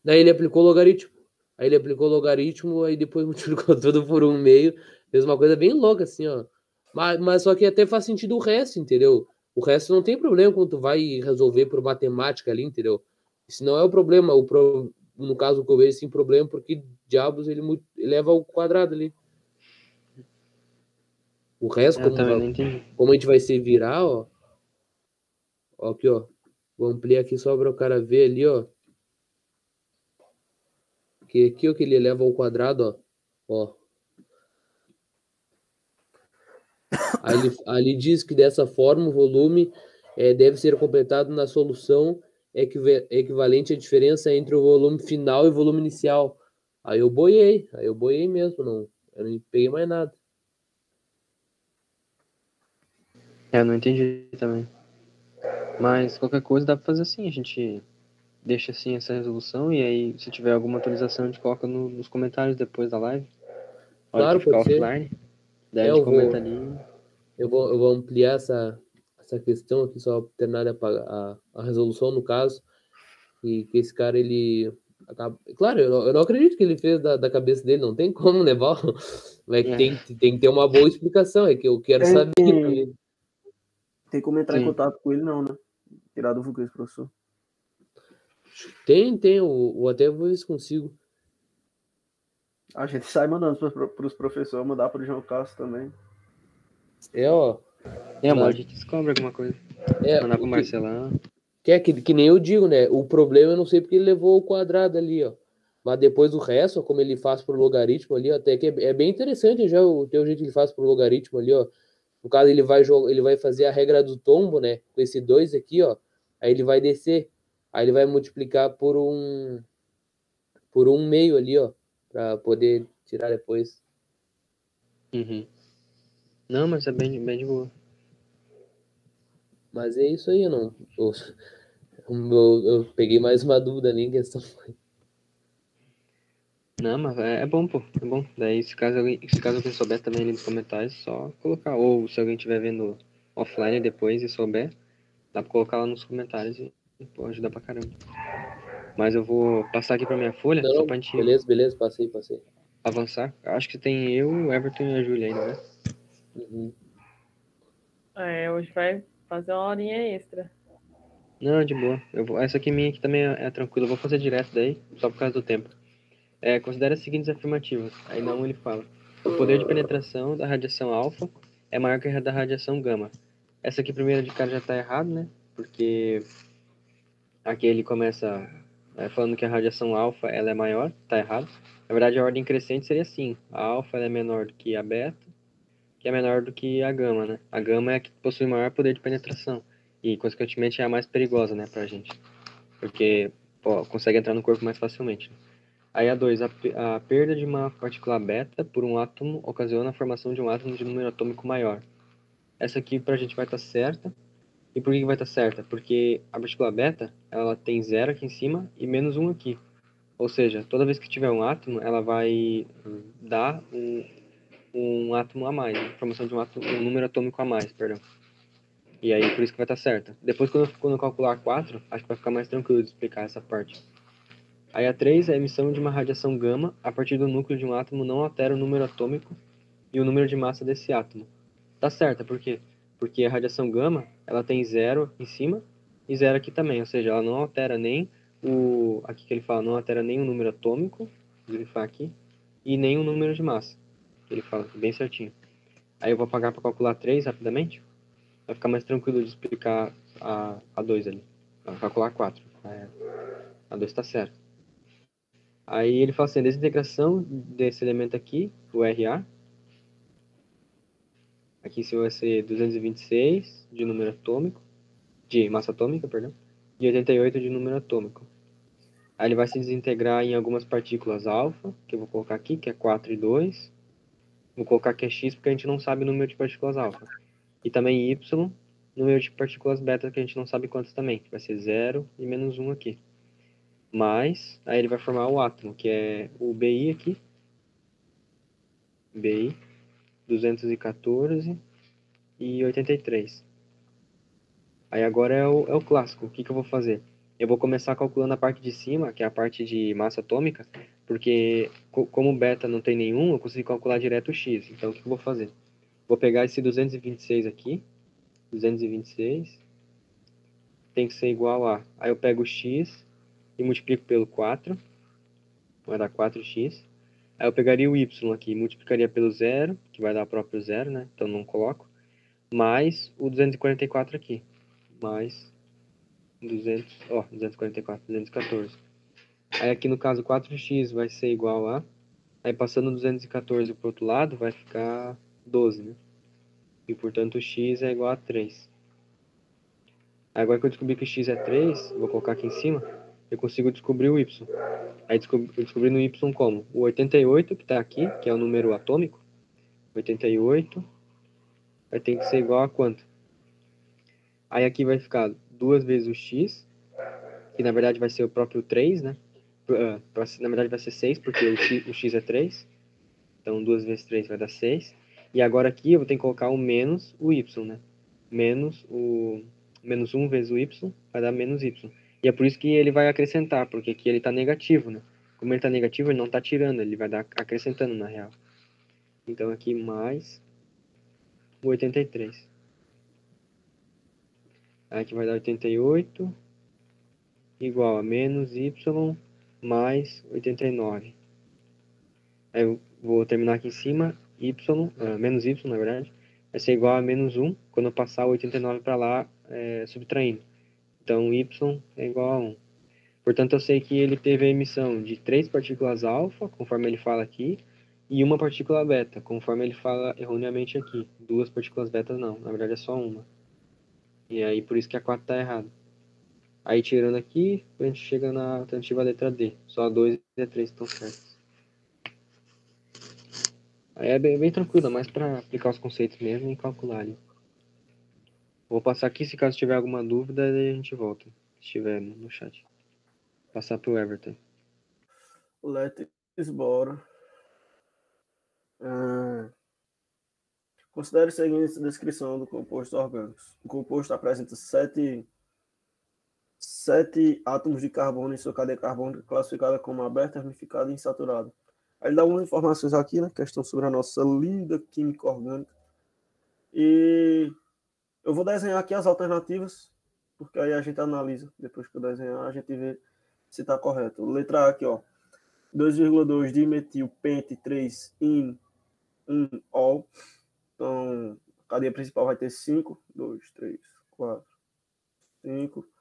Daí ele aplicou logaritmo. Aí ele aplicou logaritmo, aí depois multiplicou tudo por um meio. Fez uma coisa bem louca, assim, ó. Mas, mas só que até faz sentido o resto, entendeu? O resto não tem problema quando tu vai resolver por matemática ali, entendeu? Isso não é o problema. O pro... No caso que eu vejo, sim, problema, porque diabos ele eleva ao quadrado ali. O resto, como, vai- como a gente vai se virar, ó. Ó, aqui, ó. Vou ampliar aqui só para o cara ver ali, ó. Que aqui, ó, que ele eleva ao quadrado, ó. Ó. Ali, ali diz que dessa forma o volume eh, deve ser completado na solução equiva- equivalente à diferença entre o volume final e o volume inicial. Aí eu boiei, aí eu boiei mesmo, não, eu não peguei mais nada. É, eu não entendi também. Mas qualquer coisa dá pra fazer assim, a gente deixa assim essa resolução e aí se tiver alguma atualização a gente coloca no- nos comentários depois da live. A hora Claro, ficar offline. Daí É, a gente eu vou- comenta ali. Eu vou, eu vou ampliar essa, essa questão aqui, só terminar apagar a, a resolução, no caso, e que esse cara, ele... acaba- Claro, eu não, eu não acredito que ele fez da, da cabeça dele, não tem como, né, Val? Mas É. tem, tem que ter uma boa explicação, é que eu quero Tem- saber também. Tem como entrar em Sim. contato com ele, não, né? Tirar dúvida com esse professor. Tem, tem, eu, eu até vou ver se consigo. A gente sai mandando para os professores, mandar para o João Castro também. É, ó, É, hora a gente descobre alguma coisa. é, Mandar pro que- Marcelão. Que é que, que nem eu digo, né? O problema eu não sei porque ele levou o quadrado ali, ó. Mas depois o resto, ó, como ele faz pro logaritmo ali, ó, até que é, é bem interessante já o teu jeito que ele faz pro logaritmo ali, ó. No caso, ele vai jogar, ele vai fazer a regra do tombo, né? Com esse 2 aqui, ó. Aí ele vai descer. Aí ele vai multiplicar por um por um meio ali, ó, para poder tirar depois. Uhum. Não, mas é bem, bem de boa. Mas é isso aí, eu não. Eu, eu, eu peguei mais uma dúvida ali em questão. Não, mas é, é bom, pô. É bom. Daí, se caso alguém, se caso alguém souber também ali nos comentários, só colocar. Ou se alguém estiver vendo offline depois e souber, dá pra colocar lá nos comentários e, e pô, ajuda pra caramba. Mas eu vou passar aqui pra minha folha, Não, só pra gente beleza, beleza, passei, passei. avançar. Acho que tem eu, o Everton e a Júlia ainda, né? Uhum. É, hoje vai fazer uma horinha extra. Não, de boa. Eu vou, essa aqui minha aqui também é, é tranquila. Eu vou fazer direto daí, só por causa do tempo. É, considere as seguintes afirmativas. Aí não ele fala. O poder de penetração da radiação alfa é maior que a da radiação gama. Essa aqui primeira de cara já está errado, né? Porque aqui ele começa é, falando que a radiação alfa ela é maior, tá errado. Na verdade a ordem crescente seria assim. A alfa é menor do que a beta, que é menor do que a gama, né? A gama é a que possui maior poder de penetração e consequentemente é a mais perigosa, né, pra gente. Porque consegue entrar no corpo mais facilmente. Aí a 2, a, a perda de uma partícula beta por um átomo ocasiona a formação de um átomo de número atômico maior. Essa aqui pra gente vai estar certa. E por que que vai estar certa? Porque a partícula beta, ela tem zero aqui em cima e menos um aqui. Ou seja, toda vez que tiver um átomo, ela vai dar um, um átomo a mais, né? formação de um, átomo, um número atômico a mais, perdão. E aí, por isso que vai estar certa. Depois, quando eu, quando eu calcular a 4, acho que vai ficar mais tranquilo de explicar essa parte. Aí a 3, a emissão de uma radiação gama a partir do núcleo de um átomo não altera o número atômico e o número de massa desse átomo. Tá certa, por quê? Porque a radiação gama, ela tem zero em cima e zero aqui também, ou seja, ela não altera nem o... Aqui que ele fala, não altera nem o número atômico, grifar aqui, e nem o número de massa. Ele fala aqui, bem certinho. Aí eu vou apagar para calcular 3 rapidamente. Vai ficar mais tranquilo de explicar a, a 2 ali. calcular 4. É, a 2 está certo. Aí ele fala assim, desintegração desse elemento aqui, o RA. Aqui se vai ser 226 de número atômico, de massa atômica, perdão, e 88 de número atômico. Aí ele vai se desintegrar em algumas partículas alfa, que eu vou colocar aqui, que é 4 e 2. Vou colocar que é x porque a gente não sabe o número de partículas alfa. E também y, número de partículas beta que a gente não sabe quantas também, que vai ser 0 e menos 1 aqui. Mais, aí ele vai formar o átomo, que é o BI aqui. BI, 214 e 83. Aí agora é o, é o clássico. O que, que eu vou fazer? Eu vou começar calculando a parte de cima, que é a parte de massa atômica, porque co como beta não tem nenhum, eu consigo calcular direto o x. Então o que, eu vou fazer? Vou pegar esse 226 aqui, 226, tem que ser igual a... Aí eu pego o x e multiplico pelo 4, vai dar 4x. Aí eu pegaria o y aqui, multiplicaria pelo zero, que vai dar próprio zero, né? Então não coloco. Mais o 244 aqui. Mais 200, ó, 244, 214. Aí aqui no caso 4x vai ser igual a... Aí passando 214 para o outro lado vai ficar 12, né? E portanto x é igual a 3. Agora que eu descobri que x é 3, vou colocar aqui em cima, eu consigo descobrir o y. Aí descobri, no y como? O 88, que está aqui, que é o número atômico. 88 vai ter que ser igual a quanto? Aí aqui vai ficar duas vezes o x, que na verdade vai ser o próprio 3, né? Uh, na verdade vai ser 6, porque o x, o x é 3. Então, duas vezes 3 vai dar 6. E agora aqui eu vou ter que colocar o menos o y, né? Menos o menos 1 vezes o y vai dar menos y. E é por isso que ele vai acrescentar, porque aqui ele está negativo, né? Como ele está negativo, ele não está tirando, ele vai dar acrescentando na real. Então aqui mais o 83. Aqui vai dar 88 igual a menos y mais 89. Aí eu vou terminar aqui em cima, y, uh, menos y na verdade, vai ser igual a menos 1 quando eu passar o 89 para lá, é, subtraindo. Então, y é igual a 1. Portanto, eu sei que ele teve a emissão de três partículas alfa, conforme ele fala aqui, e uma partícula beta, conforme ele fala erroneamente aqui. Duas partículas beta não, na verdade é só uma. E aí, por isso que a 4 está errada. Aí, tirando aqui, a gente chega na alternativa letra D. Só a 2 e a 3 estão certas. Aí é bem, bem tranquilo, mais para aplicar os conceitos mesmo e calcular ali. Vou passar aqui, se caso tiver alguma dúvida, a gente volta. Se tiver no chat. Passar para o Everton. Let's bora. Ah, considere seguinte descrição do composto orgânico. O composto apresenta sete, sete átomos de carbono em sua cadeia carbônica, classificada como aberta, ramificada e insaturada. Ele dá algumas informações aqui, né? Questão sobre a nossa linda química orgânica. E eu vou desenhar aqui as alternativas, porque aí a gente analisa. Depois que eu desenhar, a gente vê se está correto. Letra A aqui, ó. 2,2 dimetil pente 3 in 1 ol. Então, a cadeia principal vai ter 5. 2, 3, 4, 5.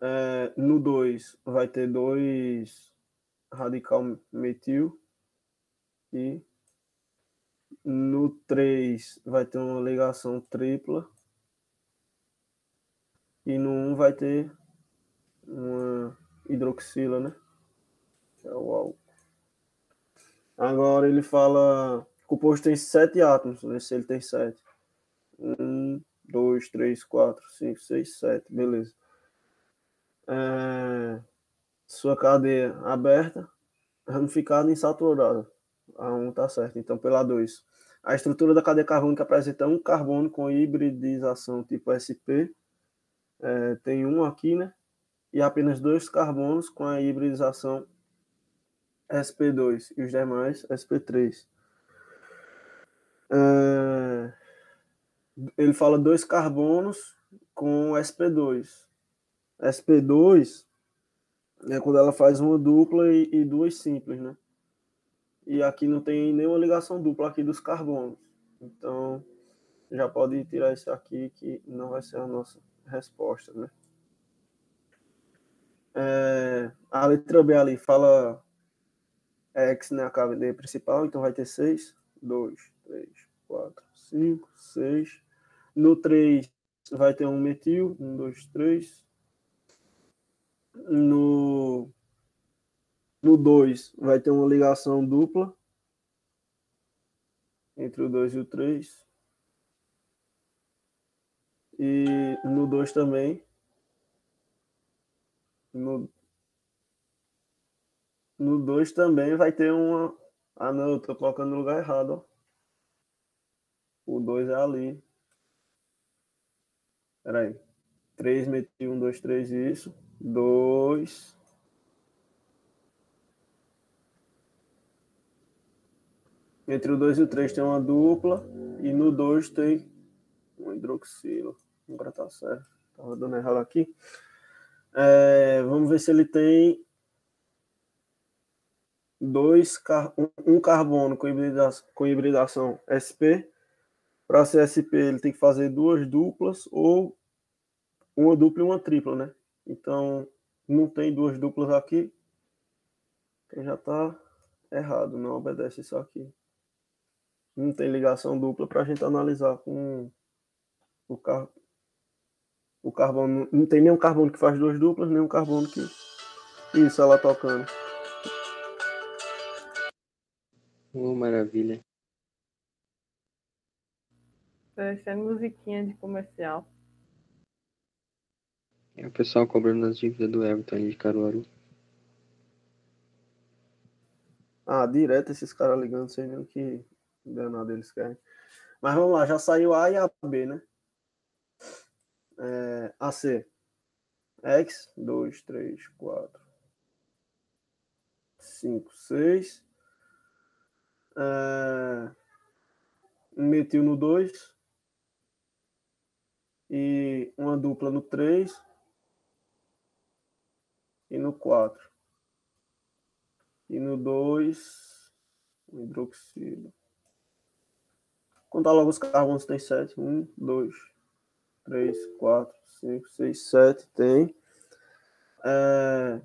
É, no 2 vai ter 2 radical metil. E no 3 vai ter uma ligação tripla. E no 1 vai ter uma hidroxila, né? Que é o álcool. Agora ele fala. O composto tem sete átomos. Ver se ele tem sete. Um, dois, três, quatro, cinco, seis, sete. Beleza. É... Sua cadeia aberta, ramificada e insaturada. A 1 tá certo. Então, pela 2. A estrutura da cadeia carbônica apresenta um carbono com hibridização tipo SP é, tem um aqui, né? E apenas dois carbonos com a hibridização sp2 e os demais sp3. É, ele fala dois carbonos com sp2. Sp2 é quando ela faz uma dupla e, e duas simples, né? E aqui não tem nenhuma ligação dupla aqui dos carbonos. Então, já pode tirar isso aqui que não vai ser a nossa resposta, né? É, a letra B ali fala X, né? A KVD principal, então vai ter 6. 2, 3, 4, 5, 6. No 3 vai ter um metil. 1, 2, 3. No, no 2 vai ter uma ligação dupla entre o 2 e o 3. E no 2 também. No, no 2 também vai ter uma. Ah, não, eu tô colocando no lugar errado, ó. O 2 é ali. Peraí. 3 meti 1, 2, 3, isso. 2. Entre o 2 e o 3 tem uma dupla. E no 2 tem um hidroxilo. Agora tá certo. Tava dando errado aqui. É, vamos ver se ele tem dois um carbono com hibridação, com hibridação SP. Para ser SP, ele tem que fazer duas duplas ou uma dupla e uma tripla, né? Então, não tem duas duplas aqui. Então já está errado, não obedece isso aqui. Não tem ligação dupla para a gente analisar com o, car o carbono. Não tem nenhum carbono que faz duas duplas, nenhum carbono que. Isso, ela tocando. Oh, maravilha. Parecendo musiquinha de comercial. É o pessoal cobrando as dívidas do Everton de Caruaru. Ah, direto esses caras ligando, sem nem o que danado eles querem. Mas vamos lá, já saiu A e a B, né? É, AC. X, 2, 3, 4, 5, 6. É, metil no 2. E uma dupla no 3. E no 4. E no 2, um hidroxilo. Contar logo os carbonos, tem 7. 1, 2, 3, 4, 5, 6, 7. Tem. É,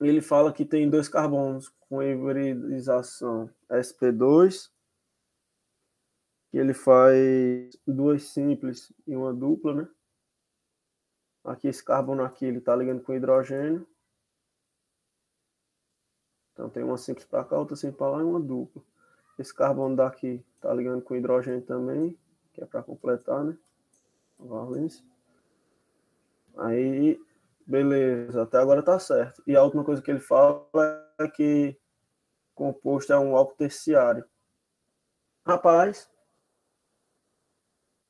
ele fala que tem dois carbonos com hibridização SP2, que ele faz duas simples e uma dupla, né? Aqui esse carbono aqui ele está ligando com hidrogênio. Então tem uma simples para cá, outra simples para lá e uma dupla. Esse carbono daqui está ligando com hidrogênio também, que é para completar, né? Valência. Aí, beleza, até agora tá certo. E a última coisa que ele fala é que composto é um álcool terciário. Rapaz,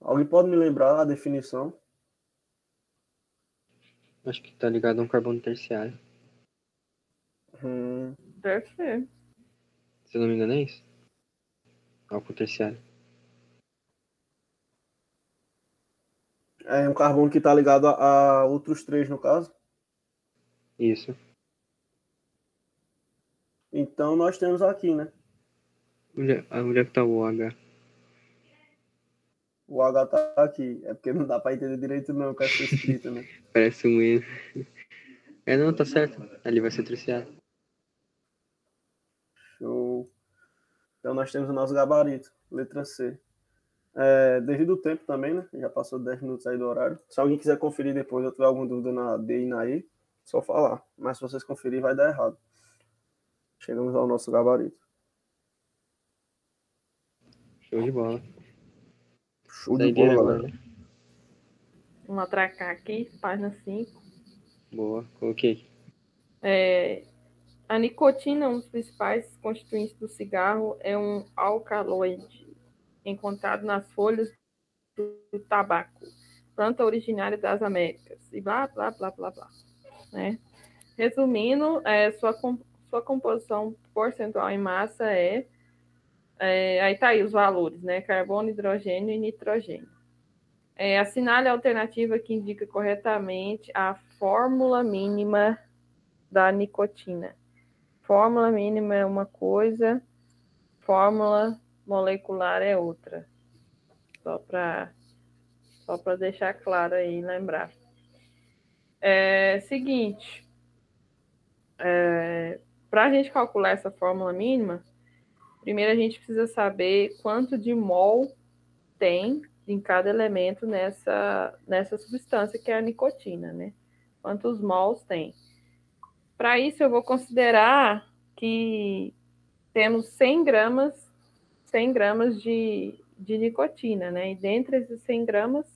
alguém pode me lembrar a definição? Acho que tá ligado a um carbono terciário. Hum, Deve ser. Se eu não me engano, é isso? Álcool terciário. é um carbono que está ligado a, a outros três, no caso. Isso. Então nós temos aqui, né? Onde é, onde é que tá o OH? O H tá aqui. É porque não dá para entender direito não com essa escrita, né? Parece um E. É, não, tá certo. Ali vai ser terciário. Show. Então nós temos o nosso gabarito, letra C. É, devido ao tempo também, né? Já passou 10 minutos aí do horário. Se alguém quiser conferir depois ou tiver alguma dúvida na D e na E, só falar. Mas se vocês conferir, vai dar errado. Chegamos ao nosso gabarito. Show de bola. Show de bola, galera. né? Vamos atracar aqui, página 5. Boa. Coloquei. É, a nicotina, um dos principais constituintes do cigarro, é um alcaloide encontrado nas folhas do, tabaco, planta originária das Américas, e blá, blá, blá, blá, blá. Né? Resumindo, é, sua, sua composição percentual em massa é, é, aí tá aí os valores, né? Carbono, hidrogênio e nitrogênio. É, assinale a alternativa que indica corretamente a fórmula mínima da nicotina. Fórmula mínima é uma coisa, fórmula molecular é outra. Só para só para deixar claro aí, lembrar. É seguinte, é, para a gente calcular essa fórmula mínima, primeiro a gente precisa saber quanto de mol tem em cada elemento nessa, nessa substância que é a nicotina, né? Quantos mols tem. Para isso, eu vou considerar que temos 100 gramas, 100 gramas de, de nicotina, né? E dentre esses 100 gramas,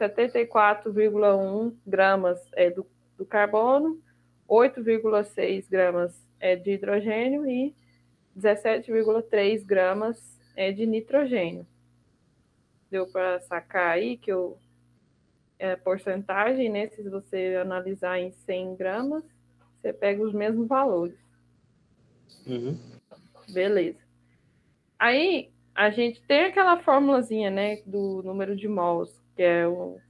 74,1 gramas é do, do carbono, 8,6 gramas é de hidrogênio e 17,3 gramas é de nitrogênio. Deu para sacar aí que o é, porcentagem, né? Se você analisar em 100 gramas, você pega os mesmos valores. Uhum. Beleza. Aí a gente tem aquela formulazinha, né, do número de mols, que é o,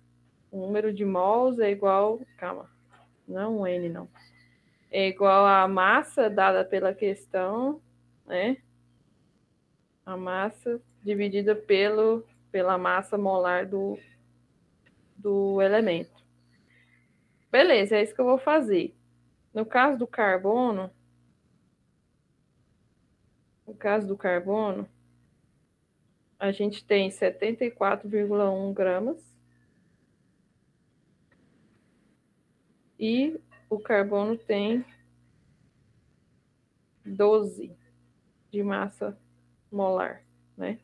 o número de mols é igual, calma, não é um N não, é igual a massa dada pela questão, né, a massa dividida pelo, pela massa molar do, do elemento. Beleza, é isso que eu vou fazer. No caso do carbono, no caso do carbono, a gente tem 74,1 gramas. E o carbono tem 12 de massa molar, né?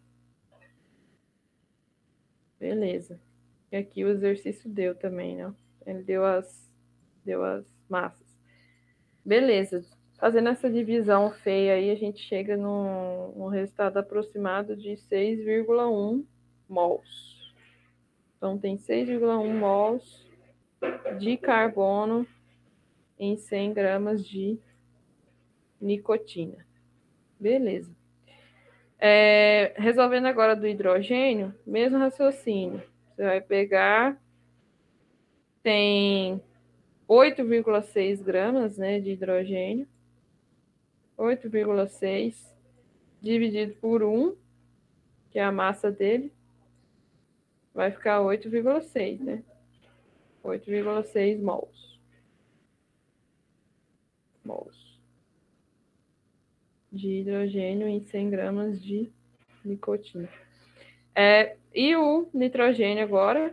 Beleza. E aqui o exercício deu também, né? Ele deu as, deu as massas. Beleza. Fazendo essa divisão feia aí, a gente chega num, num resultado aproximado de 6,1 mols. Então, tem 6,1 mols de carbono em 100 gramas de nicotina. Beleza. É, resolvendo agora do hidrogênio, mesmo raciocínio. Você vai pegar, tem 8,6 gramas né, de hidrogênio, 8,6 dividido por 1, que é a massa dele, vai ficar 8,6, né? 8,6 mols. Mols. De hidrogênio em 100 gramas de nicotina. É, e o nitrogênio agora,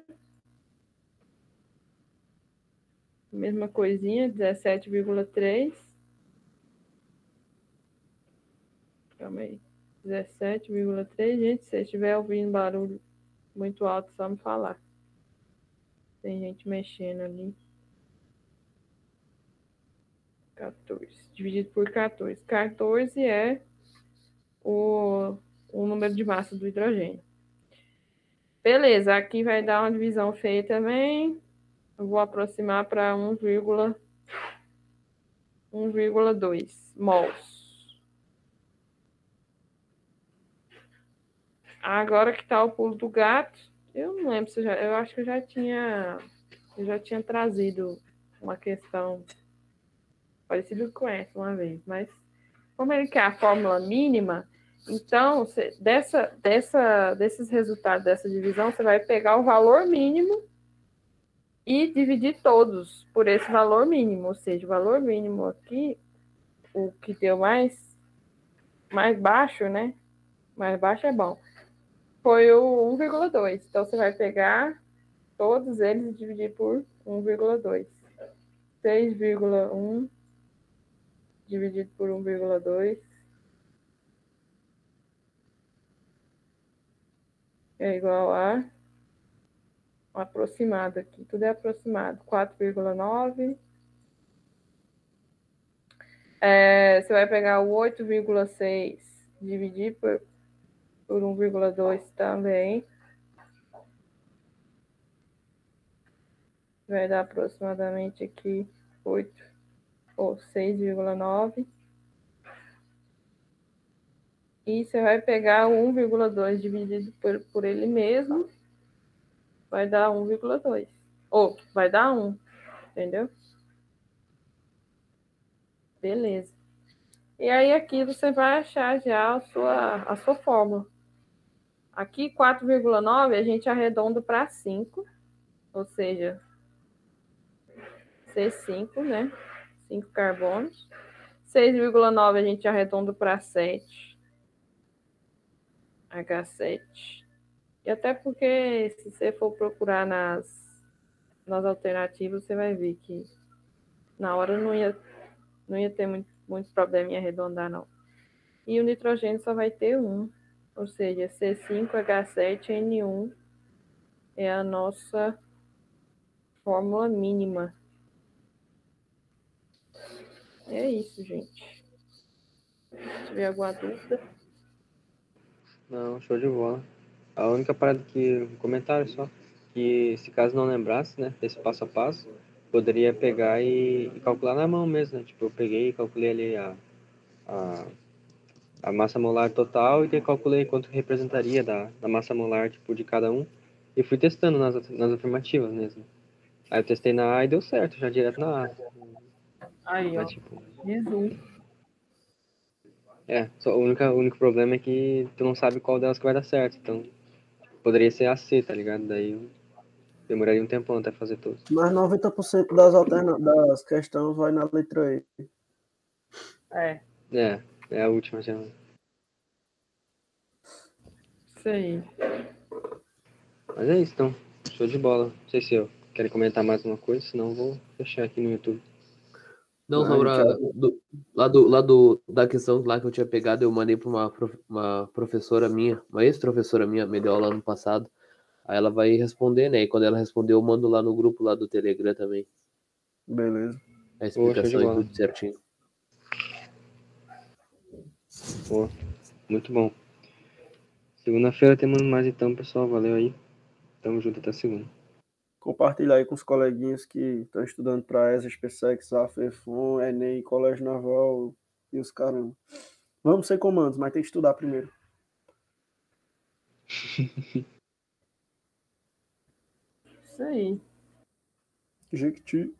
mesma coisinha, 17,3. Calma aí. 17,3. Gente, se estiver ouvindo barulho muito alto, só me falar. Tem gente mexendo ali. 14. Dividido por 14. 14 é o, o número de massa do hidrogênio. Beleza, aqui vai dar uma divisão feia também. Eu vou aproximar para 1,2 mols. Agora que está o pulo do gato, eu não lembro se eu já, eu acho que eu já tinha, eu já tinha trazido uma questão parecida com essa uma vez, mas como ele quer a fórmula mínima, então dessa, dessa, desses resultados dessa divisão, você vai pegar o valor mínimo e dividir todos por esse valor mínimo, ou seja, o valor mínimo aqui, o que deu mais, mais baixo, né? Mais baixo é bom foi o 1,2. Então, você vai pegar todos eles e dividir por 1,2. 6,1 dividido por 1,2 é igual a aproximado aqui, tudo é aproximado, 4,9. É, você vai pegar o 8,6 dividir por por 1,2 também. Vai dar aproximadamente aqui 8 ou 6,9. E você vai pegar o 1,2 dividido por, por ele mesmo, vai dar 1,2. Ou vai dar 1, entendeu? Beleza. E aí aqui você vai achar já a sua, a sua fórmula. Aqui, 4,9 a gente arredonda para 5, ou seja, C5, né? 5 carbonos. 6,9 a gente arredonda para 7. H7. E até porque se você for procurar nas, nas alternativas, você vai ver que na hora não ia, não ia ter muito, muito problema em arredondar, não. E o nitrogênio só vai ter um, ou seja, C5H7N1 é a nossa fórmula mínima. É isso, gente. Se tiver alguma dúvida. Não, show de bola. A única parada que. Um comentário só. Que se caso não lembrasse, né? Esse passo a passo, poderia pegar e, e calcular na mão mesmo, né? Tipo, eu peguei e calculei ali a, a, a massa molar total e calculei quanto representaria da, da massa molar, tipo, de cada um. E fui testando nas, nas afirmativas mesmo. Aí eu testei na A e deu certo, já direto na A. Aí, ó. Mas, tipo, Jesus. é, só, o, único, o único problema é que tu não sabe qual delas que vai dar certo. Então, poderia ser a C, tá ligado? Daí eu demoraria um tempão até fazer todos. Mas 90% das, alterna... das questões vai na letra E. É, É, é a última já. isso aí. Mas é isso, então. Show de bola. Não sei se eu quero comentar mais uma coisa, senão eu vou fechar aqui no YouTube. Não, só pra, então- do, lá, do, lá do, da questão lá que eu tinha pegado, eu mandei para uma, uma professora minha, uma ex-professora minha, me deu aula ano passado. Aí ela vai responder, né? E quando ela responder, eu mando lá no grupo lá do Telegram também. Beleza. A explicação e bola. tudo certinho. Pô, muito bom. Segunda-feira temos mais então, pessoal. Valeu aí. Tamo junto até segunda. Compartilhar aí com os coleguinhas que estão estudando para ESA, SpaceX, AFEFON, Enem, Colégio Naval e os caramba. Vamos ser comandos, mas tem que estudar primeiro. Isso aí. Jequiti.